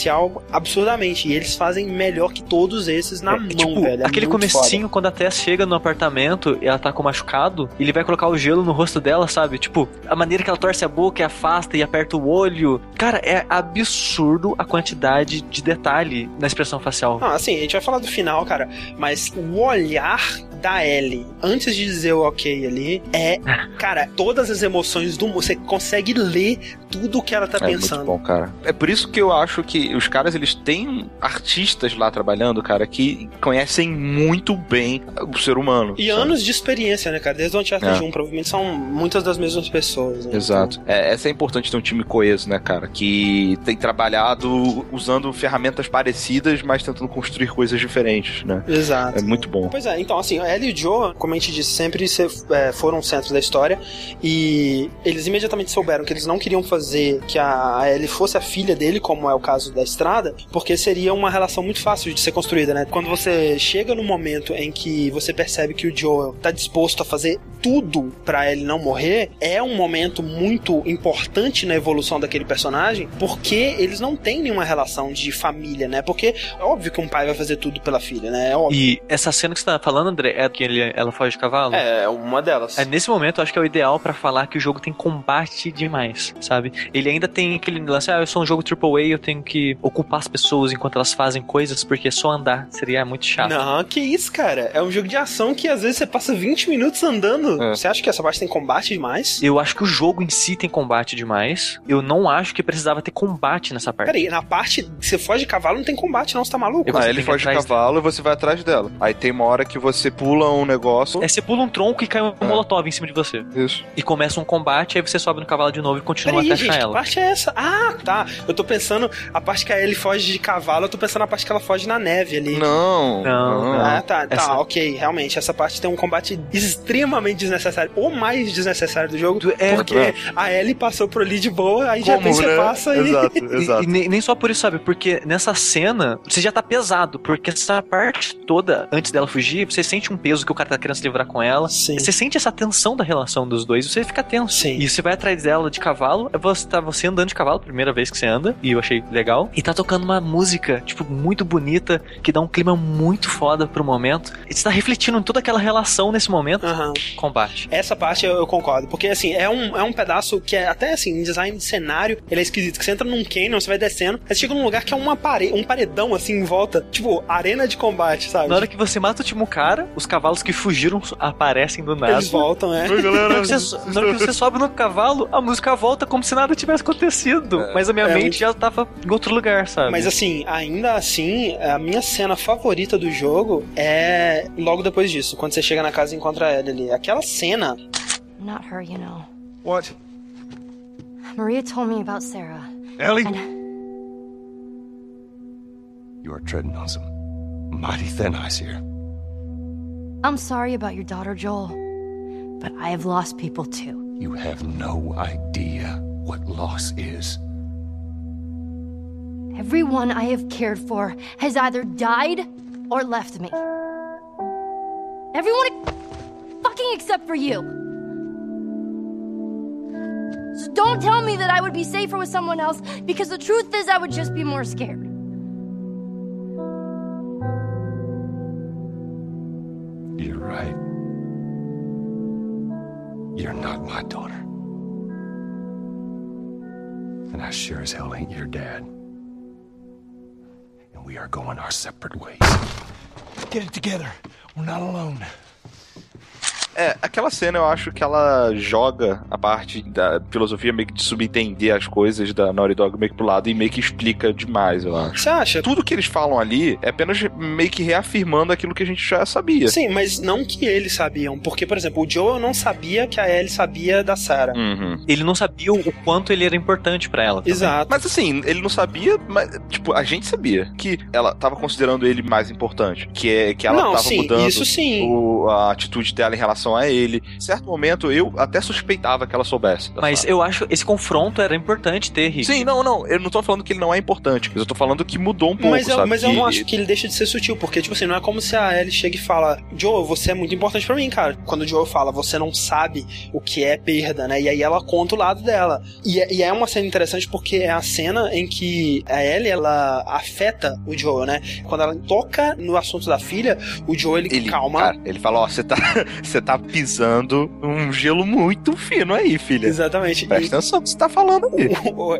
absurdamente. E eles fazem melhor que todos esses na mão, tipo, velho. É aquele comecinho, quando a Tess chega no apartamento e ela tá com machucado, ele vai colocar o gelo no rosto dela, sabe? Tipo, a maneira que ela torce a boca e afasta e aperta o olho. Cara, é absurdo a quantidade de detalhe na expressão facial. Ah, assim, a gente vai falar do final, cara, mas o olhar da Ellie, antes de dizer o ok ali, é, cara, todas as emoções do mundo, você consegue ler tudo o que ela tá é pensando. muito bom, cara. É por isso que eu acho que os caras, eles têm artistas lá trabalhando, cara, que conhecem muito bem o ser humano. E sabe? anos de experiência, né, cara? Desde o Uncharted É. 1, provavelmente são muitas das mesmas pessoas. Né? Exato. É, essa é importante ter um time coeso, né, cara? Que tem trabalhado usando ferramentas parecidas, mas tentando construir coisas diferentes, né? Exato. É muito bom. Pois é, então assim, a Ellie e o Joe, como a gente disse, sempre se- é, foram o centro da história e eles imediatamente souberam que eles não queriam fazer que a Ellie fosse a filha dele, como é o caso da Estrada, porque seria uma relação muito fácil de ser construída, né? Quando você chega no momento em que você percebe que o Joe tá disposto a fazer tudo pra ele não morrer, é um momento muito importante na evolução daquele personagem, porque eles não têm nenhuma relação de família, né? Porque é óbvio que um pai vai fazer tudo pela filha, né? É óbvio. E essa cena que você tá falando, André, é que ele, ela foge de cavalo? É, uma delas. É, nesse momento, eu acho que é o ideal pra falar que o jogo tem combate demais, sabe? Ele ainda tem aquele lance, ah, eu sou um jogo AAA, eu tenho que ocupar as pessoas enquanto elas fazem coisas, porque só andar seria muito chato. Não, que isso, cara. É um jogo de ação que às vezes você passa 20 minutos andando. Você acha que essa parte tem combate demais? Eu acho que o jogo em si tem combate demais. Eu não acho que precisava ter combate nessa parte. Peraí, na parte que você foge de cavalo não tem combate, não, você tá maluco? Ah, ele foge de cavalo e você vai atrás dela. Aí tem uma hora que você pula um negócio. É, você pula um tronco e cai um molotov em cima de você. Isso. E começa um combate, aí você sobe no cavalo de novo e continua Peraí, até gente, achar que ela. parte é essa? Ah, tá. Eu tô pensando a parte que a Ellie foge de cavalo, eu tô pensando na parte que ela foge na neve ali. Não. Não, Ah, não. tá, tá, Essa- ok. Realmente, essa parte tem um combate extremamente desnecessário. Ou mais desnecessário do jogo. é, porque é. a Ellie passou por ali de boa, aí já Como, você né? passa e. Exato, E- exato. E, nem, nem só por isso, sabe? Porque nessa cena, você já tá pesado. Porque essa parte toda, antes dela fugir, você sente um peso que o cara tá querendo se livrar com ela. Sim. Você sente essa tensão da relação dos dois, você fica tenso. Sim. E você vai atrás dela de cavalo, é você, tá você andando de cavalo, primeira vez que você anda, e eu achei legal. E tá tocando uma música, tipo, muito bonita, que dá um clima muito foda pro momento. E você tá refletindo em toda aquela relação nesse momento. Aham. Combate. Essa parte eu, eu concordo, porque assim, é um, é um pedaço que é até assim, em design de cenário, ele é esquisito. Que você entra num canyon, você vai descendo, aí você chega num lugar que é uma parede, um paredão assim em volta, tipo, arena de combate, sabe? Na hora que você mata o último cara, os cavalos que fugiram aparecem do nada. Eles voltam, é. Na hora, que você, na hora que você sobe no cavalo, a música volta como se nada tivesse acontecido. Mas a minha É, mente já tava em outro lugar, sabe? Mas assim, ainda assim, a minha cena favorita do jogo é logo depois disso, quando você chega na casa e encontra ela ali. Aquela cena. Not her, you know. What? Maria told me about Sarah. Ellie? You are treading on some mighty thin ice here. I'm sorry about your daughter, Joel. But I have lost people too. You have no idea what loss is. Everyone I have cared for has either died or left me. Everyone fucking except for you. So don't tell me that I would be safer with someone else because the truth is I would just be more scared. You're right. You're not my daughter. And I sure as hell ain't your dad. We are going our separate ways. Get it together. We're not alone. É, aquela cena eu acho que ela joga a parte da filosofia meio que de subentender as coisas da Naughty Dog meio que pro lado e meio que explica demais, eu acho. Você acha? Tudo que eles falam ali é apenas meio que reafirmando aquilo que a gente já sabia. Sim, mas não que eles sabiam. Porque, por exemplo, o Joel não sabia que a Ellie sabia da Sarah. Uhum. Ele não sabia o quanto ele era importante pra ela. também. Exato. Mas assim, ele não sabia, mas, tipo, a gente sabia que ela tava considerando ele mais importante. Que é que ela Não, tava sim, mudando isso sim. o- a atitude dela em relação a ele. Em certo momento, eu até suspeitava que ela soubesse. da Mas Sarah. eu acho esse confronto era importante ter, Rick. Sim, não, não. Eu não tô falando que ele não é importante, mas eu tô falando que mudou um pouco, Mas, eu, mas eu não acho que ele deixa de ser sutil, porque, tipo assim, não é como se a Ellie chega e fala: Joel, você é muito importante pra mim, cara. Quando o Joel fala, você não sabe o que é perda, né? E aí ela conta o lado dela. E, é- e é uma cena interessante porque é a cena em que a Ellie, ela afeta o Joel, né? Quando ela toca no assunto da filha, o Joel, ele, Ele, calma. cara, ele fala, ó, você tá, você tá pisando um gelo muito fino aí, filha. Exatamente. Presta atenção no que você tá falando aí.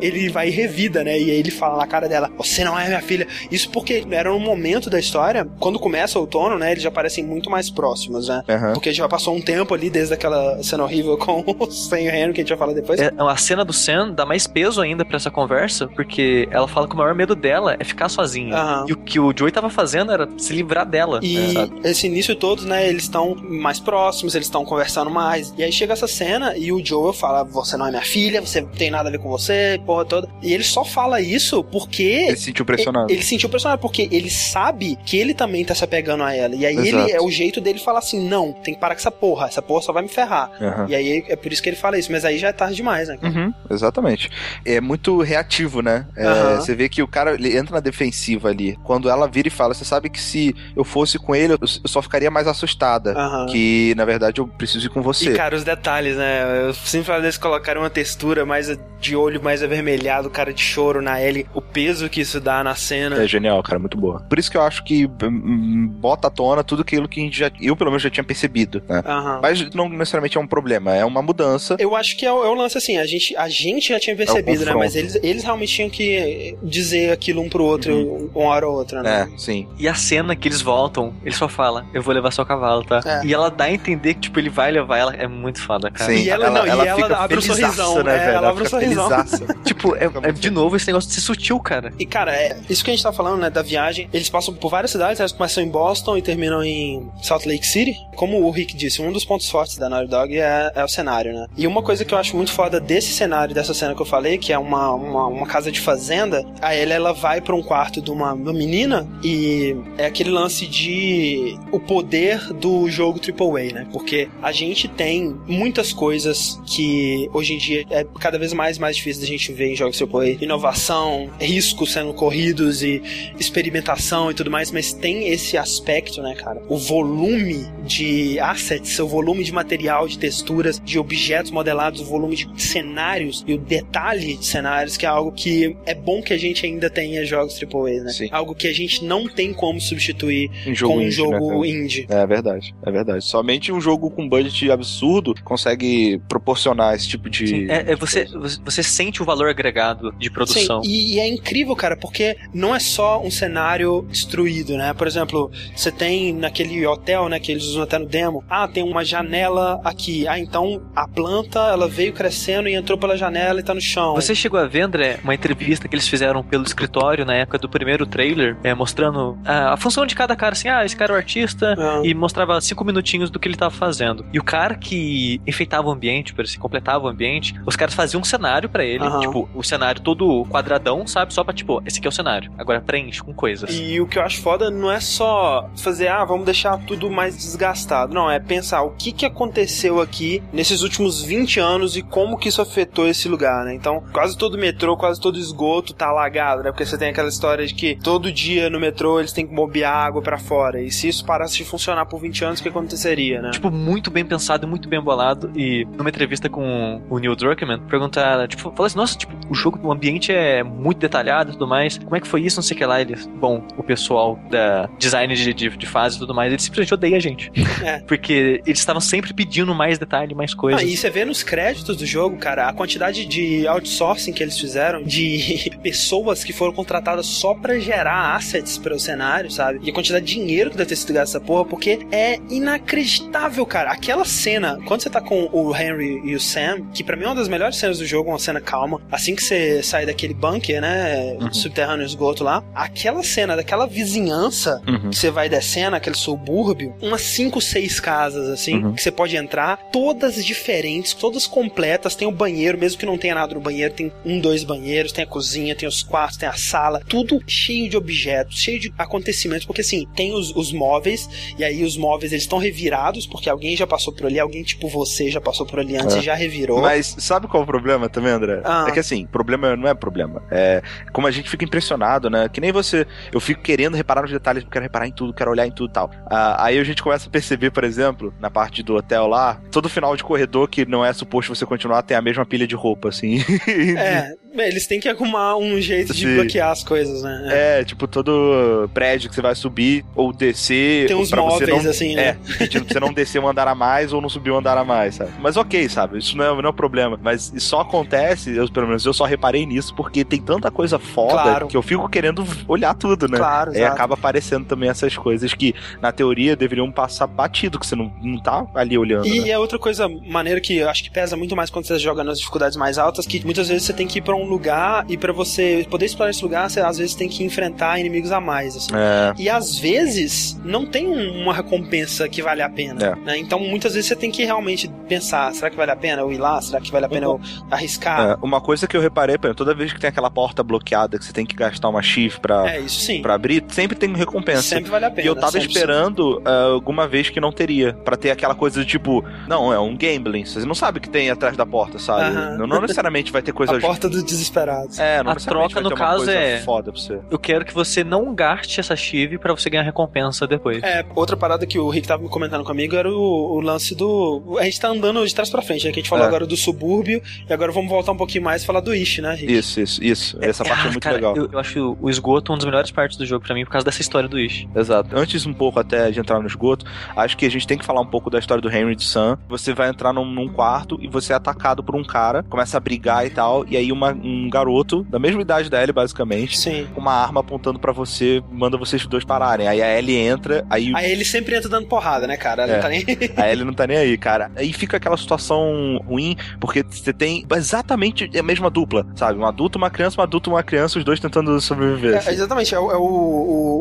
ele vai e revida, né? E aí ele fala na cara dela: Você não é minha filha. Isso porque era um momento da história, quando começa o outono, né? Eles já parecem muito mais próximos, né? Aham. Porque já passou um tempo ali desde aquela cena horrível com o Sam e o Henry, que a gente vai falar depois. É, a cena do Sam dá mais peso ainda pra essa conversa, porque ela fala que o maior medo dela é ficar sozinha. Aham. E o que o Joey tava fazendo era se livrar dela. E sabe? esse início todo, né, eles estão mais próximos, eles estão conversando mais. E aí chega essa cena e o Joel fala: Você não é minha filha, você não tem nada a ver com você, porra toda. E ele só fala isso porque. Ele se sentiu pressionado. Ele, ele sentiu pressionado porque ele sabe que ele também tá se apegando a ela. E aí Exato. ele é o jeito dele falar assim: Não, tem que parar com essa porra, essa porra só vai me ferrar. Aham. E aí é por isso que ele fala isso, mas aí já é tarde demais, né? Uhum, exatamente. É muito reativo, né? É, Aham. Você vê que o cara ele entra na defensiva ali. Quando ela vira e fala, você sabe que se eu fosse com ele, eu só ficaria mais assustada. Que na verdade eu preciso ir com você. E, cara, os detalhes, né? Eu sempre falo deles colocarem uma textura mais de olho mais avermelhado, cara de choro na Ellie, o peso que isso dá na cena. É genial, cara, muito boa. Por isso que eu acho que hum, bota à tona tudo aquilo que a gente já, eu pelo menos já tinha percebido, né? Aham. Mas não necessariamente é um problema, é uma mudança. Eu acho que é o, é o lance assim, a gente, a gente já tinha percebido, né? confronto. Mas eles, eles realmente tinham que dizer aquilo um pro outro, uma hora ou outra, né? É, sim. E a cena que eles voltam, ele só fala, eu vou levar seu cavalo, tá? É. E ela dá a entender que, tipo, ele vai levar ela. É muito foda, cara. Sim, E ela, não, e ela fica abre um felizaça, sorrisão, né, é, velho? ela abre um fica sorrisão. Tipo, é, é de novo esse negócio de ser sutil, cara. E, cara, é isso que a gente tá falando, né, da viagem. Eles passam por várias cidades, eles começam em Boston e terminam em Salt Lake City. Como o Rick disse, um dos pontos fortes da Naughty Dog é, é o cenário, né? E uma coisa que eu acho muito foda desse cenário, dessa cena que eu falei, que é uma, uma, uma casa de fazenda, a Ellie, ela vai pra um quarto de uma, uma menina e é aquele lance de o poder do jogo AAA, né? Porque a gente tem muitas coisas que hoje em dia é cada vez mais mais difícil da gente ver em jogos AAA. Inovação, riscos sendo corridos e experimentação e tudo mais, mas tem esse aspecto, né, cara? O volume de assets, o volume de material, de texturas, de objetos modelados, o volume de cenários e o detalhe de cenários, que é algo que é bom que a gente ainda tenha jogos AAA, né? Sim. Algo que a gente não tem como substituir Um com um indie, jogo né, indie. É verdade, é verdade. Somente um jogo com budget absurdo consegue proporcionar esse tipo de. Sim, é, é você, você- sente o valor agregado de produção. Sim, e, e é incrível, cara, porque não é só um cenário destruído, né? Por exemplo, você tem naquele hotel, né, que eles usam até no demo, ah, tem uma janela aqui. Ah, então a planta, ela veio crescendo e entrou pela janela e tá no chão. Você chegou a ver, André, uma entrevista que eles fizeram pelo escritório na época do primeiro trailer, é, mostrando a, a função de cada cara, assim, ah, esse cara é o artista, e mostrava cinco minutinhos do que ele tava fazendo. E o cara que enfeitava o ambiente, para se completava o ambiente, os caras faziam um cenário pra ele, Aham. tipo, o cenário todo quadradão, sabe? Só pra, tipo, esse aqui é o cenário. Agora preenche com coisas. E o que eu acho foda não é só fazer, ah, vamos deixar tudo mais desgastado. Não, é pensar o que, que aconteceu aqui nesses últimos 20 anos e como que isso afetou esse lugar, né? Então, quase todo metrô, quase todo esgoto tá alagado, né? Porque você tem aquela história de que todo dia no metrô eles têm que mobiar água pra fora. E se isso parasse de funcionar por 20 anos, o que aconteceria, né? Tipo, muito bem pensado, muito bem bolado. E numa entrevista com o Neil Druckmann, perguntaram, tipo, falou assim, nossa, tipo, o jogo, o ambiente é muito detalhado e tudo mais. Como é que foi isso? Não sei o que lá. Eles, bom, o pessoal da design de, de, de fase e tudo mais, eles simplesmente odeiam a gente. É. Porque eles estavam sempre pedindo mais detalhe, mais coisas. Ah, e você vê nos créditos do jogo, cara, a quantidade de outsourcing que eles fizeram, de pessoas que foram contratadas só pra gerar assets para o cenário, sabe? E a quantidade de dinheiro que deve ter sido gasto essa porra, porque é inacreditável, cara. Aquela cena, quando você tá com o Henry e o Sam, que pra mim é uma das melhores cenas do jogo, uma cena calma, assim que você sai daquele bunker, né, subterrâneo esgoto lá, aquela cena daquela vizinhança Uhum. que você vai descendo, aquele subúrbio, umas 5, 6 casas, assim, Uhum. que você pode entrar, todas diferentes, todas completas. Tem o banheiro, mesmo que não tenha nada no banheiro, tem um, dois banheiros, tem a cozinha, tem os quartos, tem a sala, tudo cheio de objetos, cheio de acontecimentos, porque assim, tem os, os móveis, e aí os móveis eles estão revirados, porque alguém já passou por ali, alguém tipo você já passou por ali antes É. e já revirou. Mas sabe qual é o problema também, André? Ah. É que assim, problema não é problema. É como a gente fica impressionado, né? Que nem você. Eu fico querendo reparar nos detalhes, quero reparar em tudo, quero olhar em tudo e tal. Ah, aí a gente começa a perceber, por exemplo, na parte do hotel lá, todo final de corredor que não é suposto você continuar tem a mesma pilha de roupa, assim. É, eles têm que arrumar um jeito de Sim. bloquear as coisas, né? É, tipo, todo prédio que você vai subir ou descer. Tem uns móveis, não, assim, É, né? pedindo pra você não descer um andar a mais ou não subir um andar a mais, sabe? Mas ok, sabe? Isso não é, não é problema. Mas isso só acontece, eu, pelo menos eu só reparei nisso, porque tem tanta coisa foda Claro. que eu fico querendo olhar tudo, né? Claro, exato. acaba aparecendo também essas coisas que, na teoria, deveriam passar batido, que você não, não tá ali olhando. E né? é outra coisa maneira que eu acho que pesa muito mais quando você joga nas dificuldades mais altas, que muitas vezes você tem que ir pra um lugar e pra você poder explorar esse lugar, você às vezes tem que enfrentar inimigos a mais. assim. É. E às vezes não tem um- uma recompensa que vale a pena. É. né? Então muitas vezes você tem que realmente pensar: será que vale a pena eu ir lá? Será que vale a pena eu arriscar? É, uma coisa que eu reparei, exemplo, toda vez que tem aquela porta bloqueada, que você tem que gastar uma chifre pra, É, pra abrir, sempre tem recompensa. Sempre vale a pena. E eu tava sempre, esperando ah, alguma vez que não teria. Pra ter aquela coisa do tipo, não, é um gambling. Você não sabe o que tem atrás da porta, sabe? Aham. Não, não necessariamente vai ter coisa. A porta dos desesperados. É, não A troca, no caso, é- foda pra você. Eu quero que você não gaste essa chive pra você ganhar recompensa depois. É, outra parada que o Rick tava me comentando comigo era o, o lance do. A gente tá andando de trás pra frente, né? Que a gente falou É. agora do subúrbio, e agora vamos voltar um pouquinho mais e falar do Ish, né, Rick? Isso, isso, isso. Essa parte é Ah, muito cara, legal. Eu, eu acho o esgoto uma das melhores partes do jogo pra mim por causa dessa história do Ish. Exato. Antes um pouco até de entrar no esgoto, acho que a gente tem que falar um pouco da história do Henry e do Sam. Você vai entrar num, num quarto e você é atacado por um cara, começa a brigar e tal, e aí uma- um garoto, da mesma idade da Ellie, basicamente, Sim. com uma arma apontando pra você, manda vocês dois pararem. Aí a Ellie entra, aí Aí ele sempre entra dando porrada, né, cara? Ela É. não tá nem. A Ellie não tá nem aí, cara. Aí fica aquela situação ruim, porque você tem exatamente a mesma dupla, sabe? Um adulto, uma criança, um adulto, uma criança, os dois tentando sobreviver. É, assim. exatamente, é, o, é o,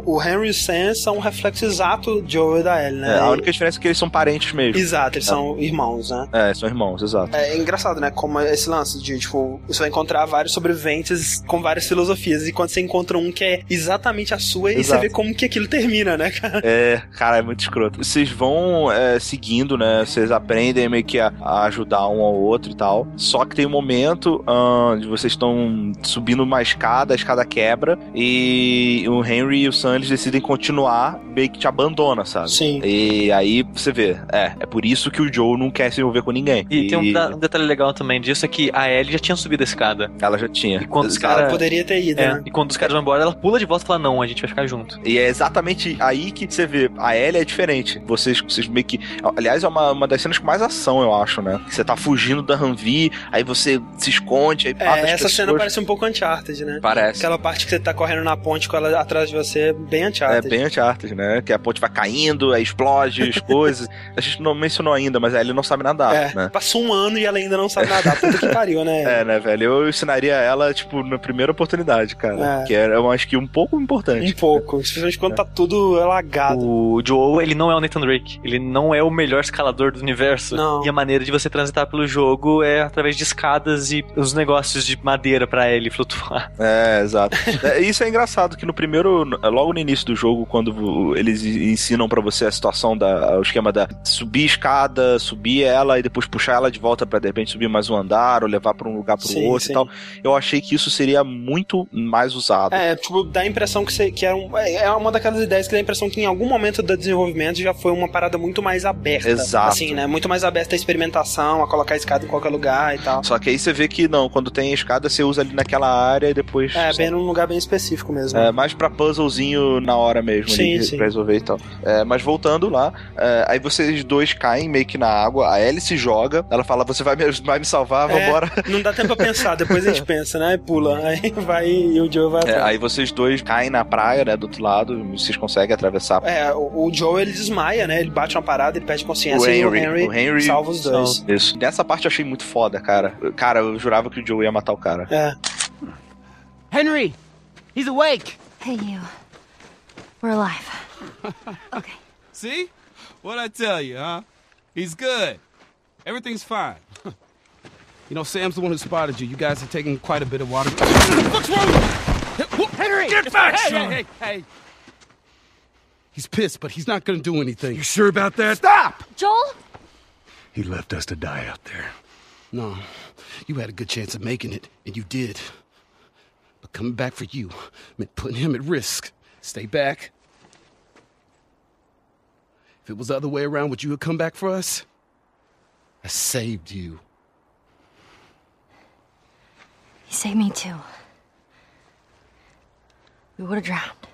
o, o Henry e o Sam são um reflexo exato de Joel e da Ellie, né? É, a única diferença é que eles são parentes mesmo. Exato, eles são irmãos, né? É, são irmãos, exato. É engraçado, né? Como esse lance de, tipo, você vai encontrar vários sobreviventes com várias filosofias. E quando você encontra um que é exatamente a sua, e Exato. você vê como que aquilo termina, né, cara? É, cara, é muito escroto. Vocês vão é, seguindo, né? Vocês aprendem meio que a, a ajudar um ao outro e tal. Só que tem um momento onde vocês estão subindo uma escada, a escada quebra, e o Henry e o Sam decidem continuar, meio que te abandona, sabe? Sim. E aí você vê, é, é por isso que o Joe não quer se envolver com ninguém. E, tem um, da- um detalhe legal também disso, é que a Ellie já tinha subido a escada. Ela já tinha. E quando os Ela caras. poderia ter ido, É, né? E quando os caras vão embora, ela pula de volta e fala: Não, a gente vai ficar junto. E é exatamente aí que você vê. A Ellie é diferente. Vocês, vocês meio que. Aliás, é uma, uma das cenas com mais ação, eu acho, né? Você tá fugindo da Hanvi, aí você se esconde, aí É, essa pessoas. cena parece um pouco Uncharted, né? Parece. Aquela parte que você tá correndo na ponte com ela atrás de você, é bem É Uncharted. bem Uncharted, né? Que a ponte vai caindo, aí explode as coisas. A gente não mencionou ainda, mas a Ellie não sabe nadar, É, né? passou um ano e ela ainda não sabe nadar. Puta que pariu, né? É, né, velho? Eu ensinaria ela, tipo, na primeira oportunidade, cara. É. Que era, eu acho que um pouco importante. Um pouco, especialmente quando tá tudo alagado. O Joel, ele não é o Nathan Drake. Ele não é o melhor escalador do universo. Não. E a maneira de você transitar pelo jogo é através de escadas e os negócios de madeira pra ele flutuar. É, exato. É, isso é engraçado, que no primeiro, logo no início do jogo, quando eles ensinam pra você a situação da, o esquema da subir escada, subir ela e depois puxar ela de volta pra de repente subir mais um andar ou levar pra um lugar pro Sim, outro sim. e tal. Eu achei que isso seria muito mais usado. É, tipo, dá a impressão que, você, que é, um, é uma daquelas ideias que dá a impressão que em algum momento do desenvolvimento já foi uma parada muito mais aberta. Exato. Assim, né? Muito mais aberta à experimentação, a colocar a escada em qualquer lugar e tal. Só que aí você vê que não, quando tem a escada, você usa ali naquela área e depois. É, bem num lugar bem específico mesmo. É, mais pra puzzlezinho na hora mesmo, Sim, ali, sim. pra resolver e tal. É, mas voltando lá, é, aí vocês dois caem meio que na água, a Ellie se joga, ela fala, você vai me, vai me salvar, É, vambora. Não dá tempo pra pensar, depois a gente pensa, né? Pula. Aí vai e o Joe vai É, aí vocês dois caem na praia, né, do outro lado, vocês conseguem atravessar. É, o, o Joe ele desmaia, né? Ele bate uma parada, ele perde consciência o e Henry, o Henry, o Henry salva os dois. Isso. Nessa parte eu achei muito foda, cara. Cara, eu jurava que o Joe ia matar o cara. É. Henry! He's awake! Hey, you. We're alive. See? What'd I tell you, huh? He's good. Everything's fine. You know, Sam's the one who spotted you. You guys are taking quite a bit of water. What's wrong? Henry! Get back, hey, son! Hey, hey, hey! He's pissed, but he's not gonna do anything. You sure about that? Stop! Joel? He left us to die out there. No, you had a good chance of making it, and you did. But coming back for you meant putting him at risk. Stay back. If it was the other way around, would you have come back for us? I saved you. He saved me too. We would have drowned.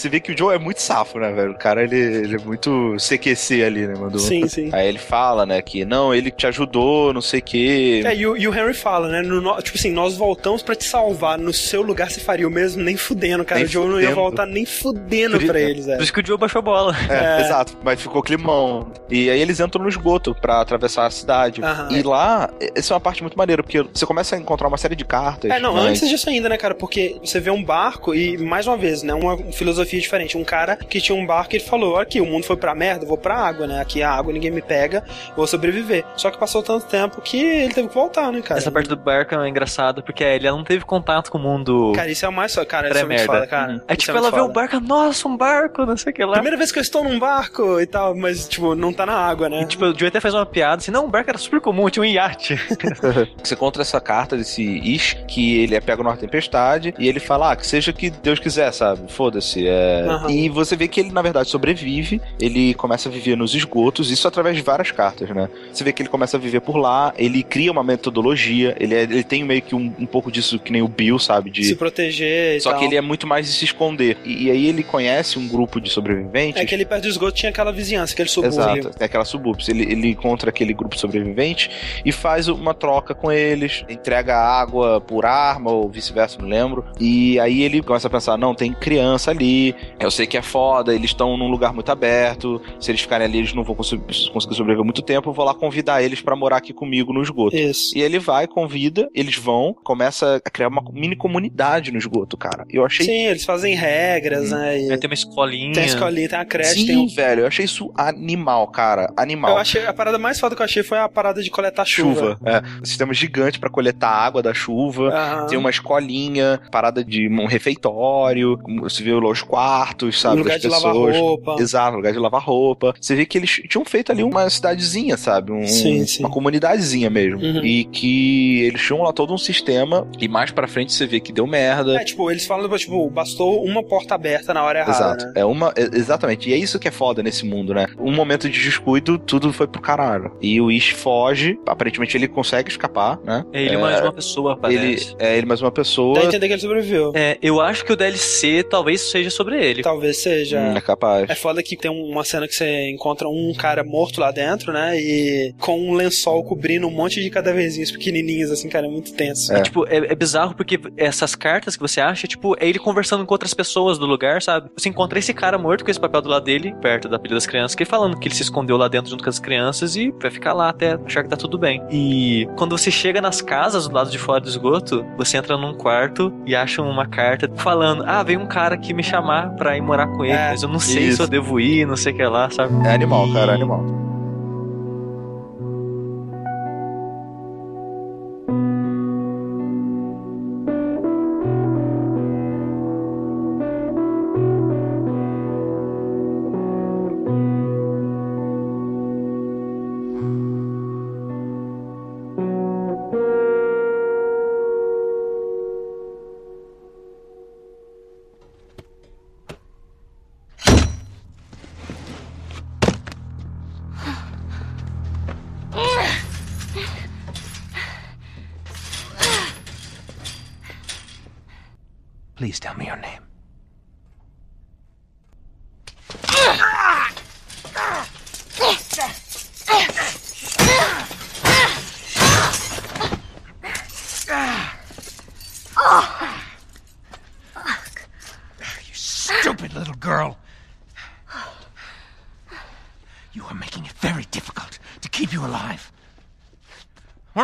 Você vê que o Joe é muito safo, né, velho? O cara, ele, ele é muito CQC ali, né, mandou. Sim, sim. Aí ele fala, né, que não, ele te ajudou, não sei o quê. É, e o, e o Henry fala, né? no no- tipo assim, nós voltamos pra te salvar. No seu lugar você faria o mesmo, nem fudendo, cara. Nem o Joe não ia fudendo. voltar nem fudendo Por- pra eles, é. Por isso que o Joe baixou a bola. É, É. exato. Mas ficou climão. E aí eles entram no esgoto pra atravessar a cidade. Aham. E lá, essa é uma parte muito maneira, porque você começa a encontrar uma série de cartas. É, não, né? antes disso ainda, né, cara? Porque você vê um barco e, mais uma vez, né, uma filosofia diferente. Um cara que tinha um barco e ele falou: aqui, o mundo foi pra merda, eu vou pra água, né? Aqui a água ninguém me pega, vou sobreviver. Só que passou tanto tempo que ele teve que voltar, né, cara? Essa parte do barco é engraçada porque ela não teve contato com o mundo. Cara, isso é o mais só, cara, isso é muito foda, cara. Uhum. Isso Aí tipo, é ela vê o foda. barco, nossa, um barco, não sei o que lá. Primeira vez que eu estou num barco e tal, mas, tipo, não tá na água, né? Tipo, o Joe até faz uma piada assim, não, o barco era super comum, tinha um iate. Você encontra essa carta desse Ish, que ele é pego numa tempestade, e ele fala, ah, que seja o que Deus quiser, sabe? Foda-se. É... Aham. E você vê que ele, na verdade, sobrevive, ele começa a viver nos esgotos, isso através de várias cartas, né? Você vê que ele começa a viver por lá, ele cria uma metodologia, ele, é- ele tem meio que um, um pouco disso que nem o Bill, sabe? De... Se proteger e Só tal. que ele é muito mais de se esconder. E, e aí ele conhece um grupo de sobreviventes. É que ele perto do esgoto tinha aquela vizinhança, aquele subúrbio. Exato, é aquela subúrbio. Ele, ele encontra aquele grupo sobrevivente e faz uma troca com eles, entrega água por arma ou vice-versa, não lembro. E aí ele começa a pensar: não, tem criança ali, eu sei que é foda, eles estão num lugar muito aberto, se eles ficarem ali, eles não vão conseguir, sobreviver muito tempo, eu vou lá convidar eles pra morar aqui comigo no esgoto. Isso. E ele vai, convida, eles vão, começa a criar uma mini comunidade no esgoto, cara. Eu achei. Sim, eles fazem regras, né? E Aí tem uma escolinha. tem a escolinha, tem a creche, Sim, tem um. velho, eu achei isso animal, cara. Animal. Eu achei a parada mais foda que eu achei foi a parada de coletar chuva. chuva. É, um sistema gigante pra coletar a água da chuva. Aham. Tem uma escolinha, parada de um refeitório. Você vê os quartos, sabe? Lugar das de lavar pessoas. roupa. Exato, lugar de lavar roupa. Você vê que eles tinham feito ali uma cidadezinha, sabe? Um- Sim, sim. Uma comunidadezinha mesmo. Uhum. E que eles tinham lá todo um sistema. E mais pra frente você vê que deu merda. É, tipo, eles falam, tipo, bastou uma porta aberta na hora errada, Exato. né? É uma. é- exatamente. E é isso que é foda nesse mundo, né? Um momento de descuido, tudo foi pro caralho. E o Ish foge. Aparentemente ele consegue escapar, né? É ele mais uma pessoa, Ele, parece. é ele mais uma pessoa. Dá a entender que ele sobreviveu. É, eu acho que o DLC talvez seja sobre ele. Talvez seja. Hum, é capaz. É foda que tem uma cena que você encontra um cara morto lá dentro, né? E com um lençol cobrindo um monte de cadáverzinhos pequenininhos, assim, cara, é muito tenso. É. Tipo, é, é bizarro porque essas cartas que você acha, tipo, é ele conversando com outras pessoas do lugar, sabe? Você encontra esse cara morto com esse papel do lado dele, perto da pilha das crianças, que ele falando que ele se escondeu lá dentro junto com as crianças e vai ficar lá até achar que tá tudo bem. E quando você chega nas casas do lado de fora do esgoto, você entra num quarto e acha uma carta falando: Ah, veio um cara aqui me chamar pra ir morar com ele, É, mas eu não sei isso. se eu devo ir, não sei o que lá, sabe? É animal, cara, é animal.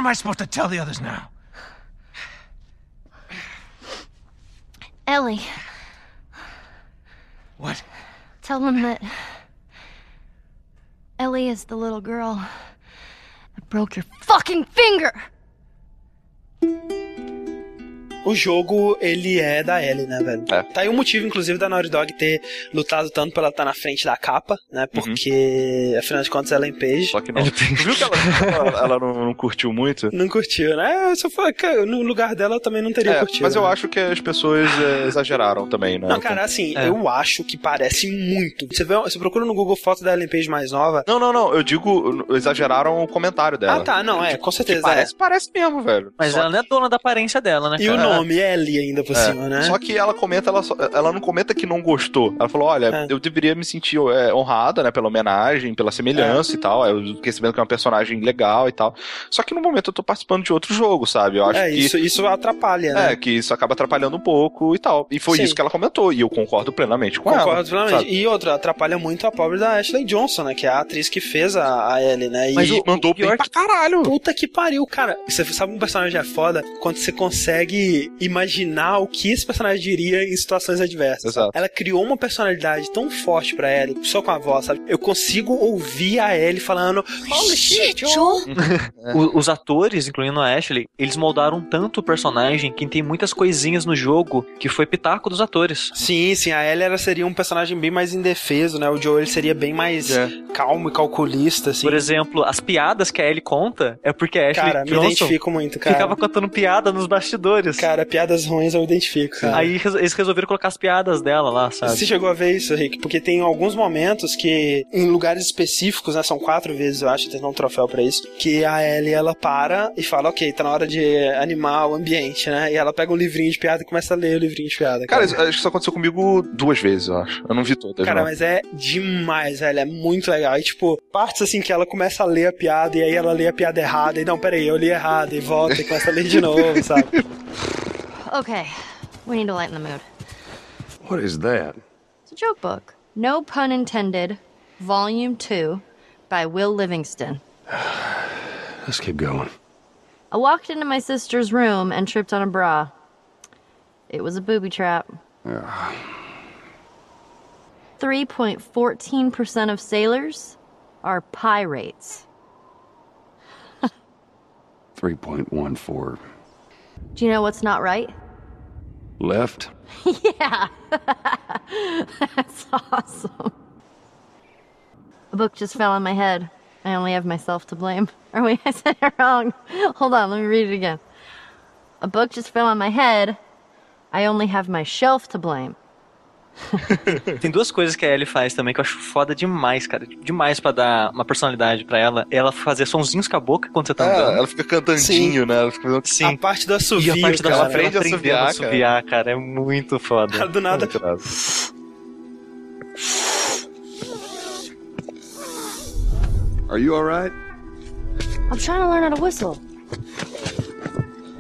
Am I supposed to tell the others now? Ellie, What? tell them that Ellie is the little girl that broke your fucking finger. O jogo, ele é da Ellie, né, velho? É. Tá aí o motivo, inclusive, da Naughty Dog ter lutado tanto pra ela estar na frente da capa, né? Porque, afinal de contas, ela é em Page. Só que não. Tu viu que ela, ela, ela não, não curtiu muito? Não curtiu, né? Se eu for, cara, no lugar dela, eu também não teria É, curtido. mas eu né? acho que as pessoas é, exageraram também, né? Não, cara, assim, É. eu acho que parece muito. Você, vê, você procura no Google foto da Ellen Page mais nova. Não, não, não. Eu digo, exageraram o comentário dela. Ah, tá, não, é, com certeza. Que parece, parece mesmo, velho. Mas Só ela não é dona da aparência dela, né? E o cara? Nome, Ellie, ainda por É, cima, né? Só que ela comenta, ela, só- ela não comenta que não gostou. Ela falou: olha, É. eu deveria me sentir é, honrada, né, pela homenagem, pela semelhança e tal. Eu fiquei sabendo que é uma personagem legal e tal. Só que no momento eu tô participando de outro jogo, sabe? Eu acho É, que. isso, isso atrapalha, né? É, que isso acaba atrapalhando um pouco e tal. E foi Sim. isso que ela comentou, e eu concordo plenamente com ela. Concordo plenamente. sabe? E outra, atrapalha muito a pobre da Ashley Johnson, né? Que é a atriz que fez a, a Ellie, né? Mas e o- mandou bem pra caralho. Puta que pariu, cara. Você sabe um personagem é foda quando você consegue imaginar o que esse personagem diria em situações adversas. Exato. Ela criou uma personalidade tão forte pra Ellie, só com a voz, sabe? Eu consigo ouvir a Ellie falando Holy shit, Joel! O- os atores, incluindo a Ashley, eles moldaram tanto o personagem que tem muitas coisinhas no jogo que foi pitaco dos atores. Sim, sim, a Ellie ela seria um personagem bem mais indefeso, né? O Joel ele seria bem mais É. calmo e calculista, assim. Por exemplo, as piadas que a Ellie conta é porque a Ashley Cara, me Johnson identifico muito, cara. ficava contando piada nos bastidores. Cara, piadas ruins eu identifico, cara. Aí eles resolveram colocar as piadas dela lá, sabe? Você chegou a ver isso, Rick? Porque tem alguns momentos que, em lugares específicos, né? São quatro vezes, eu acho, tem um troféu pra isso. Que a Ellie, ela para e fala, ok, tá na hora de animar o ambiente, né? E ela pega um livrinho de piada e começa a ler o livrinho de piada. Cara, isso- acho que isso aconteceu comigo duas vezes, eu acho. Eu não vi todas, Cara, não. mas é demais, velho. É muito legal. E, tipo, partes assim que ela começa a ler a piada e aí ela lê a piada errada. E não, peraí, eu li errado. E volta e começa a ler de novo, sabe? Okay, we need to lighten the mood. What is that? It's a joke book. No pun intended. Volume 2 by Will Livingston. Let's keep going. I walked into my sister's room and tripped on a bra. It was a booby trap. 3.14% of sailors are pirates. 3.14. Do you know what's not right? Left? yeah. That's awesome. A book just fell on my head. I only have myself to blame. Or wait, I said it wrong. Hold on, let me read it again. A book just fell on my head. I only have my shelf to blame. Tem duas coisas que a Ellie faz também que eu acho foda demais, cara. Demais pra dar uma personalidade pra ela. Ela fazer sonzinhos com a boca quando você tá É, andando. ela fica cantandinho, né? Ela fica... Sim. A parte do assovio, E a parte da cara. ela aprende a assoviar, a a assoviar, assoviar, cara. É muito foda. Do nada. Are you alright? I'm trying to learn how to whistle.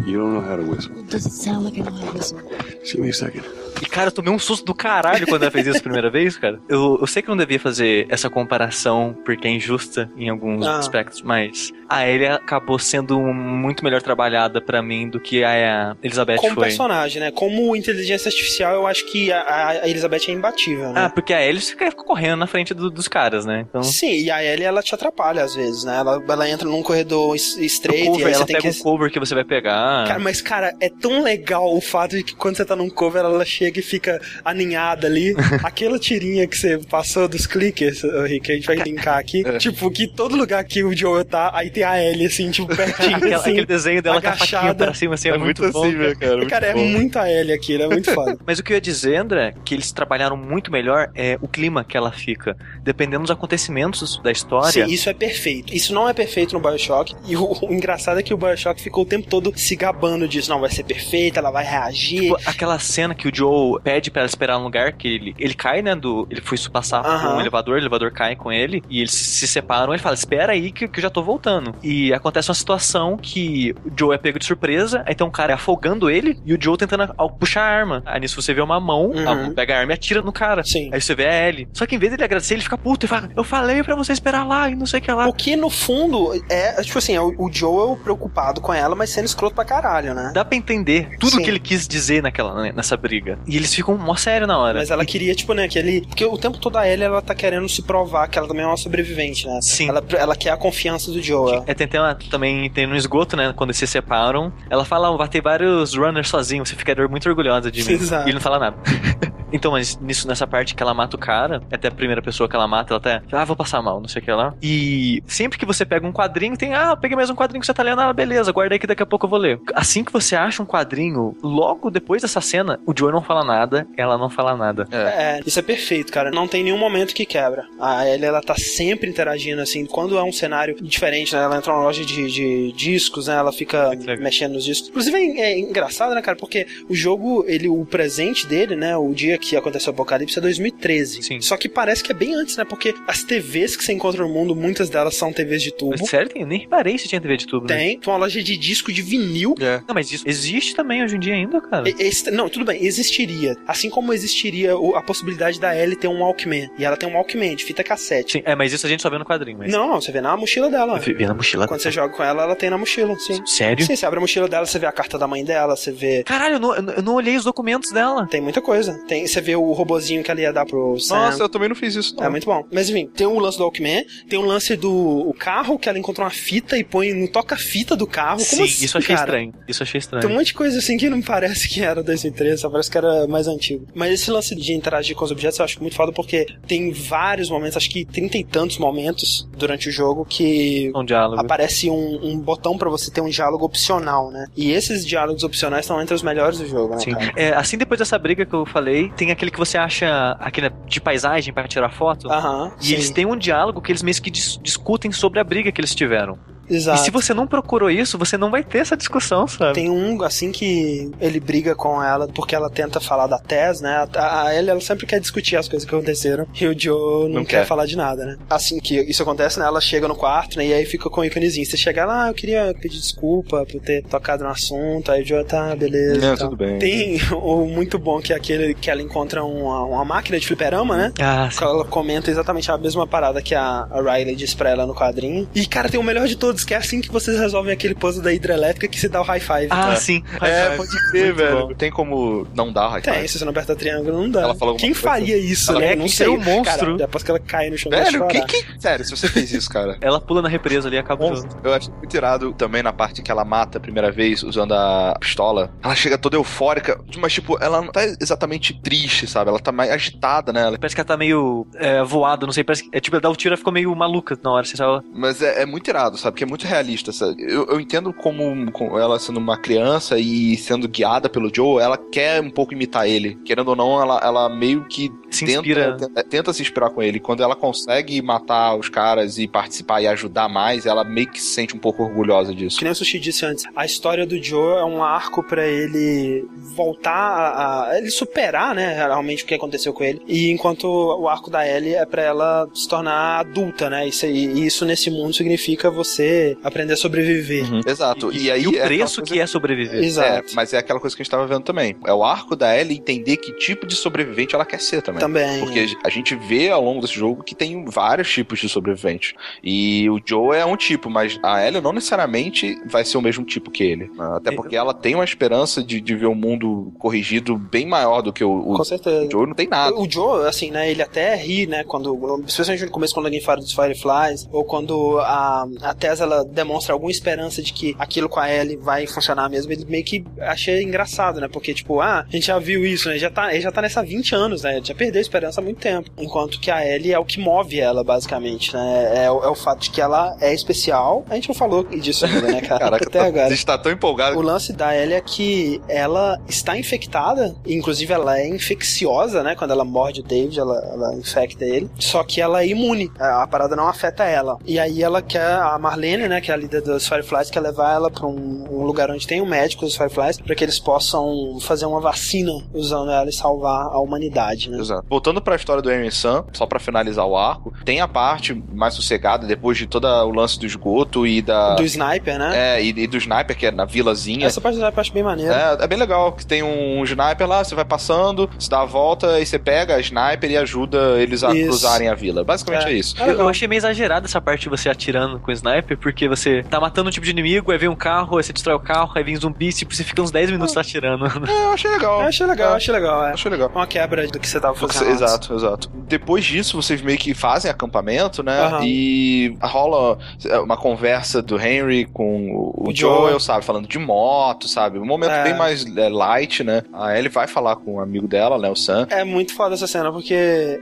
You don't know how to whistle. Does it sound like I know how to whistle? Just give me a second. E, cara, eu tomei um susto do caralho quando ela fez isso a primeira vez, cara. Eu, eu sei que eu não devia fazer essa comparação porque é injusta em alguns Ah. aspectos, mas a Ellie acabou sendo muito melhor trabalhada pra mim do que a Elizabeth Como foi. personagem, né? Como inteligência artificial, eu acho que a, a Elizabeth é imbatível, né? Ah, porque a Ellie fica correndo na frente do- dos caras, né? Então, Sim, e a Ellie, ela te atrapalha às vezes, né? Ela, ela entra num corredor estreito e cover, aí você ela tem pega que... um cover que você vai pegar. Cara, mas, cara, é tão legal o fato de que quando você tá num cover, ela chega e fica aninhada ali. Aquela tirinha que você passou dos clickers, Rick, a gente vai linkar aqui. É. Tipo, que todo lugar que o Joel tá, aí a Ellie, assim, tipo, pertinho, Aquela- assim, aquele desenho dela com a faquinha agachada. pra cima, assim, é, É muito, muito bom. assim, né, cara? Muito Cara, é bom. muita Ellie aquilo, é muito foda. Mas o que eu ia dizer, André, que eles trabalharam muito melhor é o clima que ela fica. Dependendo dos acontecimentos da história. Sim, isso é perfeito. Isso não é perfeito no Bioshock. E o, o engraçado é que o Bioshock ficou o tempo todo se gabando disso. Não, vai ser perfeito, ela vai reagir. Tipo, aquela cena que o Joe pede pra ela esperar no lugar, que ele, ele cai, né, do... Ele foi passar por Aham. um elevador, o elevador cai com ele, e eles se separam, ele fala, espera aí que, que eu já tô voltando. E acontece uma situação que o Joe é pego de surpresa, aí tem um cara afogando ele, e o Joe tentando puxar a arma. Aí nisso você vê uma mão, Uhum. pega a arma e atira no cara. Sim. Aí você vê a Ellie. Só que em vez dele agradecer, ele fica puto e fala, eu falei pra você esperar lá, e não sei o que lá. O que no fundo é, tipo assim, é o, o Joel preocupado com ela, mas sendo escroto pra caralho, né? Dá pra entender tudo Sim. que ele quis dizer naquela, nessa briga. E eles ficam mó sério na hora. Mas ela queria, tipo, né, que ele. Porque o tempo todo a Ellie, ela tá querendo se provar que ela também é uma sobrevivente, né? Sim. Ela, ela quer a confiança do Joel. É, tem, tem uma- também tem no esgoto, né? Quando eles se separam, ela fala, "Ah, vai ter vários runners sozinho, você fica muito orgulhosa de mim. Exato. E ele não fala nada. então, mas nisso, nessa parte que ela mata o cara, é até a primeira pessoa que ela mata, ela até, ah, vou passar mal, não sei o que lá. E sempre que você pega um quadrinho, tem, ah, eu peguei mais um quadrinho que você tá lendo, ah, beleza, guarda aí que daqui a pouco eu vou ler. Assim que você acha um quadrinho, logo depois dessa cena, o Joe não fala nada, ela não fala nada. É, isso é perfeito, cara. Não tem nenhum momento que quebra. A Ellie, ela tá sempre interagindo, assim. Quando é um cenário diferente, né? Ela entra numa loja de, de discos, né? Ela fica mexendo nos discos. Inclusive, é, é engraçado, né, cara? Porque o jogo, ele, o presente dele, né? O dia que aconteceu o apocalipse é 2013. Sim. Só que parece que é bem antes, né? Porque as TVs que você encontra no mundo, muitas delas são TVs de tubo. Mas sério, tem- eu nem reparei se tinha TV de tubo. né? Tem. Tem uma loja de disco de vinil. Não, mas isso existe também hoje em dia ainda, cara. E- esse- não, tudo bem, existiria. Assim como existiria o- a possibilidade da Ellie ter um Walkman. E ela tem um Walkman de fita cassete. Sim, é, mas isso a gente só vê no quadrinho. Mas... Não, não, você vê na mochila dela. Eu vi na mochila. Quando você joga com ela, ela tem na mochila, sim. Sério? Sim, você abre a mochila dela, você vê a carta da mãe dela, você vê. Caralho, eu não, eu não- olhei os documentos dela. Tem muita coisa. Tem, você vê o robozinho que ela ia dar pro Sam. Nossa, eu também não fiz isso, não. É muito bom. Mas enfim, tem o lance do Walkman, tem o lance do o carro que ela encontrou uma fita e põe no toca-fita do carro. Como Sim, assim, isso achei cara? estranho. Isso achei estranho. Tem um monte de coisa assim que não parece que era 2013, só parece que era mais antigo. Mas esse lance de interagir com os objetos eu acho muito foda porque tem vários momentos, acho que trinta e tantos momentos durante o jogo que Um diálogo. aparece um, um botão pra você ter um diálogo opcional, né? E esses diálogos opcionais estão entre os melhores do jogo, né, Sim. cara? É, assim, depois dessa briga que eu falei, tem aquele que você acha aquele de paisagem pra tirar foto. Aham, E sim. eles têm um diálogo que eles meio que dis- discutem sobre a briga que eles tiveram. Exato. E se você não procurou isso, você não vai ter essa discussão, sabe? Tem um, assim, que ele briga com ela porque ela tenta falar da Tess, né? A, a Ellie, ela sempre quer discutir as coisas que aconteceram e o Joe não, Não quer. quer. falar de nada, né? Assim que isso acontece, né? Ela chega no quarto, né? E aí fica com o íconezinho. Você chega lá, ah, eu queria pedir desculpa por ter tocado no assunto. Aí o Joe, tá, beleza. Não, e tudo bem. Tem o muito bom que é aquele que ela encontra uma, uma máquina de fliperama, né? Ah, Que Ela comenta exatamente a mesma parada que a, a Riley disse pra ela no quadrinho. E, cara, tem o melhor de todos todos que é assim que vocês resolvem aquele puzzle da hidrelétrica que se dá o high five. Ah, É. sim. É, pode ser, velho. bom. Tem como não dar high Tem, five? se você não apertar triângulo, não dá. Ela falou alguma Quem coisa? faria isso, Ela- né? É, não sei. seria um monstro. Cara, depois que ela cai no chão Velho, que, que... Sério, se você fez isso, cara. Ela pula na represa ali e acaba o. Eu acho muito irado também na parte que ela mata a primeira vez usando a pistola. Ela chega toda eufórica, mas tipo, ela não tá exatamente triste, sabe? Ela tá mais agitada, né? Ela- Parece que ela tá meio é, voada, não sei. Parece que, é tipo, ela dá o tiro e ficou meio maluca na hora. Você sabe? Mas é, é muito irado, sabe? Porque é muito realista. Sabe? Eu, eu entendo como, como ela sendo uma criança e sendo guiada pelo Joe, ela quer um pouco imitar ele. Querendo ou não, ela, ela meio que Se tenta, inspira. tenta, tenta se inspirar com ele. Quando ela consegue matar os caras e participar e ajudar mais, ela meio que se sente um pouco orgulhosa disso. Que nem o Sushi disse antes, a história do Joe é um arco pra ele voltar a, a- ele superar, né, realmente o que aconteceu com ele. E enquanto o arco da Ellie é pra ela se tornar adulta, né? Isso, e isso nesse mundo significa você aprender a sobreviver. Exato. E, aí E o é preço coisa- que é sobreviver. Exato. É, mas é aquela coisa que a gente tava vendo também. É o arco da Ellie entender que tipo de sobrevivente ela quer ser também. Também. Porque a gente vê ao longo desse jogo que tem vários tipos de sobrevivente. E o Joe é um tipo, mas a Ellie não necessariamente vai ser o mesmo tipo que ele. Até porque ela tem uma esperança de, de ver o mundo corrigido bem maior do que o, o, Com certeza. o Joe não tem nada. O Joe, assim, né, ele até ri, né, quando, especialmente no começo quando alguém fala dos Fireflies, ou quando a, a Tessa, ela demonstra alguma esperança de que aquilo com a Ellie vai funcionar mesmo, ele meio que achei engraçado, né, porque, tipo, ah, a gente já viu isso, né, já tá, ele já tá nessa há 20 anos, né, ele já perdeu a esperança há muito tempo, enquanto que a Ellie é o que move ela, basicamente, né, é, o- é o fato de que ela é especial, a gente não falou disso ainda, né, cara, Caraca, até tá- agora. a gente tá tão empolgado. O lance da Ellie é que ela está infectada, inclusive ela é infecciosa, né? Quando ela morde o David, ela, ela infecta ele. Só que ela é imune, a, a parada não afeta ela. E aí ela quer, a Marlene, né? Que é a líder dos Fireflies, quer levar ela pra um, um lugar onde tem um médico dos Fireflies, pra que eles possam fazer uma vacina usando ela e salvar a humanidade, né? Exato. Voltando pra história do Amy Sam, só pra finalizar o arco, tem a parte mais sossegada depois de todo o lance do esgoto e da. Do sniper, né? É, e, e do sniper, que é na vilazinha. Essa parte do sniper eu acho bem maneira. É, é bem legal, que tem um sniper lá, você vai passando, você dá a volta e você pega a sniper e ajuda eles a Isso. cruzarem a vila. Basicamente é, isso. Eu, eu achei meio exagerado essa parte de você atirando com o sniper, porque você tá matando um tipo de inimigo, aí vem um carro, aí você destrói o carro, aí vem zumbi, tipo, você fica uns 10 minutos atirando. É, eu achei legal. Eu achei legal, achei legal. É. Achei legal. Uma quebra do que você tava fazendo. exato, exato. Depois disso, vocês meio que fazem acampamento, né? Aham. E rola uma conversa do Henry com o, O Joel, Joel. sabe? Falando de moto, sabe? Um momento É. bem mais é, light, né? A Ellie vai falar com um amigo dela, né? O Sam. É muito foda essa cena, porque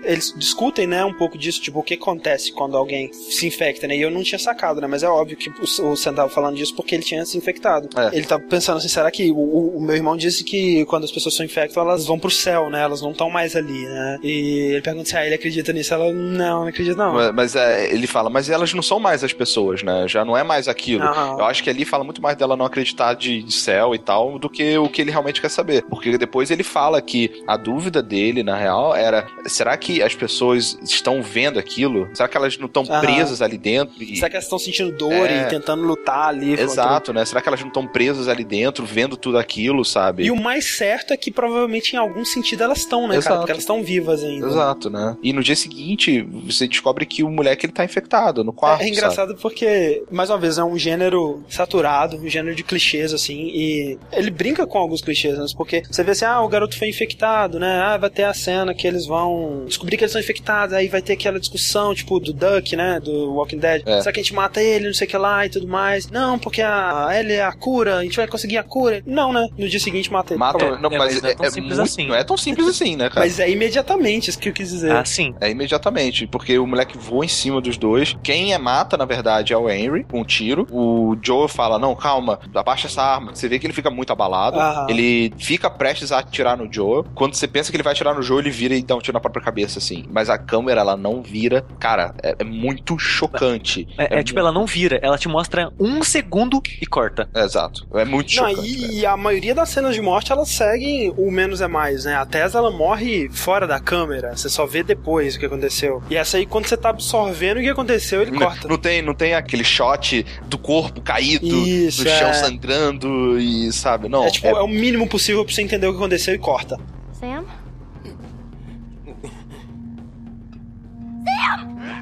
eles discutem, né, um pouco disso, tipo, o que acontece quando alguém se infecta, né? E eu não tinha sacado, né? Mas é óbvio que o, o Sam tava falando disso porque ele tinha se infectado. É. Ele tava pensando assim, será que o, o- meu irmão disse que quando as pessoas se infectam, elas vão pro céu, né? Elas não estão mais ali, né? E ele pergunta se ah, ele acredita nisso. Ela, não, não acredita não. Mas, mas, é, ele fala, mas elas não são mais as pessoas, né? Já não é mais aquilo. Eu acho que ali fala muito mais dela não acreditar de, de céu e tal do que o que ele realmente quer saber. Porque depois ele fala que a dúvida dele, na real, era: será que as pessoas estão vendo aquilo? Será que elas não estão presas ali dentro? E- Será que elas estão sentindo dor É. e tentando lutar ali? Exato, né? Será que elas não estão presas ali dentro, vendo tudo aquilo, sabe? E o mais certo é que provavelmente em algum sentido elas estão, né, cara? Exato. Porque elas estão vivas ainda. Exato, né? E no dia seguinte, você descobre que o moleque ele tá infectado no quarto. É, é engraçado porque, mais uma vez, é um gênero saturado, um gênero de clichês, assim, e ele brinca com alguns clichês, né? Porque você vê assim, ah, o garoto foi infectado, né? Ah, vai ter a cena que eles vão descobrir que eles são infectados, aí vai ter aquela discussão, tipo, do Duck, né? Do Walking Dead. É. Será que a gente mata ele, não sei o que lá e tudo mais? Não, porque a Ellie é a cura, a gente vai conseguir a cura. Não, né? No dia seguinte mata ele. Mata, Acabou. não, mas, é, é muito- Não é tão simples assim, né, cara? Mas é imediatamente, isso que eu quis dizer. Ah, sim. É imediatamente, porque o moleque voa em cima dos dois. Quem é mata, na verdade, é o Henry, com um tiro. O Joe fala: Não, calma, abaixa essa arma. Você vê que ele fica muito abalado. Aham. Ele fica prestes a atirar no Joe. Quando você pensa que ele vai atirar no Joe, ele vira e dá um tiro na própria cabeça, assim. Mas a câmera, ela não vira. Cara, é, é muito chocante. É, é tipo, ela não vira, ela te mostra um segundo e corta. É, exato. É muito Não, chocante. e, e a maioria das cenas de morte elas seguem o menos é mais, né? A Tessa ela morre fora da câmera, você só vê depois o que aconteceu. E essa aí, quando você tá absorvendo o que aconteceu, ele corta. Não tem, não tem aquele shot do corpo caído, Isso, do chão é. sangrando e sabe? Não. é tipo, é... o mínimo possível pra você entender o que aconteceu e corta. Sam?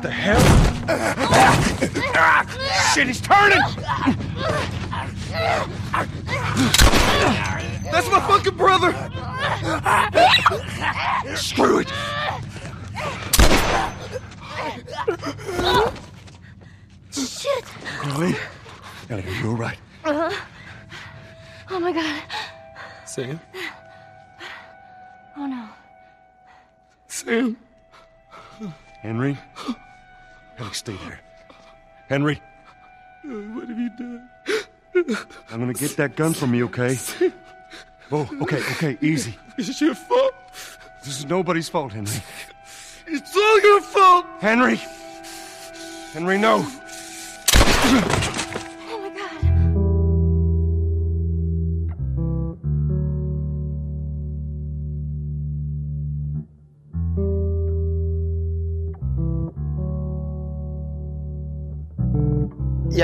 What the hell? Ah, shit, he's turning! That's my fucking brother! Screw it! Shit! Ellie? Ellie, are you alright? Uh-huh. Oh my god. Sam? Oh no. Sam? Henry? Ellie, stay there. Henry, What have you done? I'm gonna get that gun from you, okay? Oh, okay, okay, easy. It's your fault. This is nobody's fault, Henry. It's all your fault. Henry! Henry, no!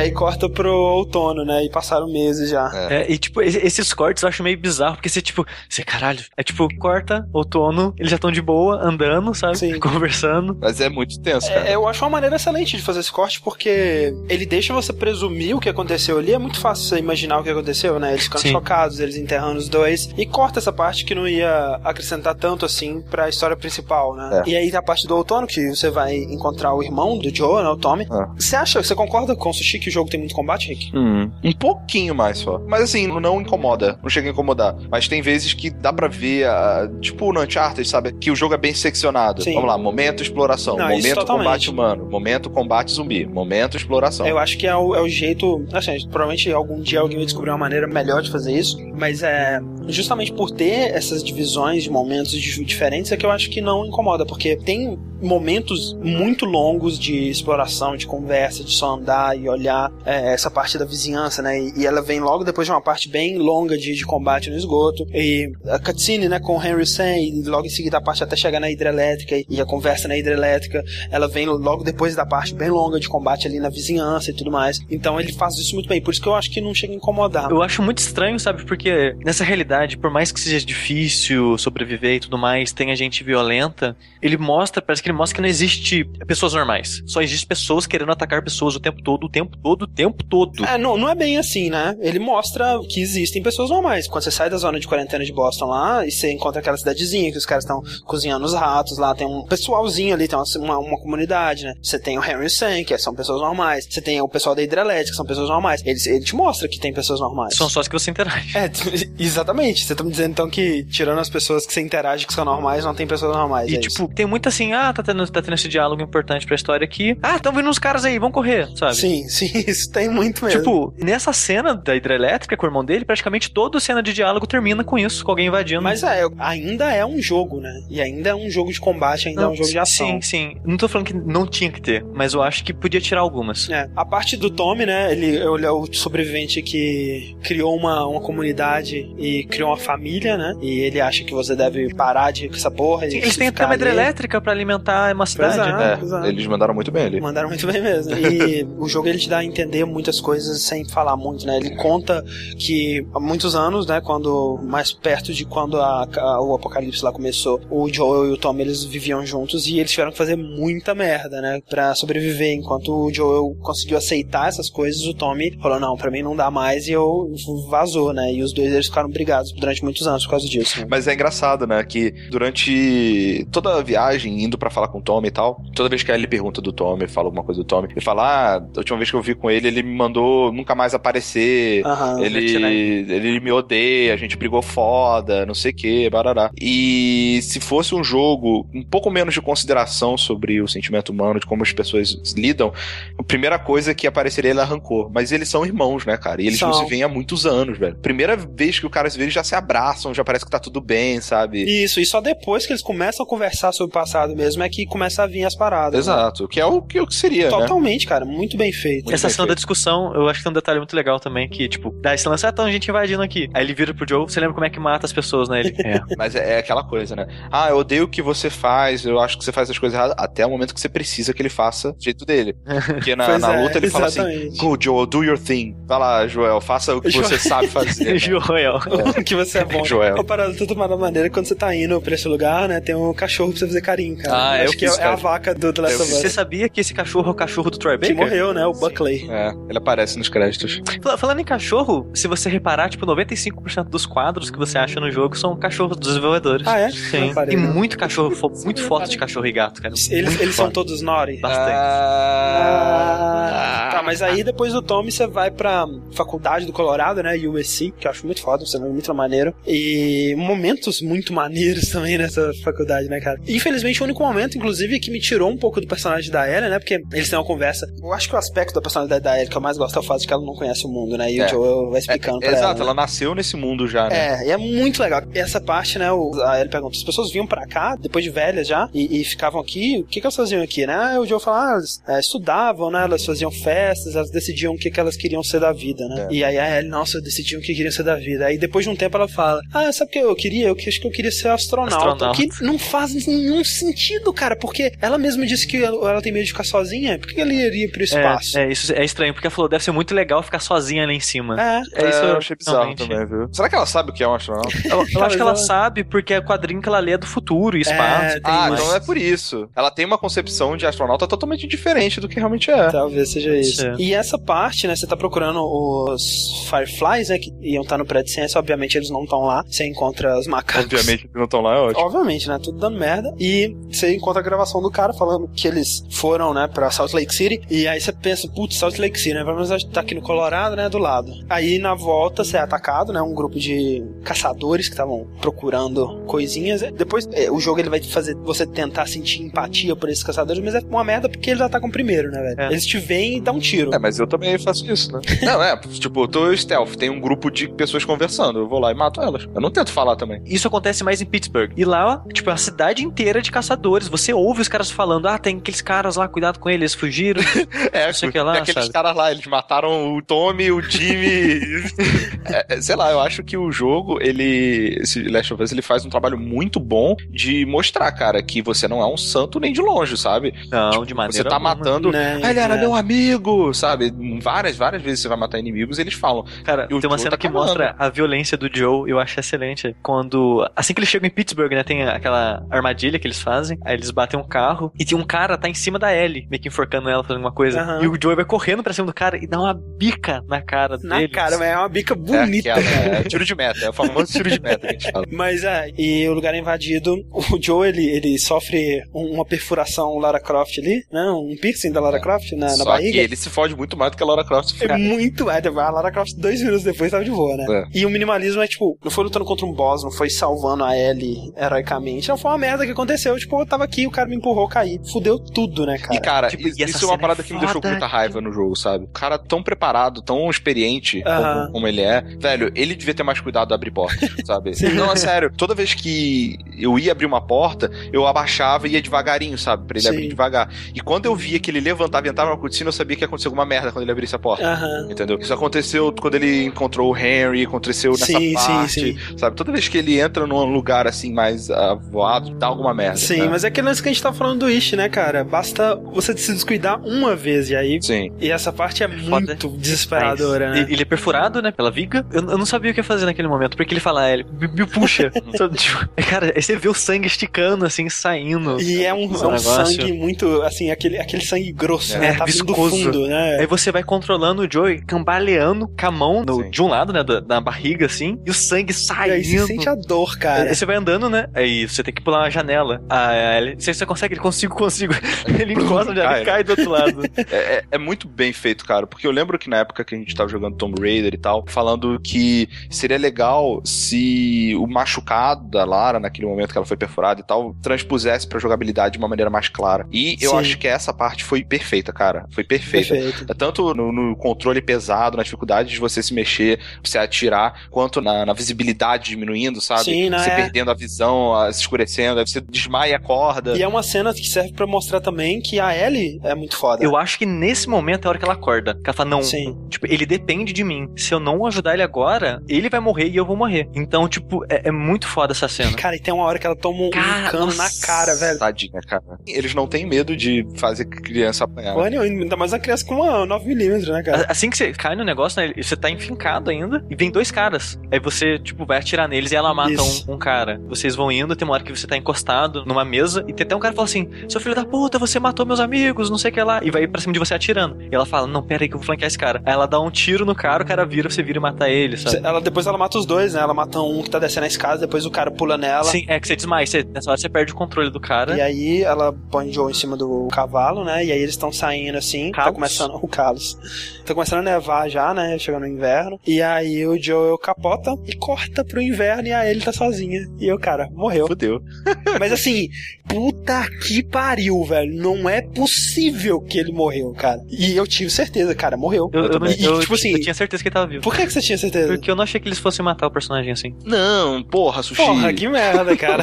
Aí corta pro outono, né? E passaram meses já. É, e tipo, esse- esses cortes eu acho meio bizarro, porque você, tipo, você, caralho, é tipo, corta, outono, eles já estão de boa, andando, sabe? Conversando. Mas é muito tenso, cara. É, eu acho uma maneira excelente de fazer esse corte, porque ele deixa você presumir o que aconteceu ali. É muito fácil você imaginar o que aconteceu, né? Eles ficam Sim. chocados, eles enterrando os dois. E corta essa parte que não ia acrescentar tanto assim pra história principal, né? É. E aí tem a parte do outono, que você vai encontrar o irmão do Joe, né? O Tommy. Ah. Você acha, você concorda com o Sushi que o jogo tem muito combate, Rick? Hum, um pouquinho mais só. Mas assim, não incomoda. Não chega a incomodar. Mas tem vezes que dá pra ver, ah, tipo no Uncharted, sabe? Que o jogo é bem seccionado. Sim. Vamos lá, momento exploração, Não, momento combate humano, momento combate zumbi, momento exploração. Eu acho que é o, é o jeito. Assim, provavelmente algum dia alguém vai descobrir uma maneira melhor de fazer isso. Mas é justamente por ter essas divisões de momentos di- diferentes é que eu acho que não incomoda. Porque tem momentos muito longos de exploração, de conversa, de só andar e olhar é, essa parte da vizinhança, né? E, e ela vem logo depois de uma parte bem longa de, de combate no esgoto. E a cutscene, né, com o Henry Sam, e logo em seguida a parte até chegar na hidrelétrica e, e a conversa na hidrelétrica, ela vem logo depois da parte bem longa de combate ali na vizinhança e tudo mais. Então ele faz isso muito bem, por isso que eu acho que não chega a incomodar. Eu acho muito estranho, sabe? Porque nessa realidade, por mais que seja difícil sobreviver e tudo mais, tenha gente violenta, ele mostra, parece que ele mostra que não existe pessoas normais. Só existe pessoas querendo atacar pessoas o tempo todo, o tempo todo, o tempo todo. É, não, não é bem assim, né? Ele mostra que existem pessoas normais. Quando você sai da zona de quarentena de Boston lá e você encontra aquela cidadezinha que os caras estão cozinhando os ratos lá, tem um pessoalzinho ali, tem uma, uma, comunidade, né? Você tem o Henry Sam, que são pessoas normais. Você tem o pessoal da hidrelétrica, que são pessoas normais. Ele, ele te mostra que tem pessoas normais. São só as que você interage. É, exatamente. Você tá me dizendo então que, tirando as pessoas que você interage que são normais, não tem pessoas normais. E, é tipo, tem muito assim, ah, tá tendo, tá tendo esse diálogo importante pra história aqui. Ah, estão vindo uns caras aí, vão correr, sabe? Sim, sim, isso tem muito mesmo. Tipo, nessa cena da hidrelétrica com o irmão dele, praticamente toda cena de diálogo termina com isso, com alguém invadindo. Mas é, ainda é um jogo, né? E ainda é um jogo de combate, ainda é um jogo de ação. Sim, sim. Não tô falando que não tinha que ter, mas eu acho que podia tirar algumas. É, a parte do Tommy, né? Ele, ele é o sobrevivente que criou uma, uma comunidade e criou uma família, né? E ele acha que você deve parar de com essa porra. e Sim, eles têm até uma hidrelétrica pra alimentar uma cidade. Pois é, né? pois é. Eles mandaram muito bem ali. Mandaram muito bem mesmo. E o jogo ele te dá a entender muitas coisas sem falar muito, né? Ele conta que há muitos anos, né? Quando mais perto de quando a- a- o apocalipse lá começou, o Joel e o Tom eles viviam juntos e eles tiveram que fazer muita merda, né? Pra sobreviver. Enquanto o Joel conseguiu aceitar essas coisas, o Tommy falou: Não, pra mim não dá mais e eu vazou, né? E os dois eles ficaram brigados durante muitos anos por causa disso. Né? Mas é engraçado, né? Que durante toda a viagem, indo pra falar com o Tommy e tal, toda vez que a Ellie pergunta do Tommy, fala alguma coisa do Tommy, ele fala: Ah, da última vez que eu vi com ele, ele me mandou nunca mais aparecer. Aham, ele, ele me odeia, a gente brigou foda, não sei o que, barará. E se fosse um jogo um pouco menos de consideração sobre o sentimento humano, de como as pessoas lidam, a primeira coisa que apareceria ele arrancou. Mas eles são irmãos, né, cara? E eles não São. se veem há muitos anos, velho. Primeira vez que o cara se vê, eles já se abraçam, já parece que tá tudo bem, sabe? Isso, e só depois que eles começam a conversar sobre o passado mesmo é que começa a vir as paradas. né? Exato, que é o que, o que seria, né? Totalmente, cara, muito bem feito. Essa cena da discussão, eu acho que tem um detalhe muito legal também, que, tipo, dá esse lance, ah, então a gente invadindo aqui. Aí ele vira pro Joe, você lembra como é que mata as pessoas, né? Ele, é. Mas é, é aquela coisa, né? Ah, eu odeio o que você faz, eu acho que você faz as coisas erradas, até o momento que você precisa que ele faça do jeito dele. Porque na, na é, luta ele fala assim: exatamente. Go, Joel, do your thing. Vai lá, Joel, faça o que você Joel. sabe fazer. né? Joel. que você é bom. Joel. Uma parada toda maneira quando você tá indo pra esse lugar, né? Tem um cachorro pra você fazer carinho, cara. Ah, Ah, Acho eu que é, é a cara. vaca do The Last Eu of Você Us. sabia que esse cachorro é o cachorro do Troy Que Baker? morreu, né? O Buckley. É, ele aparece nos créditos. Fal- Falando em cachorro, se você reparar, tipo, 95% dos quadros que você acha no jogo são cachorros dos desenvolvedores. Ah, é? Sim. Não Tem não. muito cachorro, fo- muito foto de cachorro e gato, cara. Eles, Muito eles são todos naughty? Bastante. Ah, tá, mas aí depois do Tommy você vai pra faculdade do Colorado, né? USC, que eu acho muito foda, você é muito maneiro. E momentos muito maneiros também nessa faculdade, né, cara? Infelizmente, o único momento, inclusive, que me tirou um pouco do personagem da Ellie, né? Porque eles têm uma conversa. Eu acho que o aspecto da personalidade da Ellie que eu mais gosto é o fato de que ela não conhece o mundo, né? E É. o Joel vai explicando pra Exato, ela. né? ela nasceu nesse mundo já, né? É, e é muito legal. E essa parte, né, o, a Ellie pergunta, as pessoas vinham pra cá, depois de velhas já, e, e ficavam aqui, o que que elas faziam aqui, né? Aí o Joe fala, ah, elas é, estudavam, né, elas faziam festas, elas decidiam o que que elas queriam ser da vida, né? É. E aí a Ellie, nossa, decidiam o que queriam ser da vida. Aí depois de um tempo ela fala, ah, sabe o que eu queria? Eu acho que eu queria ser astronauta. Astronauta. Que não faz nenhum sentido, cara, porque ela mesma disse que ela, ela tem medo de ficar sozinha, por que ela iria pro espaço? É, é, é estranho, porque ela falou, deve ser muito legal ficar sozinha lá em cima. É. É isso, eu achei bizarro realmente. também, viu? Será que ela sabe o que é um astronauta? Eu, eu acho que ela sabe porque é quadrinho que ela lê do futuro e espaço. tem ah, mais. então é por isso. Ela tem uma concepção de astronauta totalmente diferente do que realmente é. Talvez seja isso. ser. E essa parte, né? Você tá procurando os Fireflies, né? Que iam estar no prédio de ciência. Obviamente eles não estão lá. Você encontra os macacos. Obviamente que não estão lá, é ótimo. Obviamente, né? Tudo dando merda. E você encontra a gravação do cara falando que eles foram, né, pra Salt Lake City. E aí você pensa, putz, Salt Lake City, né? Vamos tá aqui no Colorado, né? Do lado. Aí na volta você é atacado, né? Um grupo de caçadores que estavam procurando coisinhas. Depois é, o jogo ele vai fazer você tentar sentir empatia por esses caçadores, mas é uma merda porque eles atacam primeiro, né, velho? É. Eles te veem e dão um tiro. É, mas eu também faço isso, né? Não, é, tipo, eu tô stealth, tem um grupo de pessoas conversando, eu vou lá e mato elas. Eu não tento falar também. Isso acontece mais em Pittsburgh. E lá, tipo, é a cidade inteira de caçadores. Você ouve os caras falando, ah, tem aqueles caras lá, cuidado com eles, fugiram. É, Não sei o que lá, tem aqueles caras lá, eles mataram o Tommy, o Jimmy. É, é, sei lá, eu acho que o jogo, ele. Esse Last of Us, ele faz um trabalho muito bom de mostrar, cara, que você não é um santo nem de longe, sabe? Não, de Você maneira tá alguma. matando. Né, Ah, ele era é. meu amigo, sabe? Várias, várias vezes você vai matar inimigos e eles falam. Cara, E o tem uma Joe cena tá que mostra a violência do Joe, eu acho excelente. Quando. Assim que eles chegam em Pittsburgh, né? Tem aquela armadilha que eles fazem. Aí eles batem um carro e tem um cara tá em cima da Ellie, meio que enforcando ela, fazendo uma coisa. Aham. E o Joe vai correndo pra cima do cara e dá uma bica na cara Na dele. cara, mas é uma bica bonita. É, aquela, é tiro de meta, é o famoso tiro de meta que a gente fala. Mas é, e o lugar é invadido. O Joe, ele, ele sofre um- uma perfuração Lara Croft ali, né? Um piercing da Lara Croft na, na Só barriga. que ele se fode muito mais do que a Laura Croft. É muito. É, a Lara Croft, dois minutos depois, tava de boa, né? É. E o minimalismo é tipo, não foi lutando contra um boss, não foi salvando a Ellie heroicamente. Não foi uma merda que aconteceu. Tipo, eu tava aqui, o cara me empurrou, caí. Fudeu tudo, né, cara? E, cara, Tipo, isso e é uma parada é que me deixou com muita raiva no jogo, sabe? O cara tão preparado, tão experiente como, como ele é, velho, ele devia ter mais cuidado de abrir portas, sabe? Não, é sério. Toda vez que eu ia abrir uma porta, eu abaixava e ia devagarinho, sabe? Pra ele Sim. abrir devagar. E quando eu via que ele levantava e entrava na cortina, eu sabia que ia acontecer alguma merda quando ele abrisse a porta. Aham. Entendeu? Isso aconteceu quando ele encontrou o Henry, aconteceu nessa Sim, sim, parte, sim. sabe? Toda vez que ele entra num lugar assim mais avoado, dá alguma merda. Sim, né? mas é aquele lance que a gente tá falando do Ish, né, cara? Basta você se descuidar uma vez e aí. Sim. E essa parte é Foda. muito desesperadora, né? E- Ele é perfurado, né, pela viga. Eu, eu não sabia o que fazer naquele momento, porque ele fala, ah, ele me, me puxa. Então, tipo, cara, aí você vê o sangue esticando, assim, saindo. E é um, é um sangue muito, assim, aquele, aquele sangue grosso, É, né? Tá viscoso. fundo, né? Aí você vai controlando o Joey, cambaleando com a mão no- de um lado, né, da, da barriga, assim, e o sangue E saindo. aí você sente a dor, cara. Aí você vai andando, né? Aí você tem que pular uma janela. Ah, ele, você, você consegue? Ele consigo, consigo. Ele encosta já Cai, e cai do outro lado. É, é- é muito bem feito, cara. Porque eu lembro que na época que a gente tava jogando Tomb Raider e tal, falando que seria legal se o machucado da Lara, naquele momento que ela foi perfurada e tal, transpusesse pra jogabilidade de uma maneira mais clara. E eu Sim. acho que essa parte foi perfeita, cara. Foi perfeita. Perfeito. Tanto no, no controle pesado, na dificuldade de você se mexer, você atirar, quanto na, na visibilidade diminuindo, sabe? Sim, né? Você É. perdendo a visão, a- se escurecendo, aí você desmaia e acorda. E é uma cena que serve pra mostrar também que a Ellie é muito foda. Eu acho que nesse momento é a hora que ela acorda. Que ela fala, não, Sim. tipo, ele depende de mim. Se eu não ajudar ele agora, ele vai morrer e eu vou morrer. Então, tipo, é, é muito foda essa cena. Cara, e tem uma hora que ela toma um Cara, cano na nossa. cara, velho. Tadinha, cara. Eles não têm medo de fazer criança apanhar. Porra nenhuma, ainda mais uma criança com uma 9mm, né, cara? Assim que você cai no negócio, né? Você tá enfincado ainda e vem dois caras. Aí você, tipo, vai atirar neles e ela mata um, um cara. Vocês vão indo, tem uma hora que você tá encostado numa mesa e tem até um cara que fala assim: seu filho da puta, você matou meus amigos, não sei o que lá, e vai pra cima de você atirando. E ela fala: não, pera aí que eu vou flanquear esse cara. Aí ela dá um tiro no cara, o cara vira, você vira e mata ele, sabe? Ela, depois ela mata os dois, né? Ela mata um que tá descendo a escada, depois o cara pula nela. Sim, é que você desmaia, você, nessa hora você perde o controle do cara. E aí ela põe o Joe em cima do cavalo, né? E aí eles estão saindo assim, tá Carlos? começando o Carlos. Tá começando a nevar já, né? Chegando no inverno. E aí o Joe capota e corta pro inverno e aí ele tá sozinha. E o cara morreu. Fudeu. Mas assim, puta que pariu, velho. Não é possível que ele morreu, cara. E eu tive certeza, cara, morreu. Eu, eu, não- E, eu- tipo assim, eu tinha certeza que ele tava vivo. por que, que você tinha certeza? Porque eu não achei que eles fossem matar o personagem assim. Não, porra, sushi. Porra, que merda, cara.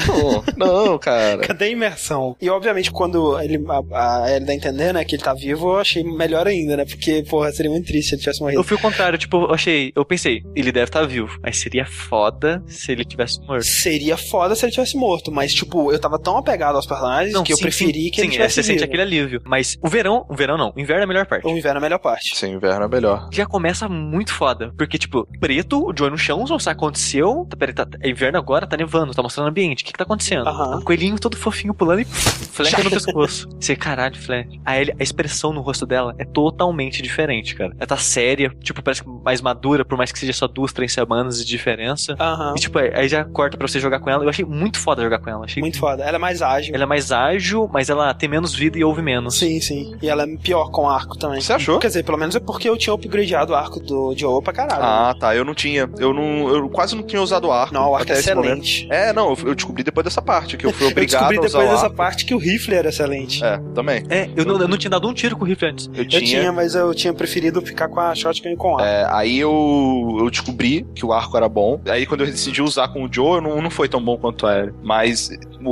Não, cara. Cadê a imersão? E obviamente, quando ele, a, a Ellie dá a entender, né, que ele tá vivo, eu achei melhor ainda, né? Porque, porra, seria muito triste se ele tivesse morrido. Eu fui o contrário, tipo, eu achei, eu pensei, ele deve estar vivo. Mas seria foda se ele tivesse morto. Seria foda se ele tivesse morto, mas, tipo, eu tava tão apegado aos personagens que eu sim, preferi sim, que ele sim, é, tivesse você sente vivo. aquele alívio. Mas o verão, o verão não, o inverno é a melhor parte. O inverno é a melhor parte. Sim, inverno é melhor. Já começa muito foda. Porque, tipo, preto, o Joey no chão, não sabe o que aconteceu. Tá, peraí, tá, é inverno agora, tá nevando, tá mostrando o ambiente. O que que tá acontecendo? Aham. Um coelhinho todo fofinho pulando e flecha no pescoço. Você, caralho, flecha. A, a expressão no rosto dela é totalmente diferente, cara. Ela tá séria, tipo, parece que mais madura, por mais que seja só duas, três semanas de diferença. Aham. E, tipo, aí já corta pra você jogar com ela. Eu achei muito foda jogar com ela. Achei Muito foda. Ela é mais ágil. Ela é mais ágil, mas ela tem menos vida e ouve menos. Sim, sim. E ela é pior com arco também. Você achou? Quer dizer, pelo menos é porque eu tinha upgradeado o arco do Joe pra caralho. Ah, tá. Eu não tinha. Eu não. Eu quase não tinha usado o arco. Não, o arco é excelente. É, não, eu, eu descobri depois dessa parte, que eu fui eu obrigado descobri a usar depois o dessa arco. parte que o rifle era excelente. É, também. É, eu não, eu não tinha dado um tiro com o rifle antes. Eu Eu tinha. tinha, mas eu tinha preferido ficar com a shotgun e com o arco. É, aí eu, eu descobri que o arco era bom. Aí quando eu decidi usar com o Joe, não, não foi tão bom quanto a Ellie. Mas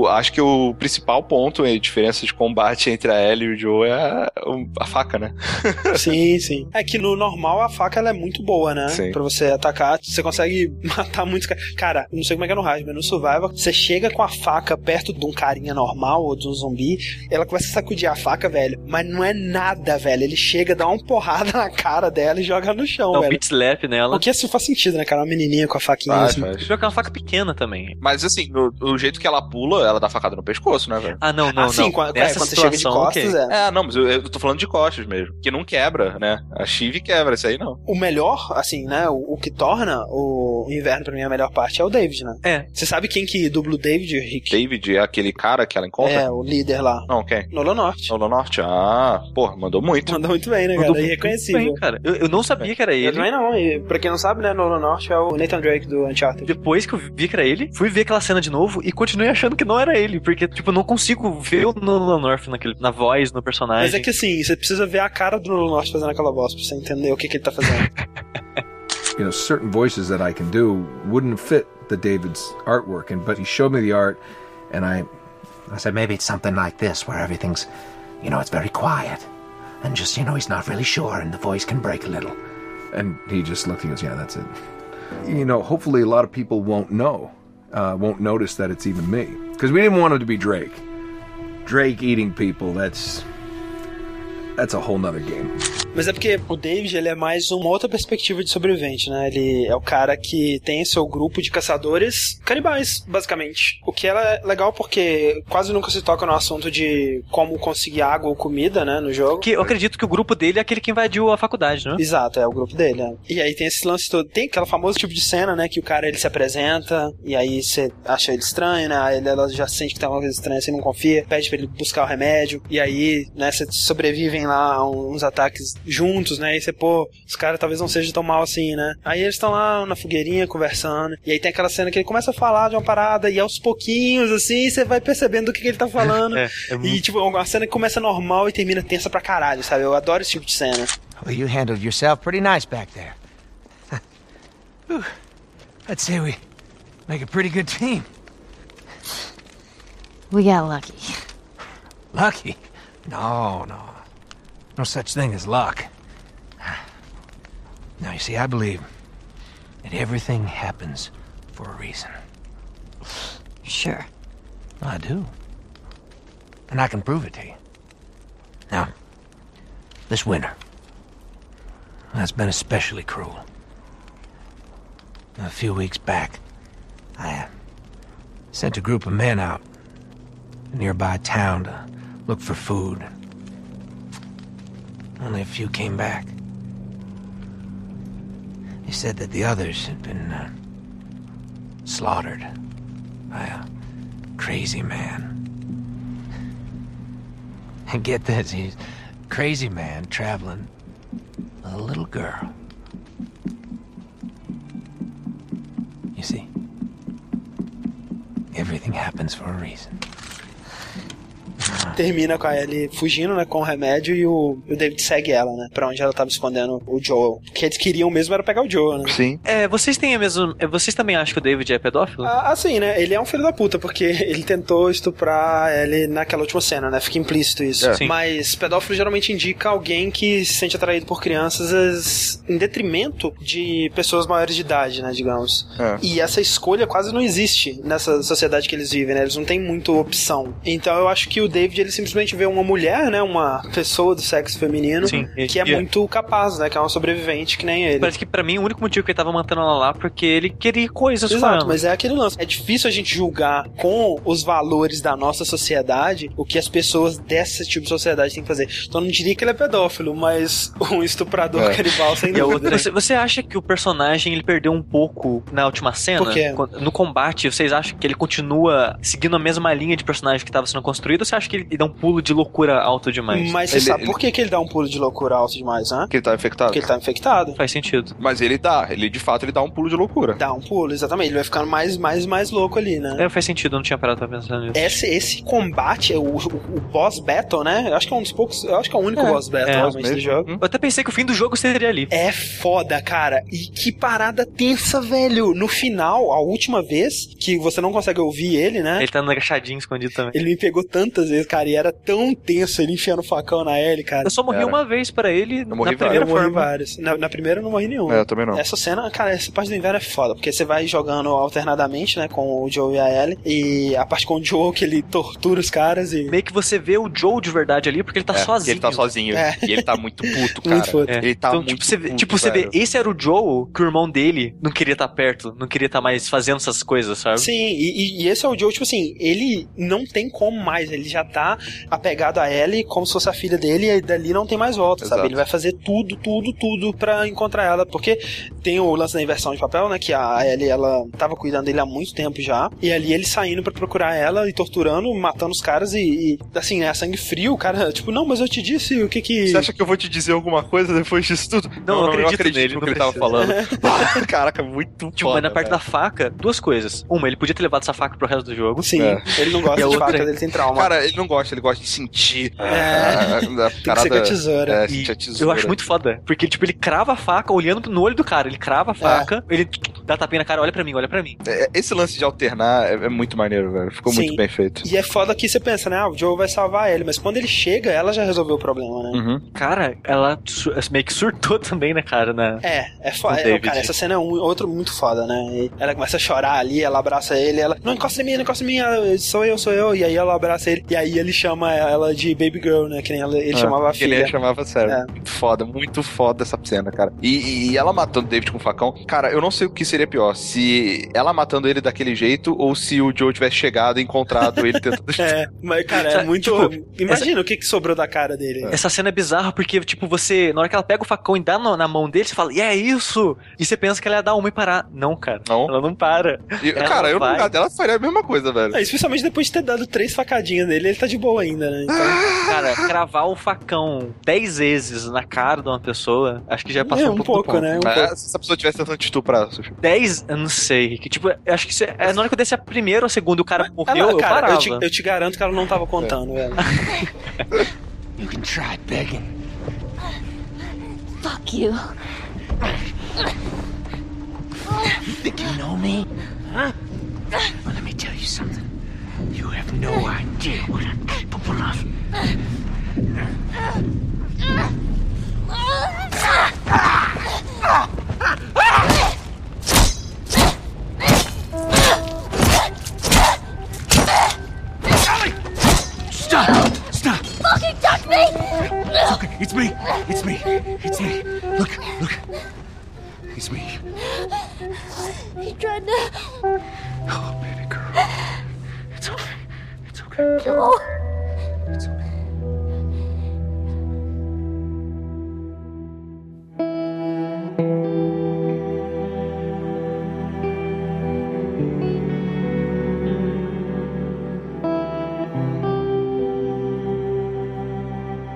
acho que o principal ponto, a diferença de combate entre a Ellie e o Joe é a, a faca, né? Sim, sim. É que no normal a faca ela é muito boa, né? Sim. Pra você atacar, você consegue matar muitos caras. Cara, não sei como é que é no Rise, mas no Survival, você chega com a faca perto de um carinha normal ou de um zumbi, ela começa a sacudir a faca, velho. Mas não é nada, velho. Ele chega, dá uma porrada na cara dela e joga no chão, Dá um velho. beat slap nela. O que assim faz sentido, né, cara? Uma menininha com a faquinha Faz, assim. faz. É uma faca pequena também. Mas assim, no- o jeito que ela pula, ela dá facada no pescoço, né, velho? Ah, não, não, Ah, sim, não. quando, é, Nessa quando você chega de situação, costas, ok. é. É, não, mas eu, eu tô falando de costas mesmo. Que não quebra, né? A Chive quebra, isso aí não. O melhor, assim, né? O, o que torna o inverno pra mim a melhor parte é o David, né? É. Você sabe quem que dubla o David, Rick? David é aquele cara que ela encontra? É, o líder lá. Não, quem? Nolan Norte. Nolan Norte? Ah, porra, mandou muito. Mandou muito bem, né, Mandou cara? muito Irreconhecível. bem, cara. Eu, eu não sabia que era Eu ele. também não, e pra quem não sabe, né, Nolan Norte é o Nathan Drake do Uncharted. Depois que eu vi que era ele, fui ver aquela cena de novo e continuei achando que não era ele. Porque, tipo, eu não consigo ver o Nolan North naquele, na voz, no personagem. Mas é que assim, você precisa ver a cara do Nolan Norte fazendo aquela voz pra você entender o que, que ele tá fazendo. you know, certain voices that I can do wouldn't fit the David's artwork. And but he showed me the art, and I, I said, maybe it's something like this, where everything's, you know, it's very quiet. And just, you know, he's not really sure, and the voice can break a little. and he just looked. He goes, "Yeah, that's it." You know, hopefully a lot of people won't know, uh, won't notice that it's even me, because we didn't want him to be Drake. Drake eating people. That's that's a whole nother game. Mas é porque o David, ele é mais uma outra perspectiva de sobrevivente, né? Ele é o cara que tem seu grupo de caçadores canibais, basicamente. O que é legal porque quase nunca se toca no assunto de como conseguir água ou comida, né, no jogo. Que eu acredito que o grupo dele é aquele que invadiu a faculdade, né? Exato, é o grupo dele. né? E aí tem esse lance todo. Tem aquela famosa tipo de cena, né? Que o cara ele se apresenta e aí você acha ele estranho, né? Aí ela já sente que tem uma coisa estranha, você não confia, pede pra ele buscar o remédio. E aí, né, vocês sobrevivem lá a uns ataques juntos, né? E você, pô, os caras talvez não sejam tão mal assim, né? Aí eles estão lá na fogueirinha conversando. E aí tem aquela cena que ele começa a falar de uma parada e aos pouquinhos, assim, você vai percebendo do que, que ele tá falando. É, é E, muito... tipo, uma cena que começa normal e termina tensa pra caralho, sabe? Eu adoro esse tipo de cena. Well, you handled yourself pretty nice back there. Whew. I'd say we make a pretty good team. We got lucky. Lucky? No, no. No such thing as luck. Now, you see, I believe that everything happens for a reason. Sure. I do. And I can prove it to you. Now, this winter, that's been especially cruel. A few weeks back, I uh, sent a group of men out a nearby town to look for food. Only a few came back. They said that the others had been uh, slaughtered by a crazy man. And get this, he's a crazy man traveling with a little girl. You see, everything happens for a reason. Termina com a Ellie fugindo, né, com o remédio e o, o David segue ela, né, pra onde ela tava escondendo o Joel. O que eles queriam mesmo era pegar o Joel, né? Sim. É, vocês têm a mesma. é, Vocês também acham que o David é pedófilo? Ah, Assim, né? Ele é um filho da puta, porque ele tentou estuprar ele naquela última cena, né? Fica implícito isso. É. Sim. Mas pedófilo geralmente indica alguém que se sente atraído por crianças em detrimento de pessoas maiores de idade, né? Digamos. É. E essa escolha quase não existe nessa sociedade que eles vivem, né? Eles não têm muita opção. Então eu acho que o David, ele simplesmente vê uma mulher, né? Uma pessoa do sexo feminino Sim. que é muito capaz, né? Que é uma sobrevivente que nem ele. Parece que pra mim o único motivo que ele tava mantendo ela lá é porque ele queria coisas Exato, ela. mas é aquele lance. É difícil a gente julgar com os valores da nossa sociedade o que as pessoas desse tipo de sociedade têm que fazer. Então eu não diria que ele é pedófilo, mas um estuprador É. canibal sem dúvida. outra, você, você acha que o personagem ele perdeu um pouco na última cena? Por quê? No combate, vocês acham que ele continua seguindo a mesma linha de personagem que estava sendo construído ou você acha que ele dá um pulo de loucura alto demais? Mas você sabe por que, que ele dá um pulo de loucura alto demais, né? Porque ele tá infectado. Porque ele tá infectado. Faz sentido. Mas ele dá, ele de fato ele dá um pulo de loucura. Dá um pulo, exatamente. Ele vai ficando mais, mais, mais louco ali, né? É, faz sentido, eu não tinha parado pra pensar nisso. Esse, esse combate, o, o, o boss battle, né? Eu acho que é um dos poucos. Eu acho que é o único boss battle é, realmente do jogo. Eu até pensei que o fim do jogo seria ali. É foda, cara. E que parada tensa, velho. No final, a última vez que você não consegue ouvir ele, né? Ele tá no agachadinho escondido também. Ele me pegou tantas vezes, cara, e era tão tenso ele enfiando o facão na L, cara. Eu só morri Era. uma vez pra ele morri na primeira eu morri forma. vários. Na, na primeira eu não morri nenhum. É, eu também não. Essa cena, cara, essa parte do inverno é foda, porque você vai jogando alternadamente, né, com o Joe e a Ellie, e a parte com o Joe que ele tortura os caras e... Meio que você vê o Joe de verdade ali porque ele tá É, sozinho. Ele tá sozinho. É. E ele tá muito puto, cara. Muito puto. Ele tá então, muito tipo, você vê, puto, tipo, você vê, esse era o Joe que o irmão dele não queria estar perto, não queria estar mais fazendo essas coisas, sabe? Sim, e, e- e esse é o Joe, tipo assim, ele não tem como mais, ele já tá apegado a Ellie como se fosse a filha dele, e dali não tem mais volta, Exato. sabe? Ele vai fazer tudo, tudo, tudo pra encontrar ela, porque tem o lance da inversão de papel, né, que a Ellie, ela tava cuidando dele há muito tempo já, e ali ele saindo pra procurar ela e torturando, matando os caras e, e, assim, né, a sangue frio, o cara, tipo, não, mas eu te disse o que que... Você acha que eu vou te dizer alguma coisa depois disso tudo? Não, eu acredito nele, no que não ele tava falando. Caraca, muito Tipo, foda, mas na parte velho. da faca, duas coisas. Uma, ele podia ter levado essa faca pro resto do jogo. Sim, É. ele não gosta E a de outra- faca, ele tem trauma. Cara, ele não gosta, ele gosta de sentir. É. a- a Tem que ser com a tesoura. É, E sentir a tesoura. eu acho muito foda. Porque, tipo, ele crava a faca olhando no olho do cara. Ele crava a faca, ele dá tapinha na cara, olha pra mim, olha pra mim. É, Esse lance de alternar é, é muito maneiro, velho. Ficou Sim. muito bem feito. E é foda que você pensa, né? Ah, o Joe vai salvar ele, mas quando ele chega, ela já resolveu o problema, né? Uhum. Cara, ela meio que surtou também, né, cara? Na... É, é foda. É, cara, essa cena é um, outro muito foda, né? E ela começa a chorar ali, ela abraça ele, ela, não encosta em mim, não encosta em mim, ela, sou eu, sou eu. E aí ela abraça ele, e aí ele chama ela de baby girl, né? Que nem ela- ele Ah, chamava a que filha. Ele chamava sério. É. Muito foda, muito foda essa cena, cara. E, e ela matando o David com o facão. Cara, eu não sei o que seria pior. Se ela matando ele daquele jeito ou se o Joe tivesse chegado e encontrado ele tentando. É, mas, cara, é muito. tipo, Imagina o que, que sobrou da cara dele. Essa cena é bizarra porque, tipo, você, na hora que ela pega o facão e dá no- na mão dele, você fala, e é isso? E você pensa que ela ia dar uma e parar. Não, cara. Não. Ela não para. E, Ela cara, eu no vai. lugar dela faria a mesma coisa, velho. É, especialmente depois de ter dado três facadinhas nele, ele tá de boa ainda, né? Então, Cara, cravar o facão dez vezes na cara de uma pessoa, acho que já passou É, um, um pouco, do pouco, ponto. né? Um É, pouco. se essa pessoa tivesse tentando te estuprar, Sushi. 10, eu não sei. Que, tipo, eu acho que isso é, é, na hora que eu desci a primeira ou a segunda e o cara morreu, Ela, eu cara, parava. eu te, eu te garanto que ela não tava contando, velho. You can try begging. Fuck you. You think you know me? Huh? Well, let me tell you something. You have no idea what I'm capable of. Stop! Stop! Fucking touch me! It's okay. It's me. It's me. It's me. Look, look. It's me. He tried to. Oh, baby girl. It's okay. It's okay. It's okay.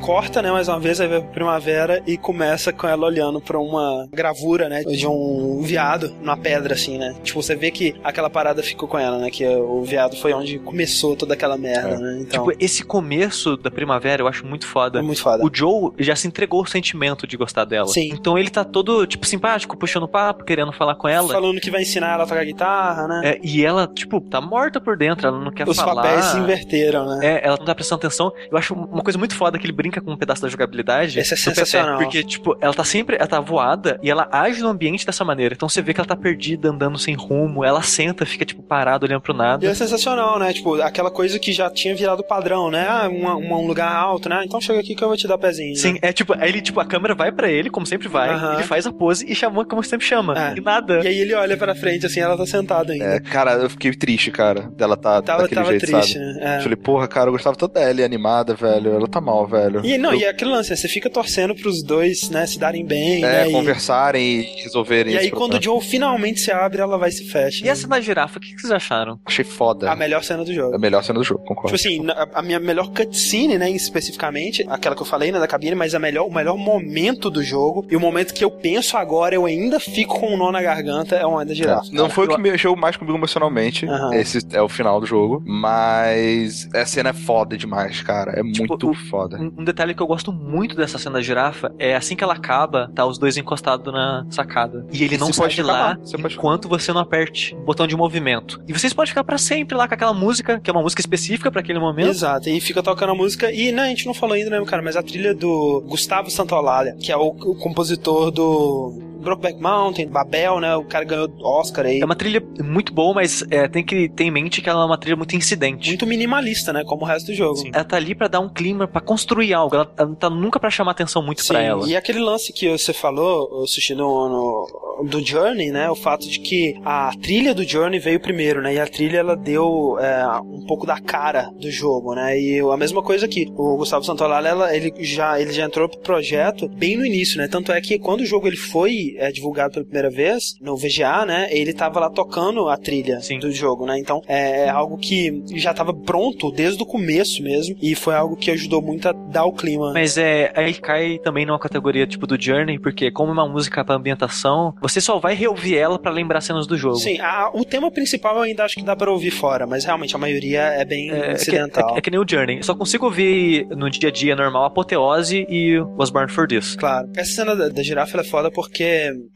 Corta, né, mais uma vez, pra primavera e começa com ela olhando pra uma gravura, né, de um veado numa pedra, assim, né. Tipo, você vê que aquela parada ficou com ela, né, que o veado foi onde começou toda aquela merda, né. Então, Tipo, esse começo da primavera eu acho muito foda. É muito foda. O Joe já se entregou o sentimento de gostar dela. Sim. Então ele tá todo, tipo, simpático, puxando papo, querendo falar com ela. falando que vai ensinar ela a tocar guitarra, né. É, e ela, tipo, tá morta por dentro, ela não quer Os falar. papéis se inverteram, né. É, ela não tá prestando atenção. Eu acho uma coisa muito foda que ele brinca com um pedaço da jogabilidade. Esse é sensacional. porque, tipo, ela tá sempre, ela tá voada e ela age no ambiente dessa maneira. Então você vê que ela tá perdida, andando sem rumo. Ela senta, fica, tipo, parada, olhando pro nada. E é sensacional, né? Tipo, aquela coisa que já tinha virado padrão, né? Ah, uma- uma- um lugar alto, né? Então chega aqui que eu vou te dar pezinho. Sim, né? é tipo, aí ele, tipo, a câmera vai pra ele, como sempre vai, Aham. ele faz a pose e chama como sempre chama. É. E nada. E aí ele olha pra frente, assim, ela tá sentada ainda. É, cara, eu fiquei triste, cara, dela tá Tava- daquele tava jeito, triste, sabe? né? É. Falei, porra, cara, eu gostava tanto dela, animada, velho. Ela tá mal, velho. E não, Eu- e é aquele lance, né? Você fica torcendo pros dois, né, se darem bem, É, né? e- conversarem e resolverem E, aí esse quando o problema. Joe finalmente se abre, ela vai e se fecha. E essa da girafa, o que que vocês acharam? Achei foda. A melhor cena do jogo. A melhor cena do jogo, Tipo concordo. assim, na- a minha melhor cutscene, né, especificamente, aquela que eu falei, né, da cabine, mas a melhor, o melhor momento do jogo, e o momento que eu penso agora, eu ainda fico com um nó na garganta, é o momento da girafa. É, Não foi o que mexeu mais comigo emocionalmente. Aham. Esse é o final do jogo. Mas a cena é foda demais, cara. É Tipo, muito o- foda. Um, um detalhe que eu gosto muito dessa cena da girafa é assim que ela acaba, tá os dois encostados na sacada. E ele não Você sai pode de lá lá, você pode enquanto você não aperte o botão de movimento. E vocês podem ficar pra sempre lá com aquela música, que é uma música específica pra aquele momento. Exato, e fica tocando a música. E né, a gente não falou ainda, né, cara, mas a trilha do Gustavo Santaolalla, que é o, o compositor do Brokeback Mountain, Babel, né? O cara ganhou Oscar aí. É uma trilha muito boa, mas é, tem que ter em mente que ela é uma trilha muito incidente. Muito minimalista, né? Como o resto do jogo. Ela tá ali pra dar um clima, pra construir algo. Ela, ela não tá nunca pra chamar atenção muito Sim, pra ela. e aquele lance que você falou, Sushi, no, no- do Journey, né? O fato de que a trilha do Journey veio primeiro, né? E a trilha, ela deu é, um pouco da cara do jogo, né? E a mesma coisa aqui. O Gustavo Santolala, ela, ele, já, ele já entrou pro projeto bem no início, né? Tanto é que quando o jogo ele foi é, divulgado pela primeira vez, no VGA, né? Ele tava lá tocando a trilha do jogo, né? Então, é algo que já tava pronto desde o começo mesmo. E foi algo que ajudou muito a dar o clima. Mas é, aí cai também numa categoria tipo do Journey, porque como é uma música pra ambientação, você só vai reouvir ela pra lembrar cenas do jogo. Sim, a- o tema principal eu ainda acho que dá pra ouvir fora, mas realmente a maioria é bem É, é que, incidental. é- é que nem o Journey. Só consigo ouvir no dia a dia normal Apoteose e Was Born for This. Claro. Essa cena da, da girafa é foda porque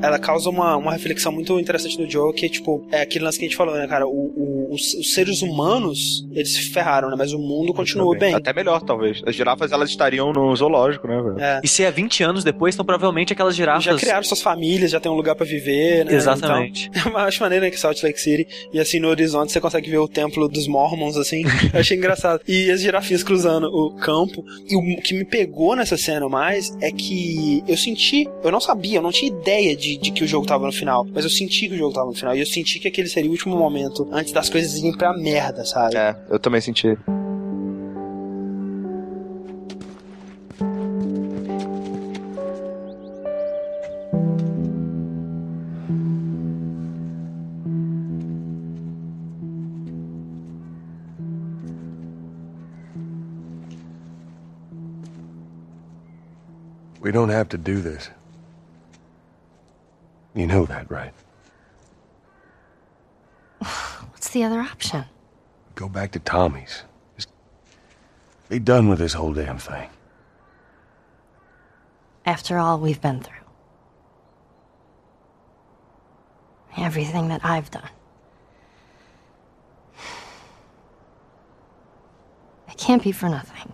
ela causa uma, uma reflexão muito interessante no jogo, que tipo, é aquele lance que a gente falou, né, cara? O, o- os, os seres humanos, eles se ferraram, né? Mas o mundo continua bem. Até melhor, talvez. As girafas, elas estariam no zoológico, né, velho? É. E se é 20 anos depois, então provavelmente aquelas girafas. Já criaram suas famílias, já tem um lugar pra viver, né? Exatamente. Então, eu acho maneiro, né, que Salt Lake City, e assim, no horizonte você consegue ver o templo dos Mormons, assim. eu achei engraçado. E as girafinhas cruzando o campo. E o que me pegou nessa cena mais é que eu senti, eu não sabia, eu não tinha ideia de, de que o jogo tava no final, mas eu senti que o jogo tava no final. E eu senti que aquele seria o último momento antes das coisas irem pra merda, sabe? É, eu também senti. We don't have to do this. You know that, right? What's the other option? Go back to Tommy's. Just be done with this whole damn thing. After all we've been through. Everything that I've done. It can't be for nothing.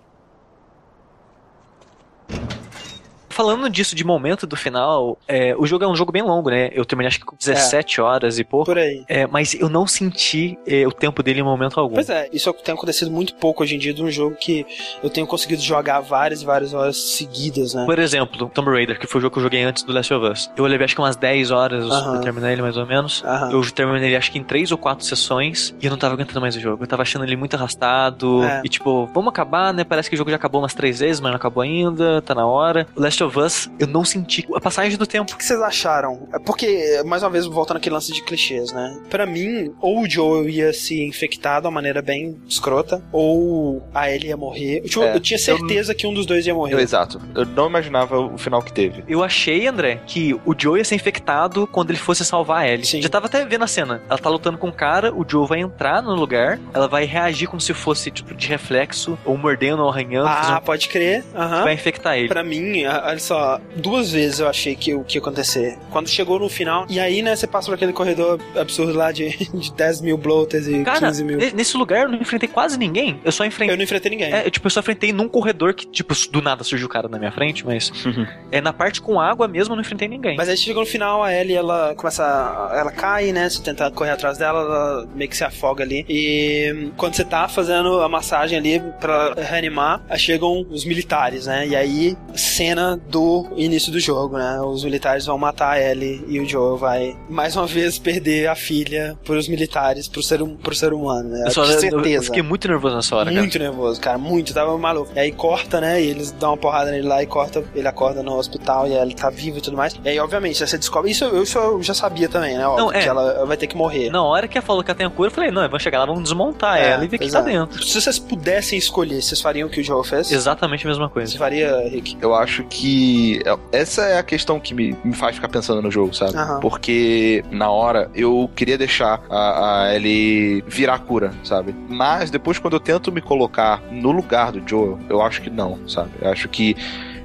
Falando disso de momento do final, é, o jogo é um jogo bem longo, né? Eu terminei acho que com 17 horas e pouco. Por aí. É, mas eu não senti é, o tempo dele em momento algum. Pois é, isso tem acontecido muito pouco hoje em dia de um jogo que eu tenho conseguido jogar várias e várias horas seguidas, né? Por exemplo, Tomb Raider, que foi o jogo que eu joguei antes do Last of Us. Eu levei acho que umas 10 horas Aham. pra terminar ele, mais ou menos. Aham. Eu terminei ele acho que em 3 ou 4 sessões e eu não tava aguentando mais o jogo. Eu tava achando ele muito arrastado. É. E tipo, vamos acabar, né? Parece que o jogo já acabou umas 3 vezes, mas não acabou ainda, tá na hora. O Last of Us, eu não senti a passagem do tempo. O que vocês acharam? É Porque, mais uma vez, voltando aquele lance de clichês, né? Pra mim, ou o Joel ia se infectar de uma maneira bem escrota, ou a Ellie ia morrer. Tipo, É, eu tinha certeza que um dos dois ia morrer. Eu, exato. Eu não imaginava o final que teve. Eu achei, André, que o Joe ia ser infectado quando ele fosse salvar a Ellie. Já tava até vendo a cena. Ela tá lutando com o cara, o Joe vai entrar no lugar, ela vai reagir como se fosse, tipo, de reflexo, ou mordendo ou arranhando. Ah, um- pode crer. Aham. Vai infectar ele. Pra mim, a- olha só, duas vezes eu achei que o que ia acontecer. Quando chegou no final, e aí, né, você passa por aquele corredor absurdo lá de, de 10 mil bloaters e Cara, 15 mil. ne- nesse lugar eu não enfrentei quase ninguém. Eu só enfrentei. Eu não enfrentei ninguém. É, tipo, eu só enfrentei num corredor que, tipo, do nada surgiu o cara na minha frente, mas. é na parte com água mesmo eu não enfrentei ninguém. Mas aí chegou no final, a Ellie, ela começa. a- Ela cai, né? Você tenta correr atrás dela, ela meio que se afoga ali. E quando você tá fazendo a massagem ali pra reanimar, aí chegam os militares, né? E aí, cena do início do jogo, né? Os militares vão matar a Ellie e o Joel vai mais uma vez perder a filha pros militares, pro ser, pro ser humano, né? eu, só, Com eu- certeza. eu fiquei muito nervoso nessa hora, cara. Muito nervoso, cara, muito, tava maluco. E aí corta, né? E eles dão uma porrada nele lá e corta, ele acorda no hospital e ele tá vivo e tudo mais. E aí, obviamente, você descobre. Isso eu, isso eu já sabia também, né? Óbvio, Não, é. que ela vai ter que morrer. Na hora que ela falou que ela tem a cura, eu falei, não, vamos chegar lá, vamos desmontar ela e ver o que tá dentro. Se vocês pudessem escolher, vocês fariam o que o Joel fez? Exatamente a mesma coisa. Você faria, Rick? Eu acho que essa é a questão que me, me faz ficar pensando no jogo, sabe? Aham. Porque na hora eu queria deixar a, a Ellie virar a cura, sabe? Mas depois quando eu tento me colocar no lugar do Joel, eu acho que não, sabe? Eu acho que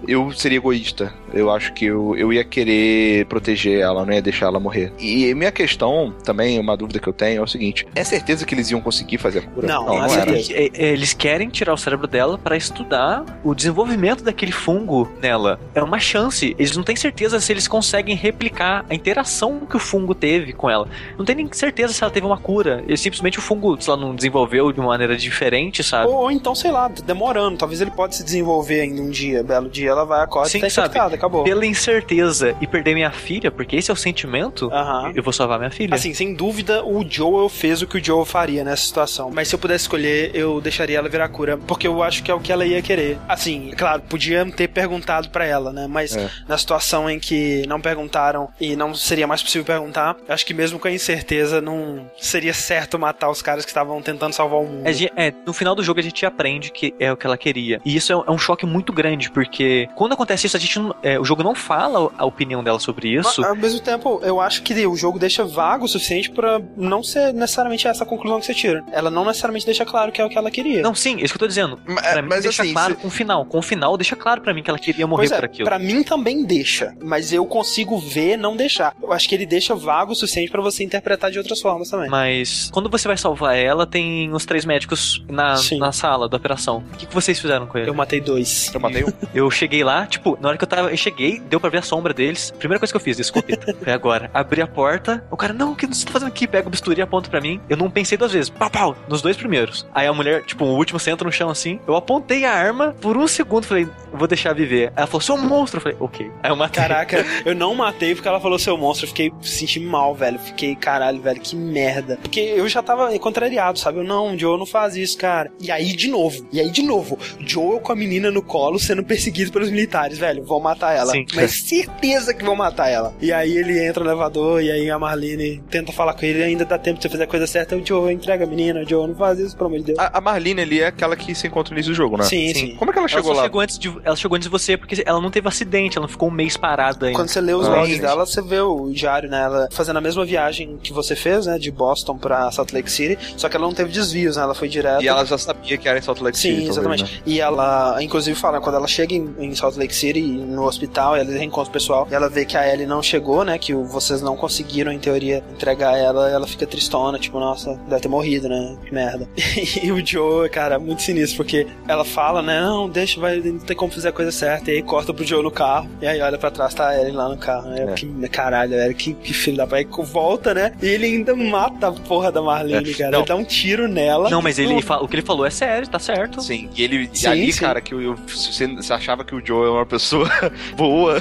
eu seria egoísta. Eu acho que eu, eu ia querer proteger ela, não ia deixar ela morrer. E minha questão, também, uma dúvida que eu tenho é o seguinte: é certeza que eles iam conseguir fazer a cura? Não, não era. eles, é- é- eles querem tirar o cérebro dela pra estudar o desenvolvimento daquele fungo nela. É uma chance. Eles não têm certeza se eles conseguem replicar a interação que o fungo teve com ela. Não tem nem certeza se ela teve uma cura. Ele simplesmente o fungo, se ela não desenvolveu de uma maneira diferente, sabe? Ou, ou então, sei lá, demorando. Talvez ele pode se desenvolver ainda um dia, belo dia, ela vai acordar e tá infectada, acabou. Pela incerteza e perder minha filha, porque esse é o sentimento, eu vou salvar minha filha. Assim, sem dúvida, o Joel fez o que o Joel faria nessa situação. Mas se eu pudesse escolher, eu deixaria ela virar cura. Porque eu acho que é o que ela ia querer. Assim, claro, podia ter perguntado pra ela, né? Mas É. na situação em que não perguntaram e não seria mais possível perguntar, acho que mesmo com a incerteza, não seria certo matar os caras que estavam tentando salvar o mundo. É, é, no final do jogo a gente aprende que é o que ela queria. E isso é um, é um choque muito grande, porque quando acontece isso, a gente não- é, o jogo não fala a opinião dela sobre isso. Mas, ao mesmo tempo, eu acho que o jogo deixa vago o suficiente pra não ser necessariamente essa conclusão que você tira. Ela não necessariamente deixa claro que é o que ela queria. Não, sim, é isso que eu tô dizendo. pra mim mas deixa assim, claro se- com o final. Com o final deixa claro pra mim que ela queria morrer Pois é, por aquilo. Pra mim também deixa, mas eu consigo ver não deixar. Eu acho que ele deixa vago o suficiente pra você interpretar de outras formas também. Mas quando você vai salvar ela, tem os três médicos na, na sala da operação. O que, que vocês fizeram com ele? Eu matei dois. Eu matei um. Eu cheguei lá, tipo, na hora que eu tava. Cheguei, deu pra ver a sombra deles. Primeira coisa que eu fiz, escopeta. Foi agora. Abri a porta. O cara, não, o que você tá fazendo aqui? Pega o bisturi e aponta pra mim. Eu não pensei duas vezes. Pau, pau, nos dois primeiros. Aí a mulher, tipo, o último senta no chão assim. Eu apontei a arma por um segundo. Falei, vou deixar viver. Ela falou, seu monstro. Eu falei, ok. Aí eu matei. Caraca, eu não matei porque ela falou seu monstro. Eu fiquei senti mal, velho. Fiquei, caralho, velho, que merda. Porque eu já tava contrariado, sabe? Eu, não, Joe não faz isso, cara. E aí, de novo. E aí, de novo. Joel com a menina no colo sendo perseguido pelos militares, velho. Vão matar ela. Sim. Mas certeza que vão matar ela. E aí ele entra no elevador e aí a Marlene tenta falar com ele. E ainda dá tempo de você fazer a coisa certa. O Joe entrega a menina. O Joe não faz isso, pelo amor de Deus. A, a Marlene ali é aquela que se encontra no início do jogo, né? Sim, sim. Como é que ela chegou só lá? Chegou antes de, ela chegou antes de você porque ela não teve acidente, ela não ficou um mês parada ainda. Quando você lê os Ah, logs dela, você vê o diário, né? Ela fazendo a mesma viagem que você fez, né? De Boston pra Salt Lake City. Só que ela não teve desvios, né? Ela foi direto. E ela já sabia que era em Salt Lake Sim, City. exatamente. talvez, né? E ela, inclusive, fala, quando ela chega em, em Salt Lake City, no hospital, e ela reencontra o pessoal, e ela vê que a Ellie não chegou, né? Que vocês não conseguiram, em teoria, entregar ela, ela fica tristona, tipo, nossa, deve ter morrido, né? Que merda. e o Joe, cara, muito sinistro, porque ela fala, né? Não, deixa, vai, não tem como fazer a coisa certa. E aí corta pro Joe no carro, e aí olha pra trás, tá a Ellie lá no carro. Aí, eu, que, caralho, velho, que, que filho da pai. Volta, né? E ele ainda mata a porra da Marlene, É, cara. não. Ele dá um tiro nela. Não, mas ele o que ele falou é sério, tá certo. Sim, e ele e Sim, ali, sim. cara, que eu, você, você achava que o Joe é uma pessoa boa.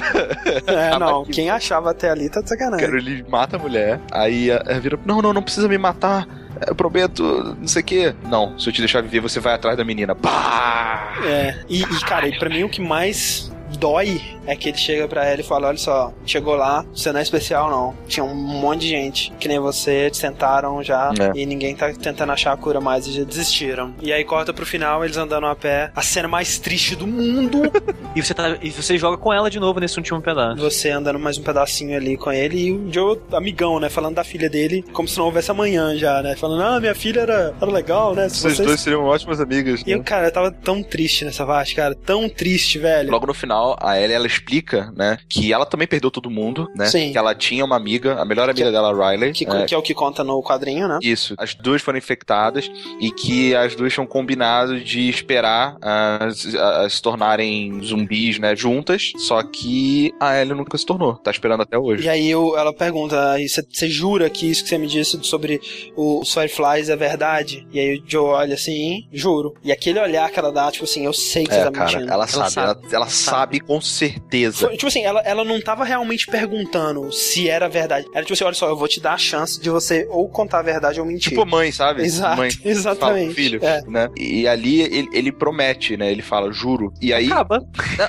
É, não, quem achava até ali tá de sacanagem. Cara, ele mata a mulher, aí a- ela vira, não, não, não precisa me matar. Eu prometo, não sei o quê. Não, se eu te deixar viver, você vai atrás da menina. Pá! É, e, e, cara, e pra mim o que mais dói é que ele chega pra ela e fala: Olha só, chegou lá, você não é especial, não. Tinha um monte de gente que nem você, eles tentaram já É. e ninguém tá tentando achar a cura mais e já desistiram. E aí corta pro final, eles andando a pé, a cena mais triste do mundo. E você, tá, e você joga com ela de novo nesse último pedaço. Você andando mais um pedacinho ali com ele e o Joe, amigão, né? Falando da filha dele, como se não houvesse amanhã já, né? Falando, ah, minha filha era, era legal, né? Se Vocês vocês- dois seriam ótimas amigas. E eu, cara, eu tava tão triste nessa parte, cara. Tão triste, velho. Logo no final, a Ellie ela explica, né, que ela também perdeu todo mundo, né? Sim. Que ela tinha uma amiga, a melhor amiga dela, a Riley. Que, é, que é o que conta no quadrinho, né? Isso. As duas foram infectadas e que as duas tinham combinado de esperar as, as se tornarem zumbis, né, juntas. Só que a Ellie nunca se tornou. Tá esperando até hoje. E aí eu- ela pergunta, "E você você jura que isso que você me disse sobre o- os Fireflies é verdade? E aí o Joe olha assim, juro. E aquele olhar que ela dá, tipo assim, eu sei que você É, tá cara, mentindo. ela sabe, ela, ela sabe com certeza. Foi, tipo assim, ela, ela não tava realmente perguntando se era verdade. Era tipo assim, olha só, eu vou te dar a chance de você ou contar a verdade ou mentir. Tipo mãe, sabe? Exato, mãe exatamente. Filho, É. né? E ali ele, ele promete, né? Ele fala, juro. E aí... Acaba.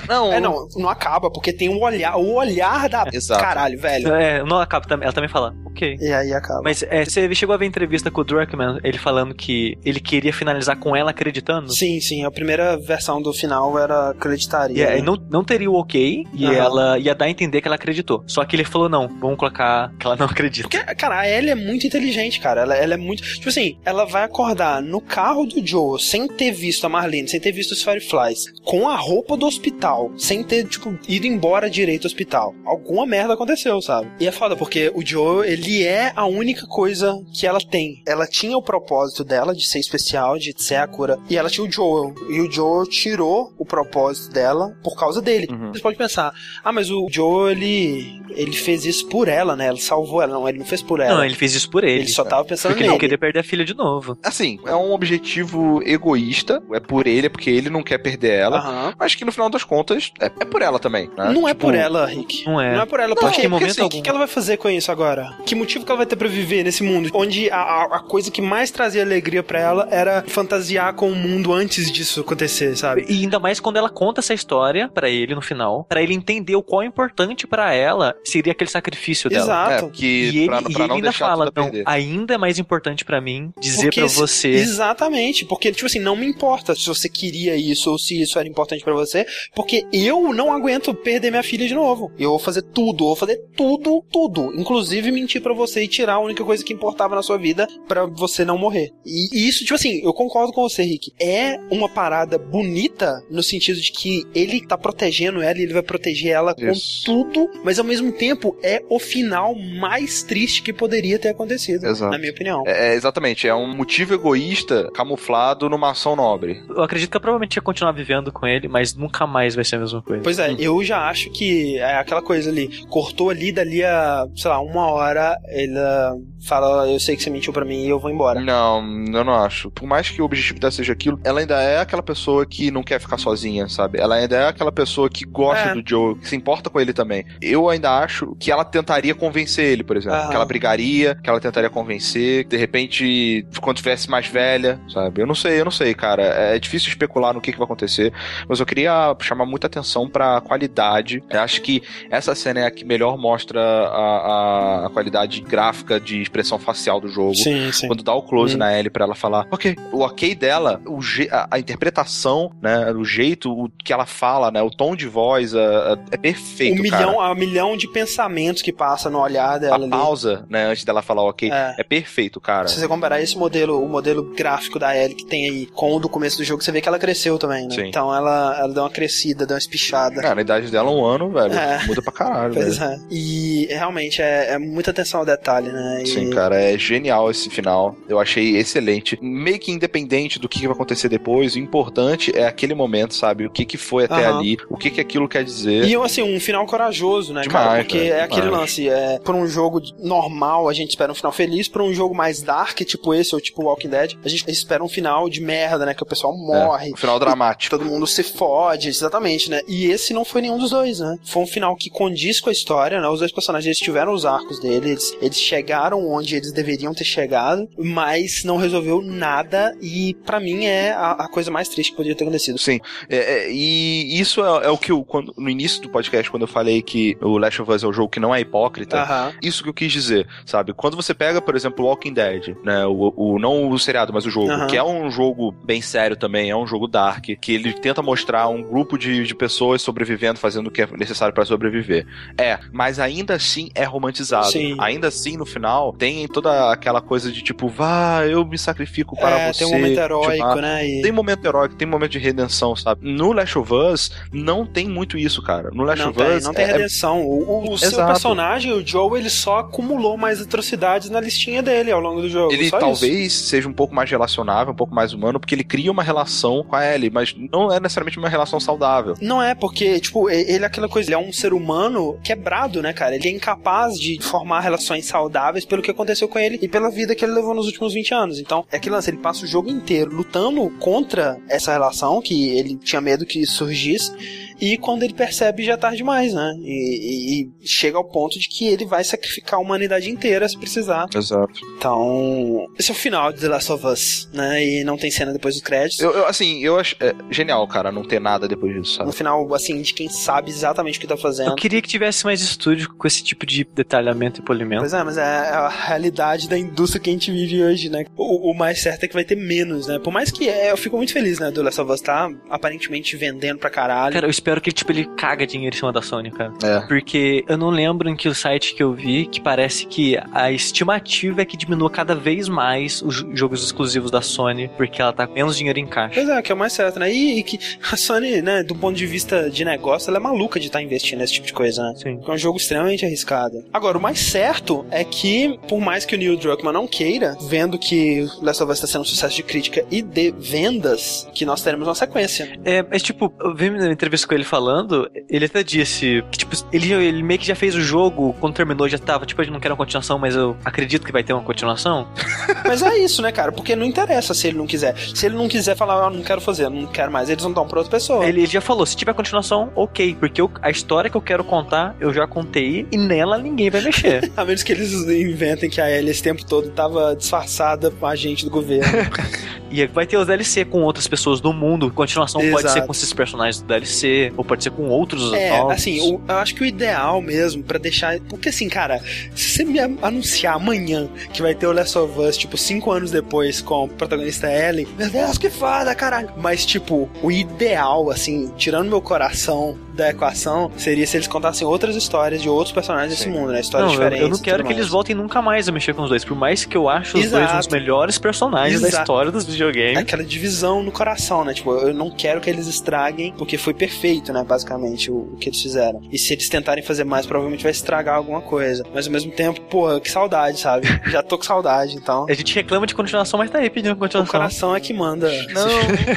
Não, É, não, não acaba, porque tem um olhar, o olhar da Exato. caralho, velho. É, não acaba também. Ela também fala, ok. E aí acaba. Mas é, você chegou a ver a entrevista com o Druckmann, ele falando que ele queria finalizar com ela acreditando? Sim, sim, a primeira versão do final era acreditaria. E aí né? não, não teria o ok e Aham. ela ia dar a entender que ela acreditou. Só que ele falou: não, vamos colocar que ela não acredita. Porque, cara, a Ellie é muito inteligente, cara. Ela, ela é muito. Tipo assim, ela vai acordar no carro do Joe sem ter visto a Marlene, sem ter visto os Fireflies, com a roupa do hospital, sem ter, tipo, ido embora direito do hospital. Alguma merda aconteceu, sabe? E é foda, porque o Joe, ele é a única coisa que ela tem. Ela tinha o propósito dela de ser especial, de ser a cura. E ela tinha o Joel. E o Joel tirou o propósito dela por causa dele. Você pode pensar, ah, mas o Joe, ele, ele fez isso por ela, né? Ele salvou ela. Não, ele não fez por ela. Não, ele fez isso por ele. Ele só tava pensando Porque ele não nele. queria perder a filha de novo. Assim, é um objetivo egoísta. É por ele, é porque ele não quer perder ela. Aham. Mas que no final das contas, é, é por ela também. né? Não é Tipo, por ela, Rick. Não é. Não é por ela. Não, Por quê? Porque momento assim, o que, algum. que ela vai fazer com isso agora? Que motivo que ela vai ter pra viver nesse mundo? Onde a, a, a coisa que mais trazia alegria pra ela era fantasiar com o mundo antes disso acontecer, sabe? E ainda mais quando ela conta essa história pra ele no final, pra ele entender o quão importante pra ela seria aquele sacrifício dela. Exato. É, porque E ele, pra, e pra ele não ainda fala, não, ainda é mais importante pra mim dizer se- você. Exatamente, porque, tipo assim, não me importa se você queria isso ou se isso era importante pra você, porque eu não aguento perder minha filha de novo. Eu vou fazer tudo, eu vou fazer tudo, tudo. Inclusive mentir pra você e tirar a única coisa que importava na sua vida pra você não morrer. E, e isso, tipo assim, eu concordo com você, Rick. É uma parada bonita no sentido de que ele tá protegendo ela e ele vai proteger ela Isso. com tudo, mas ao mesmo tempo é o final mais triste que poderia ter acontecido, Exato. na minha opinião. É, é, exatamente, é um motivo egoísta camuflado numa ação nobre. Eu acredito que ela provavelmente ia continuar vivendo com ele, mas nunca mais vai ser a mesma coisa. Pois é, eu já acho que é aquela coisa ali, cortou ali, dali a, sei lá, uma hora, ele ah, fala, eu sei que você mentiu pra mim e eu vou embora. Não, eu não acho. Por mais que o objetivo dela seja aquilo, ela ainda é aquela pessoa que não quer ficar sozinha, sabe? Ela ainda é aquela pessoa que gosta É. do Joe, que se importa com ele também. Eu ainda acho que ela tentaria convencer ele, por exemplo. Aham. Que ela brigaria, que ela tentaria convencer, de repente, quando tivesse mais velha, sabe? Eu não sei, eu não sei, cara. É difícil especular no que, que vai acontecer, mas eu queria chamar muita atenção pra qualidade. Eu acho que essa cena é a que melhor mostra a, a- a qualidade gráfica de expressão facial do jogo. Sim, sim. Quando dá o close Hum. na Ellie pra ela falar, ok. O ok dela, o a, a interpretação, né? O jeito o que ela fala, né? O tom de voz a- a- é perfeito, um milhão, cara. a milhão de pensamentos que passa no olhar dela A ali. pausa, né? Antes dela falar ok, É. é, perfeito, cara. Se você comparar esse modelo, o modelo gráfico da Ellie que tem aí com o do começo do jogo, você vê que ela cresceu também, né? Sim. Então ela, ela deu uma crescida, deu uma espichada. Cara, a idade dela é um ano, velho. É. Muda pra caralho, Pois velho. é. E realmente é, é muita atenção ao detalhe, né? E- Sim, cara, é genial esse final. Eu achei excelente. Meio que independente do que vai acontecer depois, o importante é aquele momento, sabe? O que que foi até Aham. ali, o que que aquilo quer dizer. E assim, um final corajoso, né, cara? Demais, Porque velho, é aquele lance, é, por um jogo normal, a gente espera um final feliz, por um jogo mais dark, tipo esse, ou tipo Walking Dead, a gente espera um final de merda, né? Que o pessoal morre. um final dramático. Todo mundo se fode, exatamente, né? E esse não foi nenhum dos dois, né? Foi um final que condiz com a história, né? Os dois personagens eles tiveram os arcos deles, eles chegaram onde eles deveriam ter chegado, mas não resolveu nada e pra mim é a, a coisa mais triste que poderia ter acontecido. Sim, é, é, e isso é, é o que eu, quando, no início do podcast, quando eu falei que o Last of Us é um jogo que não é hipócrita, Aham. isso que eu quis dizer, sabe? Quando você pega, por exemplo, Walking Dead, né? O, o- não o seriado, mas o jogo, Aham. que é um jogo bem sério também, é um jogo dark, que ele tenta mostrar um grupo de, de pessoas sobrevivendo, fazendo o que é necessário pra sobreviver. É, mas ainda assim é romantizado. Sim. Ainda assim, no final, tem toda aquela coisa de tipo, vá, eu me sacrifico para É, você. tem um momento heróico, tipo, ah, né? E- Tem momento heróico, tem momento de redenção, sabe? No Last of Us, não tem muito isso, cara. No Last não of tem, Us. não tem é- redenção. O, o- seu Exato. personagem, o Joe, ele só acumulou mais atrocidades na listinha dele ao longo do jogo. Ele talvez isso. seja um pouco mais relacionável, um pouco mais humano, porque ele cria uma relação com a Ellie, mas não é necessariamente uma relação saudável. Não é, porque, tipo, ele é aquela coisa, ele é um ser humano quebrado, né, cara? Ele é incapaz de formar relações saudáveis pelo que aconteceu com ele e pela vida que ele levou nos últimos 20 anos. Então, é aquilo lance, ele passa o jogo inteiro lutando contra essa relação, que ele tinha medo que surgisse, e quando ele percebe já é tarde demais, né? E, e- e chega ao ponto de que ele vai sacrificar a humanidade inteira se precisar. Exato. Então, esse é o final de The Last of Us, né? E não tem cena depois dos créditos. Eu, eu, assim, eu acho é, genial, cara, não ter nada depois disso, sabe? No final, assim, de quem sabe exatamente o que tá fazendo. Eu queria que tivesse mais estúdio com esse tipo de detalhamento e polimento. Pois é, mas é a realidade da indústria que a gente vive hoje, né? O, o mais certo é que vai ter menos, né? Por mais que é, eu fico muito feliz, né? Do Last of Us tá aparentemente vendendo pra caralho. Cara, eu espero que tipo, ele caga dinheiro em cima da Sony, cara. É. Porque eu não lembro em que o site que eu vi que parece que a estimativa é que diminua cada vez mais os jo- jogos exclusivos da Sony, porque ela tá com menos dinheiro em caixa. Pois é, que é o mais certo, né? E, e que a Sony, né, do ponto de vista de negócio, ela é maluca de estar investindo nesse tipo de coisa, né? Sim. É um jogo extremamente arriscado. Agora, o mais certo é que, por mais que o Neil Druckmann não queira, vendo que Last of Us está sendo um sucesso de crítica e de vendas, que nós teremos uma sequência. É, mas tipo, eu vi na entrevista com ele falando, ele até disse que, tipo, ele, ele meio que já fez o jogo, quando terminou já tava, tipo, a gente não quer uma continuação, mas eu acredito que vai ter uma continuação. Mas é isso, né, cara? Porque não interessa se ele não quiser. Se ele não quiser falar, ah, não quero fazer, não quero mais, eles vão dar pra outra pessoa. Ele, ele já falou, se tiver continuação, ok, porque eu- a história que eu quero contar, eu já contei, e nela ninguém vai mexer. A menos que eles inventem que a Ellie esse tempo todo tava disfarçada com agente do governo. E vai ter os DLC com outras pessoas do mundo. Continuação pode Exato. ser com esses personagens do DLC, ou pode ser com outros É, novos. assim, o- eu acho que o ideal mesmo pra deixar. Porque assim, cara, se você me anunciar amanhã que vai ter o Last of Us, tipo, cinco anos depois, com o protagonista Ellie, meu Deus, que foda, caralho. Mas, tipo, o ideal, assim, tirando meu coração da equação, seria se eles contassem outras histórias de outros personagens desse mundo, né? Histórias Não, eu, diferentes. eu não e quero que mais. eles voltem nunca mais a mexer com os dois, por mais que eu acho os dois uns melhores personagens da Exato. história dos videogames. Aquela divisão no coração, né? Tipo, eu não quero que eles estraguem, porque foi perfeito, né? Basicamente, o, o que eles fizeram. E se eles tentarem fazer mais, provavelmente vai estragar alguma coisa. Mas ao mesmo tempo, pô, que saudade, sabe? Já tô com saudade, então. A gente reclama de continuação, mas tá aí pedindo O continuação. coração é que manda. Não.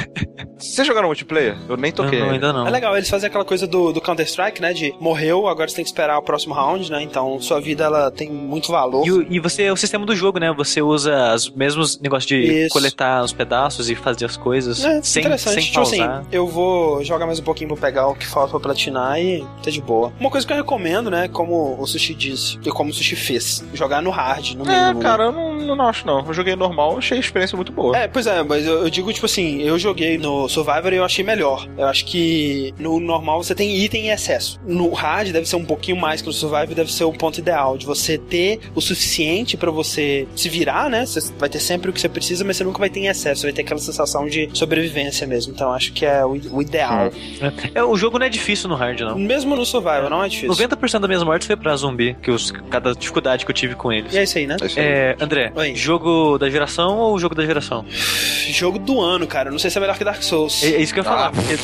Vocês jogaram multiplayer? Eu nem toquei. Não, não, ainda não. É legal, eles fazem aquela coisa do, do Counter-Strike, né? De morreu, agora você tem que esperar o próximo round, né? Então sua vida ela tem muito valor. E, e você é o sistema do jogo, né? Você usa os mesmos negócios de Isso. coletar os pedaços e fazer as coisas É, sem, interessante. sem tipo assim, pausar. eu vou jogar mais um pouquinho pra pegar o que falta pra platinar e tá de boa. Uma coisa que eu recomendo, né? Como o Sushi disse, e como o Sushi fez, jogar no hard, no É, mínimo. cara, eu não, não acho não. Eu joguei normal, achei a experiência muito boa. É, pois é, mas eu, eu digo, tipo assim, eu joguei no Survivor eu achei melhor. Eu acho que no normal você tem item em excesso. No hard deve ser um pouquinho mais que no Survivor, deve ser o ponto ideal de você ter o suficiente pra você se virar, né? Você vai ter sempre o que você precisa, mas você nunca vai ter em excesso. Você vai ter aquela sensação de sobrevivência mesmo. Então acho que é o, o ideal. É, o jogo não é difícil no hard, não. Mesmo no Survivor, não é difícil. 90% das minhas mortes foi pra zumbi, que os, cada dificuldade que eu tive com eles. E é isso aí, né? É, André, jogo da geração ou jogo da geração? Jogo do ano, cara. Não sei se é melhor que Dark Souls. É, é isso que eu ia falar, porque,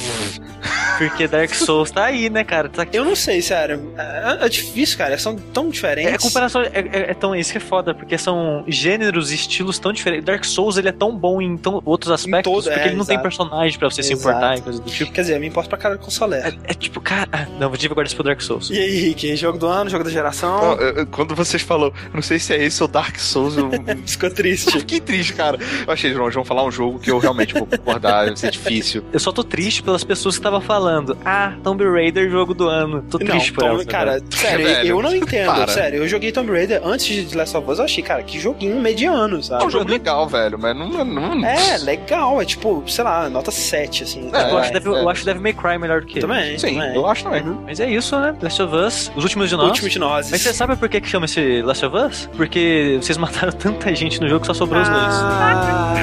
porque Dark Souls tá aí, né, cara? Tá Eu não sei, sério. É, é difícil, cara. São tão diferentes. É, a comparação é, é- é tão. Isso que é foda, porque são gêneros e estilos tão diferentes. Dark Souls ele é tão bom em tão, outros aspectos, todo, porque é, ele não tem exato. personagem pra você se Exato. importar e coisa do tipo. Quer dizer, eu me importo pra cara com Soler. É, tipo, cara. ah, Não, vou guardar isso pro Dark Souls. E aí, Rick? Jogo do ano, jogo da geração? Não, eu- eu- quando vocês falou, não sei se é esse ou Dark Souls, eu Ficou triste. fiquei triste, cara. Eu achei, João, vão falar um jogo que eu realmente vou concordar, vai ser difícil. Eu só tô triste pelas pessoas que estavam falando. Ah, Tomb Raider, jogo do ano. Tô Não, triste por Tomb- elas. cara, sério, Velho, eu não entendo. para. Sério, eu joguei Tomb Raider antes de The Last of Us, eu achei, cara, que joguinho mediano, sabe? É um jogo legal, velho, mas não. não... É, legal, é tipo, sei lá, nota 7, assim. eu, vai. acho Devil, eu acho Devil May Cry melhor do que ele. Também, Sim, também. eu acho também. Mas é isso, né? Last of Us, os últimos de nós. Último de nós. Mas você sabe por que, que chama esse Last of Us? Porque vocês mataram tanta gente no jogo que só sobrou os dois. Ah,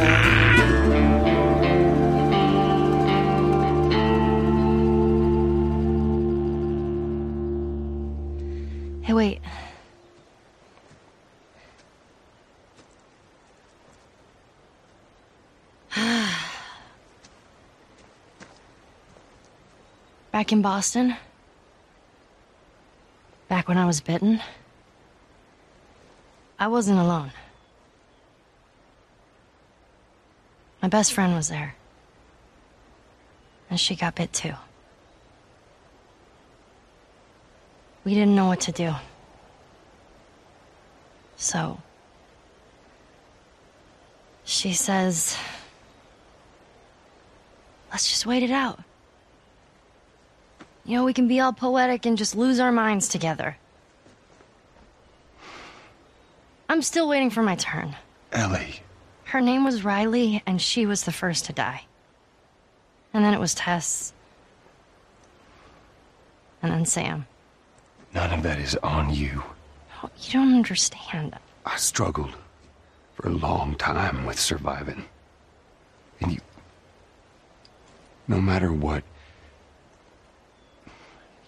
Back in Boston? Back when I was bitten? I wasn't alone. My best friend was there. And she got bit too. We didn't know what to do. So. She says. Let's just wait it out. You know, we can be all poetic and just lose our minds together. I'm still waiting for my turn. Ellie. Her name was Riley, and she was the first to die. And then it was Tess. And then Sam. None of that is on you. Oh, you don't understand. I struggled for a long time with surviving. And you. No matter what,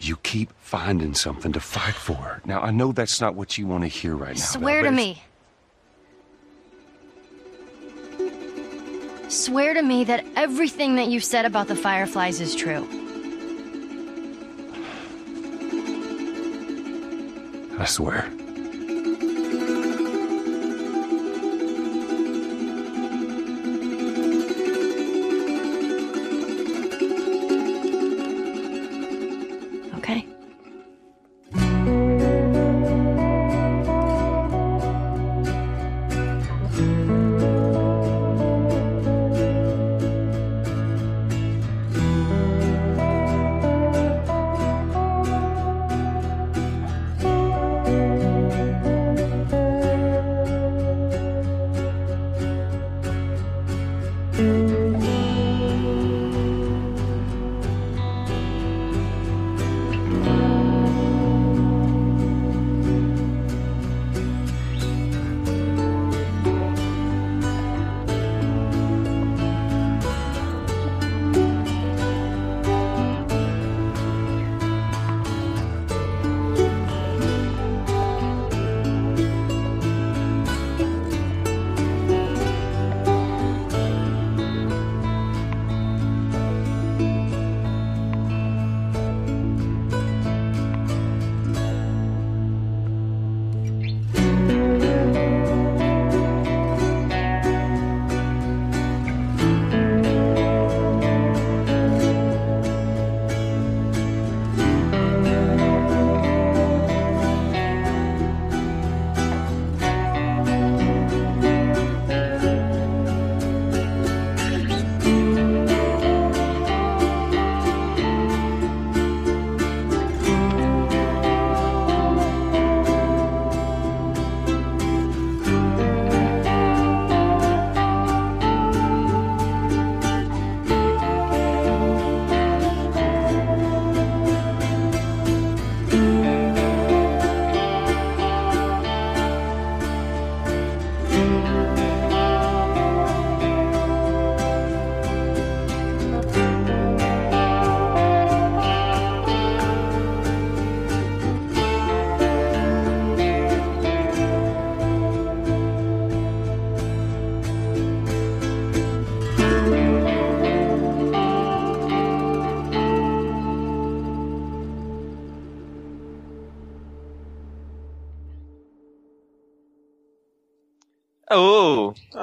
you keep finding something to fight for. Now, I know that's not what you want to hear right now. Swear to me. Swear to me that everything that you've said about the Fireflies is true. I swear.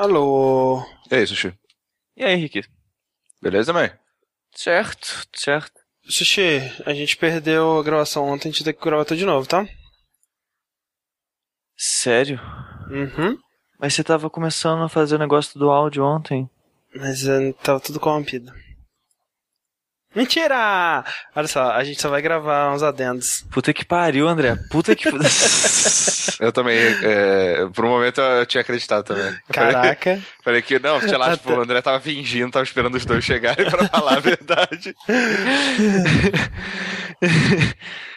Alô? E aí, Sushi? E aí, Henrique? Beleza, mãe? Certo, certo. Sushi, a gente perdeu a gravação ontem, a gente tem que gravar tudo de novo, tá? Sério? Uhum. Mas você tava começando a fazer o negócio do áudio ontem. Mas eh, tava tudo corrompido. Mentira! Olha só, a gente só vai gravar uns adendos. Puta que pariu, André. Puta que. Eu também, é, por um momento eu tinha acreditado também. Caraca. Falei, falei que, não, sei lá, tipo, o André tava fingindo, tava esperando os dois chegarem pra falar a verdade.